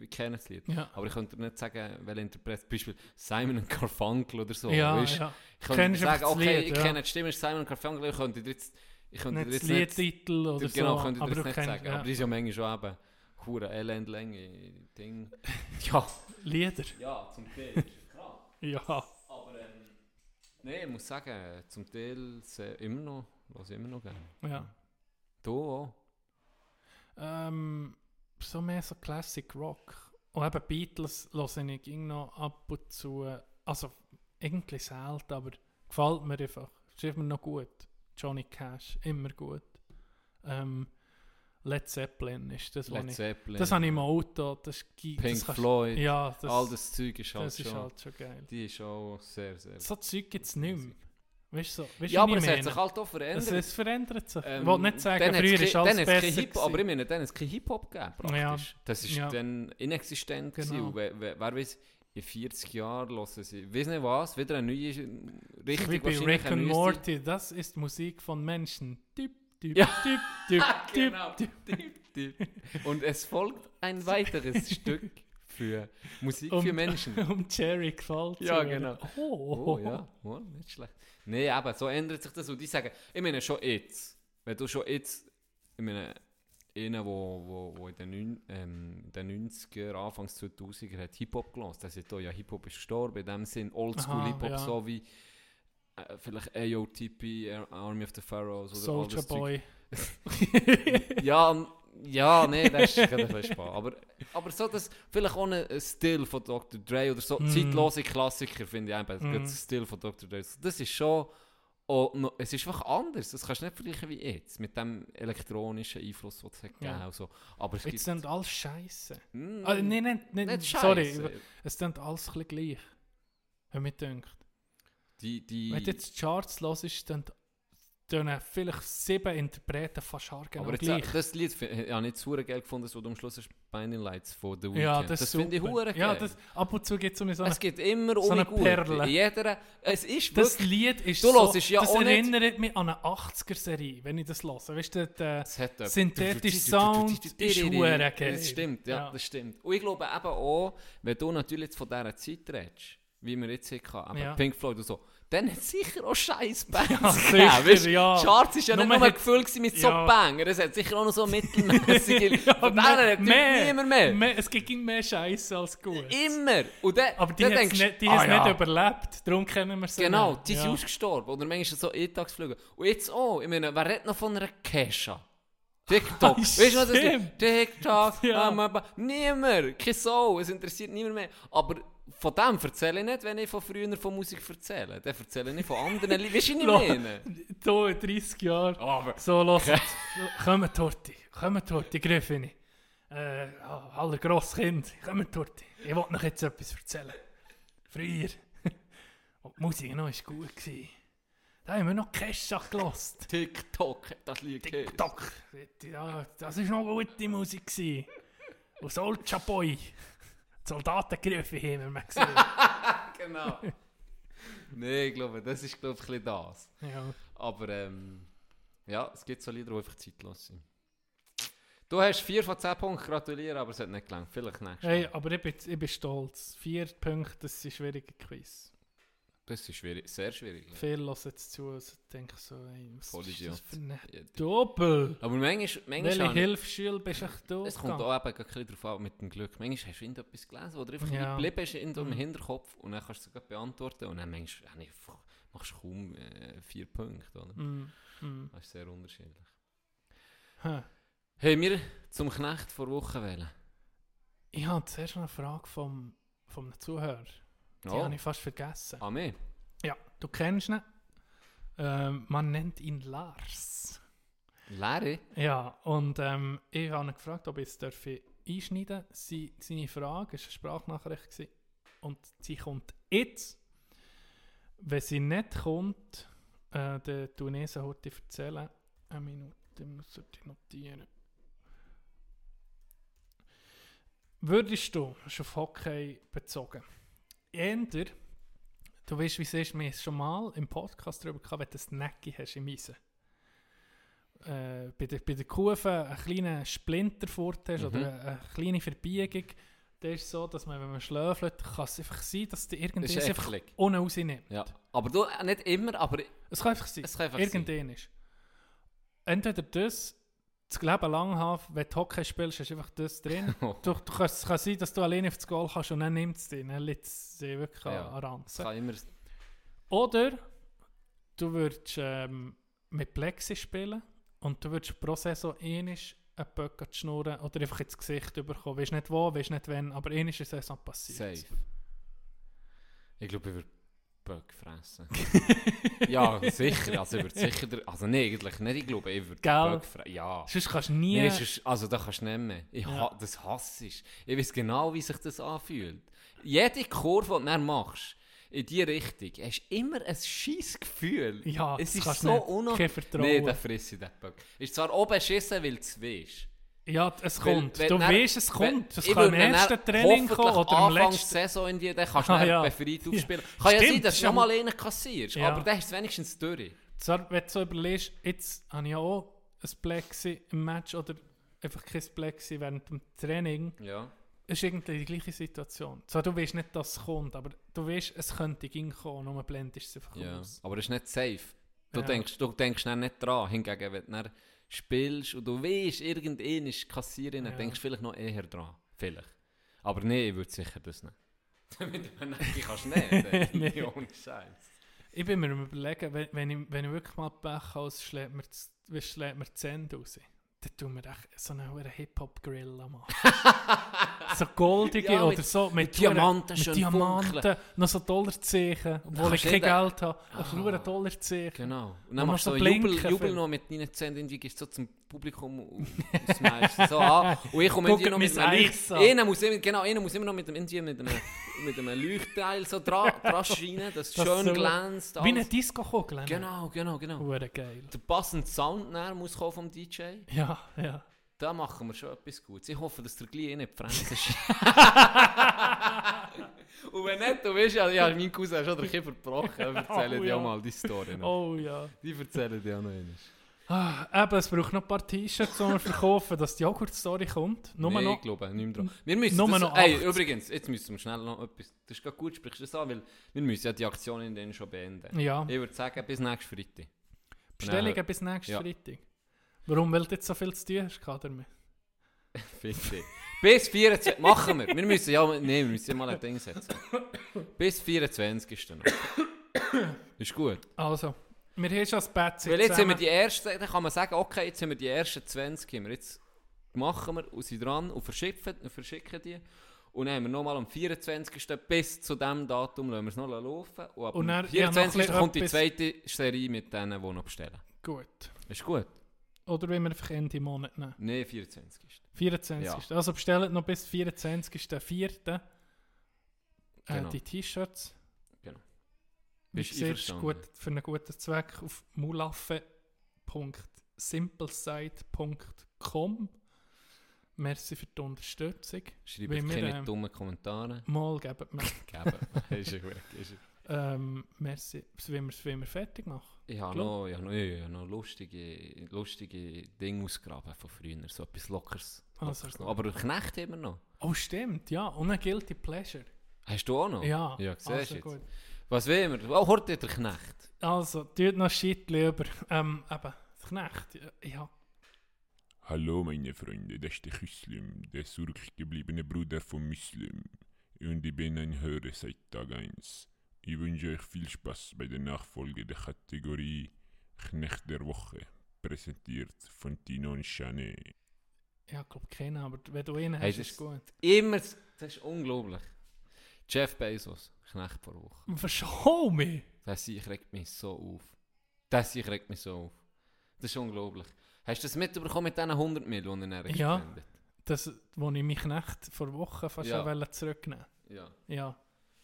B: ich kenne das Lied.
A: ja.
B: Aber ich könnte nicht sagen, welcher Interpret, zum Beispiel Simon und Garfunkel oder so.
A: ja,
B: weisst?
A: ja.
B: Ich könnte sagen,
A: das
B: okay,
A: Lied,
B: ich kenne die Stimme, Simon und Garfunkel, ich könnte dir jetzt, ich könnte
A: Nicht
B: jetzt
A: das
B: nicht,
A: Liedtitel oder
B: genau,
A: so.
B: könnte ich dir
A: du
B: nicht
A: kennst-
B: sagen. Aber die ist ja manchmal schon eben, hure Elendlänge, Ding. [LAUGHS] Ja,
A: Lieder.
B: ja, zum Teil, ist krass.
A: Ja.
B: Aber ähm, nee, ich muss sagen, zum Teil immer noch, was immer noch gerne.
A: ja.
B: Du auch?
A: Ähm, so mehr so Classic Rock. Und eben Beatles höre ich noch ab und zu. Also irgendwie selten, aber gefällt mir einfach. Ist immer noch gut. Johnny Cash, immer gut. Ähm, Led Zeppelin ist das,
B: Led
A: ich...
B: Zeppelin.
A: Das habe ich im Auto. Das, ist
B: Pink
A: das kannst-
B: Floyd.
A: Ja, das,
B: All das Zeug ist halt
A: das ist
B: schon,
A: halt schon geil.
B: die ist auch sehr, sehr...
A: So Zeug gibt es nicht mehr. Weißt du, so, weißt,
B: ja, aber es hat
A: meine?
B: sich halt auch verändert.
A: es, es verändert sich.
B: Ähm,
A: ich wollte nicht sagen, früher ist alles besser
B: Hip, Aber ich meine, dann hat es kein Hip-Hop gegeben, praktisch. Das ist
A: Ja.
B: dann inexistent
A: Genau.
B: gewesen. Wer, wer, weiß, in 40 Jahren hören sie, weiß nicht was, wieder eine neue, richtig
A: Wie bei Rick and Morty, das ist Musik von Menschen. Dip, dip,
B: Ja.
A: dip, dip, [LAUGHS]
B: Genau.
A: dip.
B: Und es folgt ein [LAUGHS] weiteres Stück für Musik
A: Um-
B: für Menschen. [LAUGHS]
A: Um Jerry gefällt
B: Ja, genau.
A: Oh,
B: Oh ja, oh, nicht schlecht. Nee, aber so ändert sich das. Und die sagen, ich meine schon jetzt, wenn du schon jetzt, ich meine, einer, wo, wo, wo in den, ähm, den 90er, Anfangs 2000er hat Hip-Hop gelassen. Der sagt, oh ja, Hip-Hop ist gestorben. In dem Sinn Oldschool
A: Aha,
B: Hip-Hop,
A: ja.
B: so wie äh, vielleicht AOTP, Ar- Army of the Pharaohs oder
A: Soldier. Boy. [LAUGHS]
B: Ja, ja, nee, das ist ein bisschen spannend. Aber, aber so das, vielleicht auch ein Stil von Dr. Dre oder so,
A: Mm.
B: zeitlose Klassiker finde ich einfach,
A: Mm.
B: mm. Stil von Dr. Dre. Das ist schon Oh, no, es ist einfach anders. Das kannst du nicht vergleichen wie jetzt, mit dem elektronischen Einfluss, den es hat
A: Ja.
B: gegeben und so. Aber es
A: Jetzt sind alles Scheiße.
B: Mm,
A: Ah, nein, nein, nein,
B: nicht
A: sorry.
B: Scheisse.
A: Es sind alles ein bisschen gleich. Wenn mir denkt.
B: Die, die,
A: Wenn du jetzt die Charts hörst, dann tun vielleicht sieben Interpreten fast haargenau
B: aber jetzt,
A: gleich.
B: äh, das Lied, ich habe nicht so geil gefunden, das, du am Schluss Binding Lights von The Weeknd.
A: ja, das,
B: das finde ich hure
A: Ja, das, ab und zu gibt es eine, so eine
B: es gibt immer
A: so
B: um
A: eine. Perle.
B: Jeder, es ist
A: Das. Lied ist
B: Du
A: so,
B: ja
A: das
B: auch nicht-
A: erinnert mich an eine 80er-Serie, wenn ich das höre. Weißt du, der, synthetische Sound ist hure geil.
B: Das stimmt, ja,
A: Ja.
B: das stimmt. Und ich glaube eben auch, wenn du natürlich jetzt von dieser Zeit redest, wie wir jetzt hier hatten, eben
A: Ja.
B: Pink Floyd und so, dann hat es sicher auch scheiß Bands
A: Ja,
B: gegeben,
A: sicher,
B: weisst?
A: ja.
B: Charts ist ja nicht
A: Nur
B: nur
A: hat-
B: gefüllt gewesen mit so
A: Ja.
B: Banger, es hat sicher auch noch so mittelmäßige, [LAUGHS] von denen hat niemand mehr.
A: mehr. Es gibt immer mehr Scheiße als gut.
B: Immer. Und dann,
A: Aber die
B: dann
A: haben es
B: denkst
A: nicht, die
B: ah, ja.
A: nicht überlebt, darum kennen wir sie
B: Genau,
A: nicht.
B: die sind
A: ja.
B: ausgestorben. Oder manchmal so Eintagsflüge. Und jetzt auch, ich meine, wer redet noch von einer Kesha? TikTok. [LAUGHS] weißt du, was das ist? TikTok.
A: Ja.
B: niemand. Kein Soul. Es interessiert niemand mehr. Aber von dem erzähle ich nicht, wenn ich von früher von Musik erzähle. Dann erzähle ich von anderen Liedern. Weißt du, [LAUGHS] was ich meine?
A: Hier in 30 Jahren.
B: Aber.
A: So, los. Kommen Torti. Kommen Torti, Griffini. Äh, ah, aller Grosskind. Kommen Torti. Ich wollte noch jetzt etwas erzählen. Früher. [LAUGHS] Und die Musik noch war gut. Gewesen. Da haben wir noch Kesha gelost.
B: TikTok das Lied.
A: TikTok. Ja, das war noch gute Musik. Gewesen. Und Soulja Boy. Soldatengriffe haben wir gesehen. [LAUGHS]
B: Genau. Nein, ich glaube, das ist glaube ich, ein bisschen das.
A: ja.
B: Aber ähm, ja, es gibt so Lieder, die einfach zeitlos sind. Du hast 4 von 10 Punkten, gratuliere, aber es hat nicht gelangt. Vielleicht nächstes
A: Hey,
B: Mal.
A: aber ich bin, ich bin stolz. Vier Punkte, das ist ein schwieriger Quiz.
B: Das ist schwierig, sehr schwierig. Ja.
A: Viele hören jetzt zu und denken so, ey, was
B: Voll
A: ist das für eine
B: Ja,
A: Doppel?
B: Aber manchmal, manchmal
A: Welche Hilfsschule bist du [LAUGHS]
B: es kommt auch eben ein bisschen darauf an, mit dem Glück. Manchmal hast du irgendetwas gelesen oder einfach
A: Ja.
B: geblieben ist in deinem
A: Mhm.
B: Hinterkopf und dann kannst du es sogar beantworten und dann manchmal einfach- machst du kaum äh, vier Punkte. Oder?
A: Mm, mm.
B: Das ist sehr unterschiedlich.
A: Hä.
B: Haben wir zum Knecht vor Wochen wählen?
A: Ich habe zuerst eine Frage vom, vom Zuhörer. Die
B: Oh,
A: habe ich fast vergessen.
B: an mich?
A: Ja, du kennst ihn. Ähm, man nennt ihn Lars.
B: Larry?
A: Ja, und ähm, ich habe ihn gefragt, ob ich es einschneiden darf. Sie, seine Frage war eine Sprachnachricht. Gewesen. Und sie kommt jetzt. Wenn sie nicht kommt, äh, ich sie heute erzählen. Eine Minute, muss ich notieren. Würdest du, ist auf Hockey bezogen, änder, du weißt, wie es ist, wir haben schon mal im Podcast darüber gehabt, wenn du ein Necki hast im Eisen. Äh, bei, der, bei der Kufe einen kleinen Splinter fort hast
B: Mhm.
A: oder eine, eine kleine Verbiegung, dann ist es so, dass man, wenn man schläfelt, kann es einfach sein, dass du
B: Das
A: irgendwas einfach ohne rausnimmt.
B: Ja. Aber du, äh, nicht immer, aber
A: Es kann einfach sein.
B: es kann einfach
A: Irgendwann ist. Entweder das, das Leben lang haben, wenn du Hockey spielst, hast du einfach das drin.
B: sein. [LAUGHS]
A: du, du kannst, es kann sein, dass du alleine auf das Goal kannst und dann nimmt es dich. Dann liegt es dich wirklich
B: Ja.
A: an, an
B: Es
A: Ranzen.
B: kann immer...
A: Oder du würdest ähm, mit Plexi spielen und du würdest pro Saison einmal einen Böck schnurren oder einfach ins Gesicht bekommen. Weißt nicht wo, weißt nicht wann, aber einmal ist eine Saison passiert.
B: Safe. Ich glaube, ich würde Böck fressen. [LAUGHS] ja, sicher. Also, ich würde sicher... Der, also, nee, eigentlich nicht. Ich glaube, ich würde? Böck fressen. Ja.
A: Sonst kannst du nie...
B: Nee, sonst- also da kannst du nicht mehr. Ich
A: Ja.
B: ha, das hasse ich. Ich weiß genau, wie sich das anfühlt. Jede Kurve, die du dann machst, in die Richtung, hast du immer ein scheiß Gefühl.
A: ja,
B: es ist so unangenehm.
A: Kein Vertrauen.
B: Nee, dann friss ich den Böck. Ist zwar oben beschissen, weil du es weißt.
A: Ja, es
B: Weil-
A: kommt.
B: wenn
A: du
B: dann-
A: weißt, es kommt. Es kann im ersten Training kommen oder im letzten.
B: Saison in die, dann kannst du
A: Ah, ja.
B: befreit
A: Ja.
B: aufspielen. Kann ja sein,
A: Stimmt,
B: dass du
A: ja.
B: noch mal einen kassierst,
A: Ja.
B: aber dann ist es wenigstens durch.
A: Zwar, wenn du so überlegst, jetzt habe ich ja auch ein Plexi im Match oder einfach kein Plexi während dem Training.
B: Ja.
A: Es ist irgendwie die gleiche Situation. Zwar du weißt nicht, dass es kommt, aber du weißt, es könnte ging kommen, nur blendest es einfach
B: Ja,
A: aus.
B: aber das ist nicht safe. Du,
A: Ja.
B: denkst, du denkst nicht dran. Hingegen, wenn du spielst und du weißt, irgendein ist Kassiererin, dann
A: Ja.
B: denkst du vielleicht noch eher dran. Vielleicht. Aber nee, ich würde sicher das nicht. Mit einem Necki kannst [LAUGHS] du nicht. ey.
A: Nee.
B: Ohne Scheiß.
A: Ich bin mir am überlegen, wenn, wenn, ich, wenn ich wirklich mal Pech habe, schlägt mir, schlägt mir die Zähne raus. Dann tun wir echt so einen hohen Hip-Hop-Grill machen. [LAUGHS] so goldige
B: Ja,
A: oder
B: mit-
A: so mit,
B: mit Diamanten
A: mit Diamanten,
B: funkeln.
A: noch so Dollarzeichen, obwohl ich kein Geld habe. Also
B: Ah.
A: nur ein Dollarzeichen.
B: Genau. Und
A: Und
B: dann machst du
A: so
B: Jubel,
A: blinken
B: Jubel
A: für-
B: noch mit deinen Zähnen, irgendwie gehst so zum Publikum und und so an. [LAUGHS] Und ich komme
A: Guckt
B: noch mit einem
A: an.
B: Einer muss immer, genau, einer muss immer noch mit, dem, irgendwie mit, einem, mit einem Leuchtteil so dran, dran scheinen, dass es
A: Das
B: schön
A: so-
B: glänzt.
A: Wie eine
B: alles.
A: Disco-Kugel.
B: Genau, genau, genau.
A: Hure geil.
B: Der passende Sound muss kommen vom DJ.
A: Ja, ja.
B: Da machen wir schon etwas Gutes. Ich hoffe, dass der gleich nicht die Fresse ist. [LAUGHS] Und wenn nicht, du weißt ja, ja mein Cousin hat schon den Kiefer gebrochen. [LAUGHS] Ich erzähle
A: Oh,
B: dir
A: ja.
B: auch mal die Story noch.
A: Oh ja.
B: Die erzählen dir auch noch einmal.
A: Ah, eben, es braucht noch ein paar T-Shirts, die wir verkaufen, dass die Joghurt-Story kommt. Nur
B: nee,
A: noch.
B: ich glaube nicht mehr dran. Wir müssen
A: Nur
B: das,
A: noch
B: ey,
A: 80.
B: übrigens, jetzt müssen wir schnell noch etwas, das ist gerade gut, sprichst du das an, weil wir müssen ja die Aktion in denen schon beenden.
A: Ja.
B: Ich würde sagen, bis nächsten Freitag.
A: Bestellungen bis nächsten
B: Ja.
A: Freitag. Warum? Weil du jetzt so viel zu tun hast damit?
B: Bitte. Bis 24, machen wir. Wir müssen ja, nee, wir müssen mal ein Ding setzen. Bis 24 ist dann noch. Ist gut.
A: Also, wir haben schon das Bett
B: Weil jetzt haben wir die ersten, dann kann man sagen, okay, jetzt haben wir die ersten 20, haben wir jetzt machen wir und sind dran und verschicken, verschicken die. Und dann haben wir nochmal am 24. bis zu diesem Datum lassen wir es noch laufen. Und
A: Und ein
B: 24.
A: bisschen
B: kommt die zweite Serie mit denen, die noch bestellen.
A: Gut.
B: Ist gut?
A: Oder wollen wir einfach Ende Monat nehmen?
B: Nein, 24.
A: 24. Also bestellt noch bis 24.04. Äh,
B: Genau.
A: die T-Shirts.
B: Genau.
A: Wie siehst, gut, für einen guten Zweck auf mulaffe.simplesite.com. Merci für die Unterstützung.
B: Schreibt
A: Wenn wir,
B: keine
A: ähm,
B: dummen Kommentare.
A: Mal geben wir. [LAUGHS]
B: Geben. ist ja gut. Ist ja.
A: ähm, merci. Wenn wir es wenn wir fertig machen.
B: Ich habe noch, ich habe noch, ich habe noch lustige, lustige Dinge ausgraben von früher. So etwas Lockeres.
A: Also
B: Lockeres noch. Aber Knecht wir noch.
A: Oh, stimmt, ja. Und ein Guilty Pleasure.
B: Hast du auch noch?
A: Ja,
B: Ja, siehst
A: also
B: jetzt.
A: gut.
B: Was will wir? Oh, hört ihr der Knecht?
A: Also, tut noch Shit über. Ähm, eben, Knecht. ja, Ja.
D: Hallo meine Freunde, das ist der Küslim, der zurückgebliebene Bruder von Muslim. Und ich bin ein Hörer seit Tag 1. Ich wünsche euch viel Spaß bei der Nachfolge der Kategorie Knecht der Woche, präsentiert von Tino und Chanet.
A: Ja, ich glaube keinen, aber wenn du ihn hast,
B: Hey,
A: ist es gut.
B: Immer, das ist unglaublich. Jeff Bezos, Knecht vor Woche.
A: Verschau mich!
B: Das Sieg regt mich so auf. Das Sieg regt mich so auf. Das ist unglaublich. Hast du das mitbekommen mit diesen 100 Millionen, die er
A: Ja. Das, wo ich mich Knecht vor Wochen fast
B: Ja.
A: zurücknehmen
B: Ja.
A: Ja.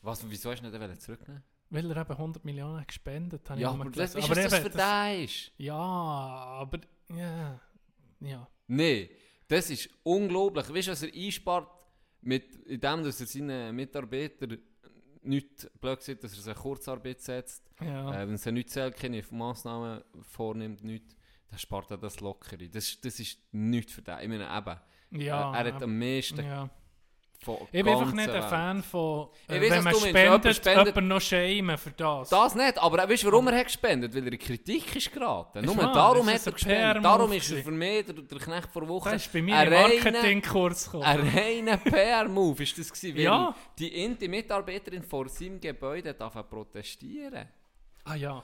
B: Was, wieso hast du nicht wollen zurücknehmen?
A: Weil er eben 100 Millionen gespendet hat.
B: Ja, aber das, was das für den ist?
A: Ja, aber. Ja. Ja.
B: Nein, das ist unglaublich. Weißt du, was er einspart, mit, indem dass er seinen Mitarbeitern nicht blöd gesagt, dass er sich Kurzarbeit setzt,
A: ja.
B: äh, wenn er nichts zählt, keine Massnahmen vornimmt, nichts, dann spart er das locker ein. Das, das ist nichts für den. Ich meine, eben,
A: ja.
B: er, er hat am meisten
A: ja.
B: Von
A: Ich bin einfach nicht ein
B: Welt.
A: Fan von, äh,
B: Ich weiss,
A: wenn man
B: du meinst. Jemand
A: spendet,
B: spendet-
A: noch schämen für das.
B: Das nicht, aber weißt du, warum er hat gespendet? Weil er in Kritik ist geraten. Nur
A: wahr,
B: darum hat er gespendet. Darum ist er für mich der, der Knecht vor Woche
A: das ist bei mir
B: ein
A: Marketingkurs gekommen.
B: Ein reiner PR-Move ist das gewesen, weil
A: Ja.
B: die Inti Mitarbeiterin vor seinem Gebäude darf protestieren.
A: Ah ja.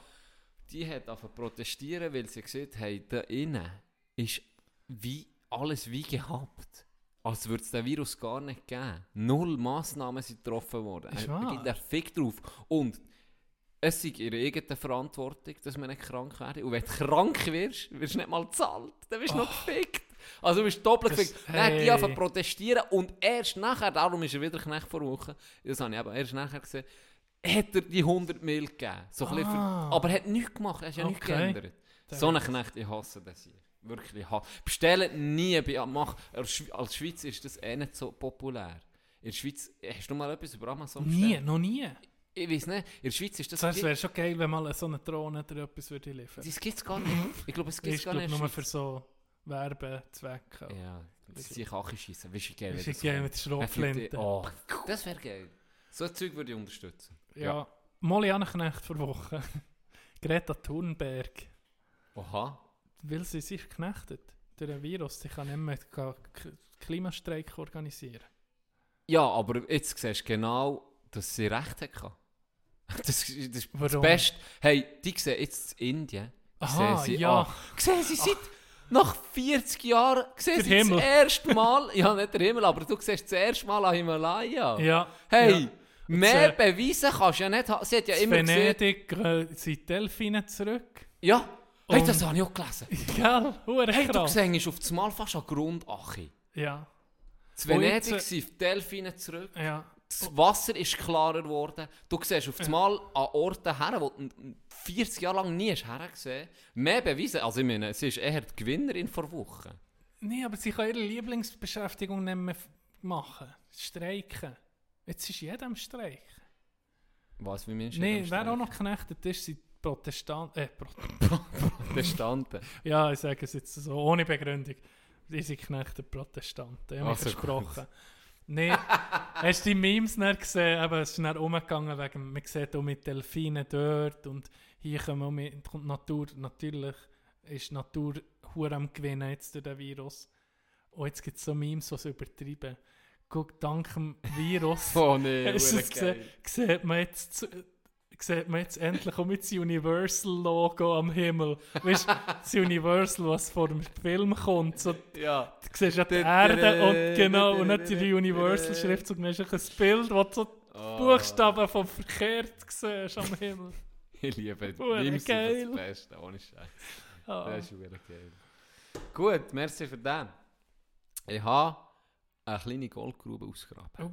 B: Die hat angefangen protestieren, weil sie gesagt haben, da innen ist wie alles wie gehabt. Als würde es den Virus gar nicht geben. Null Massnahmen sind getroffen worden.
A: Ist
B: Er
A: wahr.
B: gibt der Fick drauf. Und es ist ihre eigene Verantwortung, dass man nicht krank werde. Und wenn du krank wirst, wirst du nicht mal gezahlt. Dann bist du noch gefickt. Also du bist doppelt gefickt. Dann hat die
A: hey.
B: angefangen protestieren und erst nachher, darum ist er wieder Knecht vor Wochen, das habe ich eben erst nachher gesehen, hat er die 100 Mil gegeben. So ein
A: Ah.
B: für, aber er hat nichts gemacht, er hat ja nichts
A: Okay.
B: geändert. So einen Knecht, ich hasse das hier. Wirklich, ich hasse. Bestellen nie bei mach, als Schwe- Als Schweiz ist das eh nicht so populär. In der Schweiz, hast du mal etwas über Amazon
A: Nie,
B: bestellt?
A: noch nie.
B: Ich weiß nicht, in der Schweiz ist das...
A: Das wäre schon geil, wenn mal so eine Drohne oder etwas würde liefern.
B: das gibt es gar nicht. Ich glaube, es gibt es gar
A: glaube
B: nicht.
A: ich,
B: in
A: nur für so Werbezwecke.
B: Ja, das ist anschießen. Weißt du, wie geil
A: Das geil mit der
B: Man fliegt
A: Schrotflinte.
B: die- Oh, das wäre geil. So ein Zeug würde ich unterstützen.
A: Ja. Molly Anknecht vor Wochen. [LAUGHS] Greta Thunberg.
B: Oha.
A: Weil sie sich knechtet durch ein Virus. Sie kann nicht mehr Klimastreik organisieren.
B: Ja, aber jetzt siehst du genau, dass sie recht hatte. [LAUGHS] Das, das ist das
A: Warum?
B: Beste. Hey, die sehen jetzt in Indien.
A: Aha,
B: sehen sie
A: ja.
B: an. Sehen sie seit Nach 40 Jahren siehst
A: Der
B: du das erste Mal, [LAUGHS] ja nicht der Himmel, aber du siehst das erste Mal an Himalaya.
A: Ja.
B: Hey,
A: ja.
B: mehr
A: äh,
B: Beweise kannst du ja nicht haben. Sie hat ja immer gesehen.
A: Venedig äh, sind Delfine zurück.
B: Ja, hey,
A: Und-
B: das habe ich auch gelesen. [LAUGHS]
A: Gell? Hure
B: Hey, du
A: krass.
B: siehst auf das Mal fast an Grund Achi.
A: Ja.
B: In
A: Und
B: Venedig
A: jetzt, äh,
B: sind die Delfine zurück.
A: Ja.
B: Das Wasser ist klarer geworden. Du siehst auf das Mal an Orten her, wo du 40 Jahre lang nie hast hergesehen Mehr Beweise. Also ich meine, sie ist eher die Gewinnerin vor Wochen.
A: Nee, aber sie kann ihre Lieblingsbeschäftigung nicht mehr machen. Streiken. Jetzt ist jeder am Streiken.
B: Was, wie meinst du? Am
A: wer auch noch geknechtet ist, sind Protestanten. Äh, Pro
B: Protestanten. [LAUGHS]
A: ja, ich sage es jetzt so, ohne Begründung. Sind geknechtet Protestanten. Ich habe mich
B: Also
A: versprochen. Nee, hast du die Memes nicht gesehen? Eben, es ist dann umgegangen wegen, man sieht auch mit Delfinen dort und hier kommen mit, kommt Natur, natürlich ist Natur hure am Gewinnen jetzt durch den Virus. Und jetzt gibt es so Memes, die es übertreiben. Guck, dank dem Virus [LAUGHS]
B: Oh nee. [LAUGHS]
A: Sieht man jetzt, zu- sieht man jetzt endlich auch mit das Universal-Logo am Himmel. Weißt du, das Universal, was vor dem Film kommt. So,
B: Ja.
A: du siehst ja die Erde und genau, und nicht die Universal-Schriftzug. Dann ist ein Bild, wo du so
B: Oh.
A: Buchstaben vom verkehrt siehst am Himmel. [LAUGHS]
B: Ich liebe Memes sind
A: geil.
B: das Beste, ohne Scheiß.
A: Ah.
B: Das ist hure geil. Gut, merci für den. Ich habe eine kleine Goldgrube ausgegraben.
A: Oh.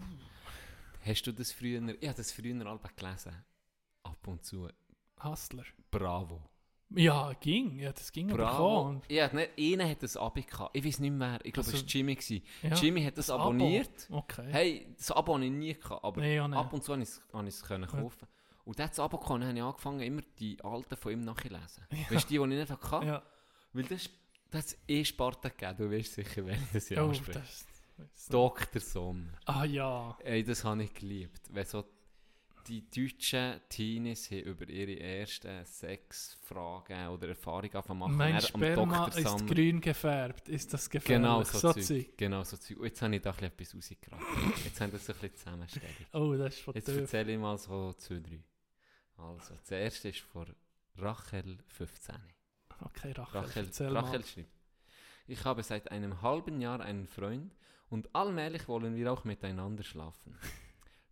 B: Hast du das früher... Ich habe das früher alle gelesen. Ab und zu.
A: Hustler.
B: Bravo.
A: Ja, ging. Ja, das ging aber
B: Bravo.
A: bekommen.
B: Ja, nicht, einer hat das Abo gehabt. Ich weiß nicht mehr. Ich glaube,
A: Also,
B: es war Jimmy. gewesen.
A: Ja,
B: Jimmy hat das,
A: das Abo.
B: abonniert.
A: Okay.
B: Hey, das Abo habe ich nie gehabt, aber
A: Nee, ja, nicht.
B: ab und zu konnte ich es- es können kaufen. Und das Abo gehabt, habe ich angefangen, immer die alten von ihm nachzulesen. Weißt du, die, die ich nicht hatte?
A: Ja.
B: Weil das, das ist eh Sparta gegeben, du weißt sicher, wenn ich das ja
A: Oh, das,
B: Dr. Sommer.
A: ah ja.
B: Ey, das habe ich geliebt. Wenn so die deutschen Teenies haben über ihre ersten Sexfragen oder Erfahrungen machen.
A: Mein
B: Er
A: Sperma ist
B: Sommer.
A: grün gefärbt. Ist das gefährlich?
B: Genau so,
A: Zeug.
B: Zeug. Genau so Zeug. Jetzt habe ich da ein bisschen etwas rausgeraten. Jetzt haben wir so ein bisschen Zusammenstellung. [LAUGHS]
A: Oh, das ist von
B: Jetzt
A: tief.
B: erzähle ich mal so zwei, drei. Also, das erste ist von Rachel 15.
A: Okay, Rachel,
B: Rachel,
A: erzähl
B: Rachel
A: mal.
B: schreibt, ich habe seit einem halben Jahr einen Freund und allmählich wollen wir auch miteinander schlafen.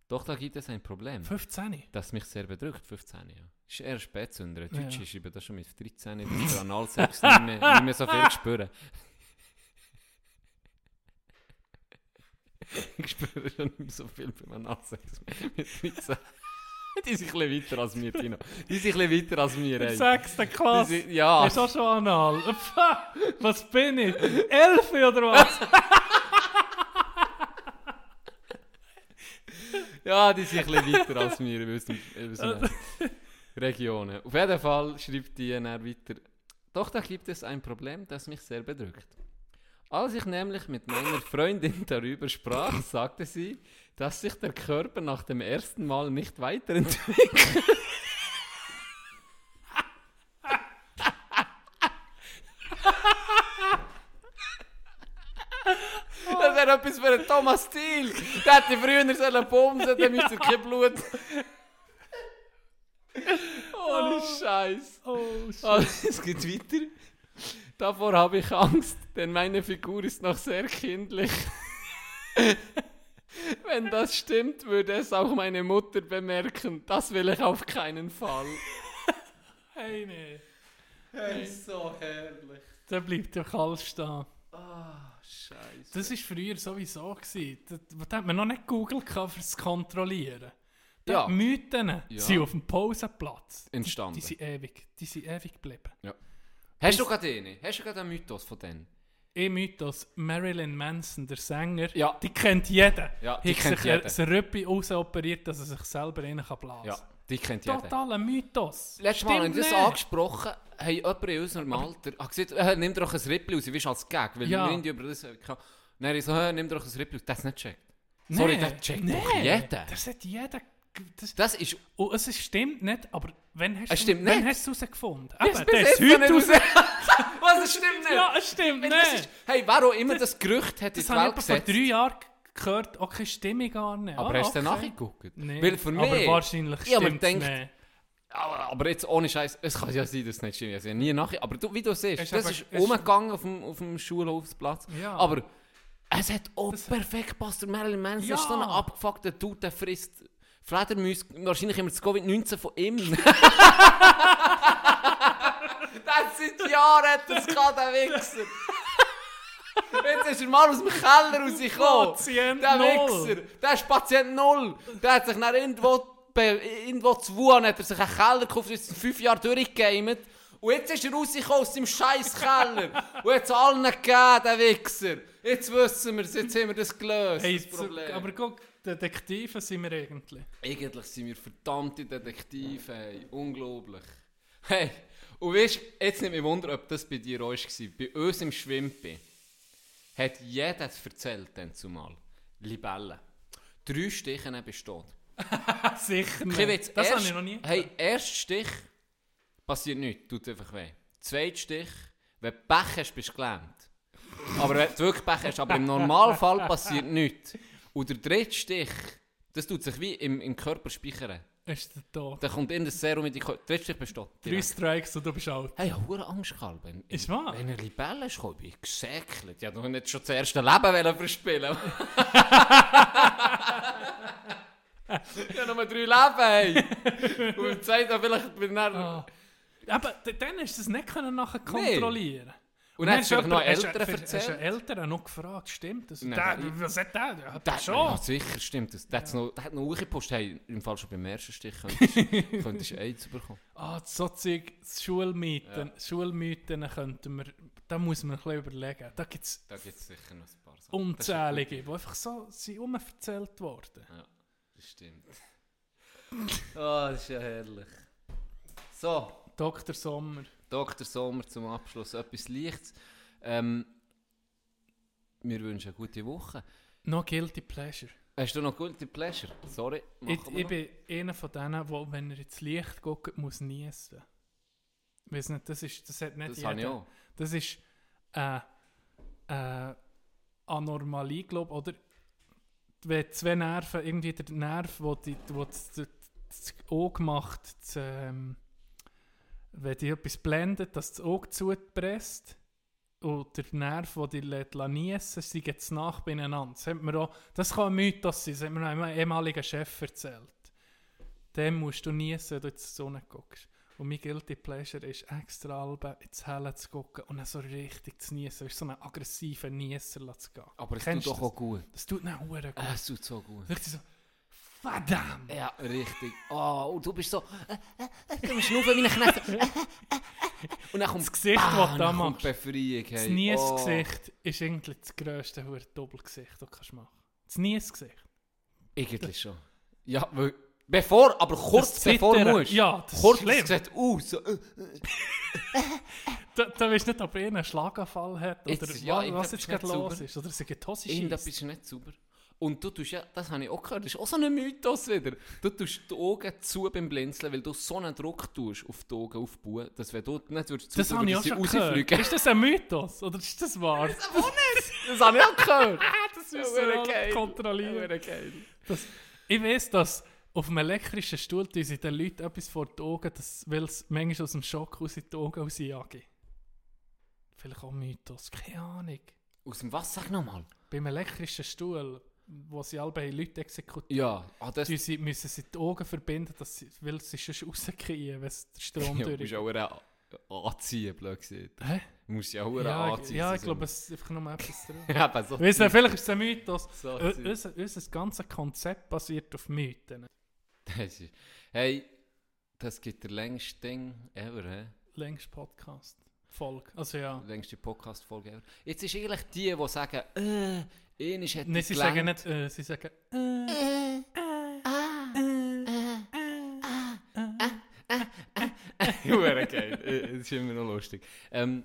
B: Doch da gibt es ein Problem,
A: 15?
B: das mich sehr bedrückt. 15, ja. Ist eher Spätzünder.
A: Ja.
B: Deutsche schreiben das schon mit 13, dass der Analsex nicht mehr, nicht mehr so viel spüren. [LAUGHS] ich spüre schon nicht mehr so viel beim Analsex mit 13. [LAUGHS] Die sind ein bisschen weiter als mir, Tino. Die sind ein bisschen weiter als mir, ey.
A: sechster
B: Die
A: Klasse.
B: sind, ja,
A: du auch schon anal? [LAUGHS] Was bin ich? Elf oder was?
B: Ja, die sind ein bisschen weiter als wir in unseren, in unseren Regionen. Auf jeden Fall schreibt die dann weiter. Doch da gibt es ein Problem, das mich sehr bedrückt. Als ich nämlich mit meiner Freundin [LAUGHS] darüber sprach, sagte sie, dass sich der Körper nach dem ersten Mal nicht weiterentwickelt. Das wäre etwas für einen Thomas Thiel. Der hätte früher sollen bumsen, dann müsste er kein Blut. Ohne Scheiß.
A: Oh, shit.
B: Also, es geht weiter. Davor habe ich Angst, denn meine Figur ist noch sehr kindlich. [LAUGHS] Wenn das stimmt, würde es auch meine Mutter bemerken. Das will ich auf keinen Fall.
A: Hey, nee.
B: Hey, so herrlich.
A: Da bleibt der kalt stehen.
B: Ah, Scheiße.
A: Das war früher sowieso. Gewesen. Da, da hat man noch nicht Google gehabt, um es zu kontrollieren. Die
B: Ja.
A: Mythen
B: Ja.
A: sind auf dem Pausenplatz. Die,
B: Entstanden.
A: die sind ewig. Die sind ewig geblieben.
B: Hast du gerade einen? Hast du gerade einen Mythos von denen?
A: Ein Mythos, Marilyn Manson, der Sänger,
B: Ja.
A: die kennt jeder.
B: Ja, die
A: Hat
B: kennt
A: sich
B: jeder.
A: ein Rüppi rausoperiert, dass er sich selber rein kann blasen
B: Ja, die kennt jeder.
A: Totaler Mythos.
B: Letztes Mal haben wir das angesprochen, haben jemand in unserem Alter hat gesagt, äh, nimm doch ein Rippli raus, weißt als Gag, weil
A: Ja.
B: wir nicht über das hatten. Dann habe ich so, äh, nimm doch ein Rippli raus, das nicht checkt.
A: Nee,
B: Sorry, das checkt doch
A: nee,
B: jeder.
A: Das hat jeder. Das,
B: Das ist...
A: oh, es ist- stimmt nicht, aber wenn hast
B: Es
A: du
B: nicht.
A: hast du es herausgefunden?
B: Das
A: Eben,
B: jetzt
A: ist heute raus. [LAUGHS]
B: Was, das stimmt nicht?
A: Ja, es stimmt
B: Wenn das
A: nicht.
B: ist, hey, wer auch immer das Gerücht hat in
A: Das
B: die
A: habe ich
B: Welt
A: etwa vor
B: gesetzt.
A: drei Jahren gehört. Okay, stimme gar nicht.
B: Aber
A: Ah,
B: hast du
A: okay.
B: nachgeguckt?
A: Nee,
B: Weil für
A: aber
B: mich...
A: wahrscheinlich
B: Ich
A: stimmt
B: gedacht,
A: nicht.
B: Aber, aber jetzt ohne Scheiß, es kann ja sein, dass es nicht stimmt. Also nie nachher. Aber du, wie du siehst,
A: Es ist
B: das
A: aber-
B: ist
A: es-
B: umgegangen auf dem, auf dem Schulhofsplatz.
A: Ja.
B: Aber es hat auch perfekt gepasst. Marilyn Manson
A: Ja.
B: ist so ein abgefuckter Dude, der frisst Fledermäuse. Wahrscheinlich immer das Covid-19 von ihm. [LAUGHS] das Jahren hat das gehabt, der Wichser. Jetzt ist er mal aus dem Keller rausgekommen.
A: Patient
B: Der
A: null.
B: Wichser, der ist Patient Null. Der hat sich nach irgendwo, irgendwo zu Wuhan, hat er sich einen Keller gekauft, ist fünf Jahre durchgegamet. Und jetzt ist er rausgekommen aus seinem scheiß Keller. Und hat es allen gegeben, der Wichser. Jetzt wissen wir es, jetzt haben wir das gelöst,
A: Hey,
B: das Problem.
A: aber guck, Detektive sind wir eigentlich.
B: Eigentlich sind wir verdammte Detektive, hey. Unglaublich. Hey, und weißt jetzt nicht mehr Wunder, ob das bei dir auch war. Bei uns im Schwimpi hat jeder erzählt, dann zumal. Libelle. Drei Stiche besteht. [LAUGHS]
A: Sicher nicht.
B: jetzt
A: Das habe
B: erst-
A: ich noch nie
B: Hey, erster Stich passiert nichts, tut einfach weh. Zweiter Stich, wenn du Pech hast, bist du gelähmt. Aber wenn du wirklich Pech hast, aber im Normalfall [LAUGHS] passiert nichts. Und der dritte Stich, das tut sich wie im, im Körper speichern.
A: Ist der tot.
B: Da kommt irgendein Serum in die. Der dritte Stich besteht.
A: Drei. Strikes und du bist alt.
B: Hey, ich habe Angst gehabt. Wenn,
A: Ist wahr?
B: Wenn eine Libelle ist gekommen, bin ich gesäckelt. Wollte doch nicht schon das erste Leben verspielen. [LAUGHS] ich habe nur drei Leben, hey. [LAUGHS] Und im zweiten vielleicht bin ich dann...
A: Ah. Aber dann hast du es nicht können nachher kontrollieren.
B: Und dann hast du noch Eltern
A: du- Hast du
B: erzählt.
A: Eltern noch gefragt, stimmt das?
B: Nein,
A: Der,
B: nein.
A: was hat der? Der hat
B: Der
A: das
B: hat ja,
A: schon.
B: sicher stimmt das. Der, hat's noch, der hat noch hochgepusht. Hey, im Fall schon beim ersten Stich könntest du [LAUGHS] könntest AIDS bekommen.
A: Ah, so Zeug, Schulmythen, Schulmythen könnten wir, da muss man ein bisschen überlegen. Da gibt es
B: Da gibt es sicher noch ein paar Sachen.
A: unzählige, die einfach so sind worden.
B: Ja, das stimmt. oh, [LAUGHS] das ist ja herrlich. So,
A: Dr. Sommer.
B: Dr. Sommer zum Abschluss. Etwas Leichtes. Ähm, wir wünschen eine gute Woche.
A: No Guilty Pleasure.
B: Hast du noch Guilty Pleasure? Sorry,
A: Ich, ich
B: noch.
A: bin einer von denen, der, wenn er ins Licht guckt, muss niesen. Ich weiss nicht, das, ist, das hat nicht
B: Das habe ich auch.
A: Das ist äh, äh, Anormalie, glaube oder? Wenn zwei Nerven, irgendwie der Nerv, wo, die, wo das, das, macht, das, ähm, wenn die etwas blendet, dass das Auge zupresst und der Nerv, der die lässt niesen, sie geht es nach beieinander. Das, hat mir auch, das kann ein Mythos sein, das hat mir noch ein ehemaliger Chef erzählt. Dem musst du niesen, wenn du in die Sonne guckst. Und mein Guilty Pleasure ist extra Alben ins Helle zu gucken und dann so richtig zu niesen. Weißt so einen aggressiven Nieser zu gehen.
B: Aber es
A: Kennst
B: tut doch
A: das?
B: auch gut.
A: Das tut nicht hure gut.
B: Es tut so gut.
A: So, verdammt!
B: Ja, richtig. Oh, und du bist so... Äh, äh, äh, du schnaufen wie ein Knecht. Äh, äh, äh. Und dann kommt
A: Das Gesicht,
B: Bam,
A: das du da machst.
B: Befreiung.
A: Das. Niesgesicht ist eigentlich das grösste Doppelgesicht, das du kannst machen Das Niesgesicht.
B: Oh, eigentlich schon. Ja, weil... Bevor, aber kurz bevor du musst.
A: Ja, das ist
B: kurz
A: schlimm.
B: sieht aus. So, äh, [LAUGHS]
A: Da, da weißt du nicht, ob er einen Schlaganfall hat
B: Jetzt-
A: oder
B: ja,
A: wa-
B: irgendetwas
A: was jetzt
B: ist
A: gerade los ist. Oder sie geht Hose
B: Irgendetwas
A: schießt.
B: ist nicht sauber. Und du tust ja, das habe ich auch gehört, das ist auch so ein Mythos wieder. Du tust die Augen zu beim Blinzeln, weil du so einen Druck tust auf die Augen aufbauen, dass wenn du nicht würdest
A: Das
B: zutun,
A: habe ich auch schon gehört. Ist das ein Mythos oder ist das wahr?
B: Das habe ich auch gehört. [LAUGHS]
A: das
B: Ja,
A: müssen wir
B: geil.
A: auch kontrollieren.
B: Geil.
A: Das, ich weiß, dass auf einem elektrischen Stuhl sie den Leuten etwas vor die Augen, das, weil es manchmal aus dem Schock aus die Augen rausjagen. Vielleicht auch Mythos, keine Ahnung.
B: Aus dem was, sag nochmal?
A: Beim elektrischen Stuhl, wo sie alle bei Leute exekutieren,
B: Ja, ah, das
A: sie, müssen sie die Augen verbinden, dass sie, weil sie sonst rausgehen, wenn es der Strom [LAUGHS]
B: ja, du
A: durch
B: musst auch hure anziehen, blöd gesagt.
A: Hä?
B: Du musst ja auch
A: Ja,
B: anziehen.
A: ja, ich
B: so
A: glaube, es ist einfach nur etwas drin. [LAUGHS]
B: Ja, aber so.
A: Weißt du, vielleicht ist es ein Mythos.
B: so.
A: Unser, unser ganzes Konzept basiert auf Mythen.
B: Das ist- Hey, das gibt der längste Ding ever, hä?
A: Längst Podcast. Folge. Also ja.
B: längste Podcast-Folge ever. Jetzt ist eigentlich die, die sagen, äh, ähnlich hat
A: Nein, sie sagen nicht, äh, sie sagen, äh,
B: Hure geil. Äh, Das ist immer noch lustig. Ähm,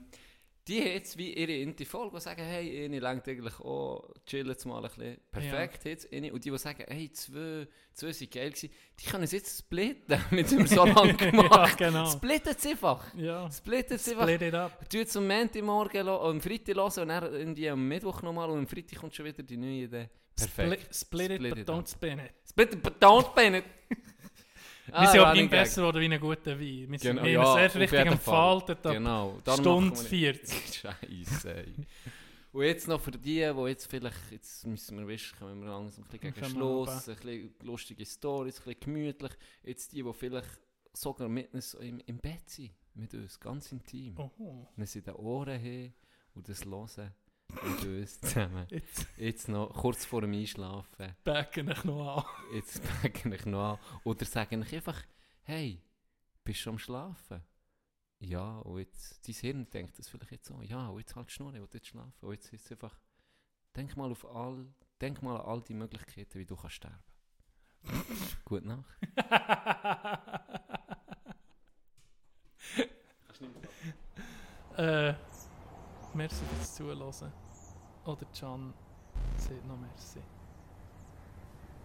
B: die haben jetzt wie ihre Inti Folge, die sagen, hey, eine langt eigentlich auch, chillen jetzt mal ein bisschen. Perfekt jetzt. Eine. Und die, die sagen, hey, zwei, zwei sind geil gewesen, die können es jetzt splitten, [LAUGHS] mit dem so lange [LAUGHS] gemacht.
A: ja, genau.
B: Splitten es einfach.
A: Ja.
B: Splitten es einfach.
A: Split it up.
B: Du jetzt am Montagmorgen am Freitag hören und dann irgendwie am Mittwoch nochmal und am Freitag kommt schon wieder die neue Idee. Perfekt.
A: Split, split it,
B: Split
A: but
B: it
A: don't spin it.
B: Split it, but don't spin it. [LAUGHS]
A: Wir sind auch
B: Gag.
A: besser oder wie ein guter Wein. Wir sind
B: Genau,
A: wir
B: ja,
A: erst richtig ab
B: Genau. darum
A: Stunde
B: machen wir nicht-
A: 40. [LAUGHS]
B: Scheiße. Und jetzt noch für die, die jetzt vielleicht, jetzt müssen wir wissen, kommen wir langsam ein bisschen gegen Schluss, ein bisschen lustige Stories, ein bisschen gemütlich. Jetzt die, die vielleicht sogar mit uns im, im Bett sind, mit uns, ganz intim.
A: Oho.
B: Wir sind in den Ohren haben und das hören mit uns zusammen.
A: Jetzt
B: Jetzt noch kurz vor dem Einschlafen,
A: backen ich noch an.
B: jetzt packen ich noch an. Oder sagen ich einfach, hey, bist du schon am Schlafen? Ja, und jetzt, dein Hirn denkt das vielleicht jetzt so, ja, und jetzt halt schnurren, will jetzt schlafen. Und jetzt ist es einfach, denk mal auf all, denk mal an all die Möglichkeiten, wie du kannst sterben. Gute Nacht. [LAUGHS]
A: äh, merci fürs Zuhören. Oder Can sagt noch merci.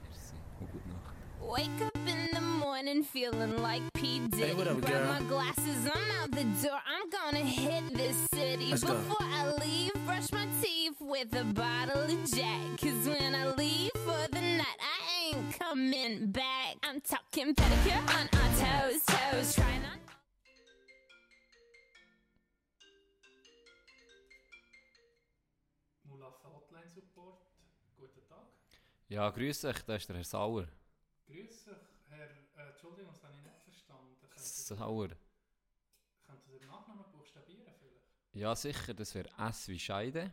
B: Merci. Und gute Nacht.
E: Wake up in the morning feeling like P. Diddy.
C: Hey, what up,
E: Grab
C: girl?
E: my glasses, I'm out the door. I'm gonna hit this city.
C: Let's go.
E: I leave, brush my teeth with a bottle of Jack. Cause when I leave for the night, I ain't coming back. I'm talking pedicure on our toes, toes. Trying on.
B: Ja, grüß euch, da ist der Herr Sauer.
A: Grüß dich, Herr. Äh, Entschuldigung, das habe ich nicht verstanden. Könnten
B: Sauer.
A: Sie den Nachnamen buchstabieren vielleicht?
B: Ja, sicher, das wäre S wie Scheide,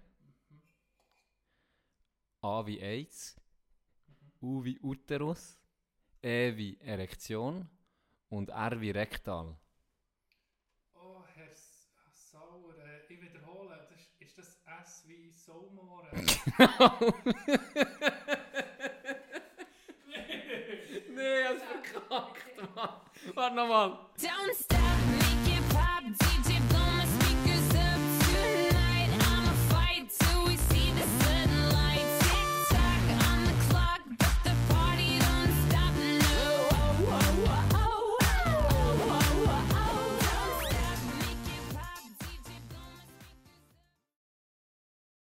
B: A wie AIDS, U wie Uterus, E wie Erektion und R wie Rektal.
A: Oh, Herr Sauer, äh, ich wiederhole, das ist, ist das S wie Saumore? [LAUGHS] [LAUGHS]
B: Niye yazık kalktım? [LAUGHS] Var namal.
E: Don't stop, make it pop, DJ.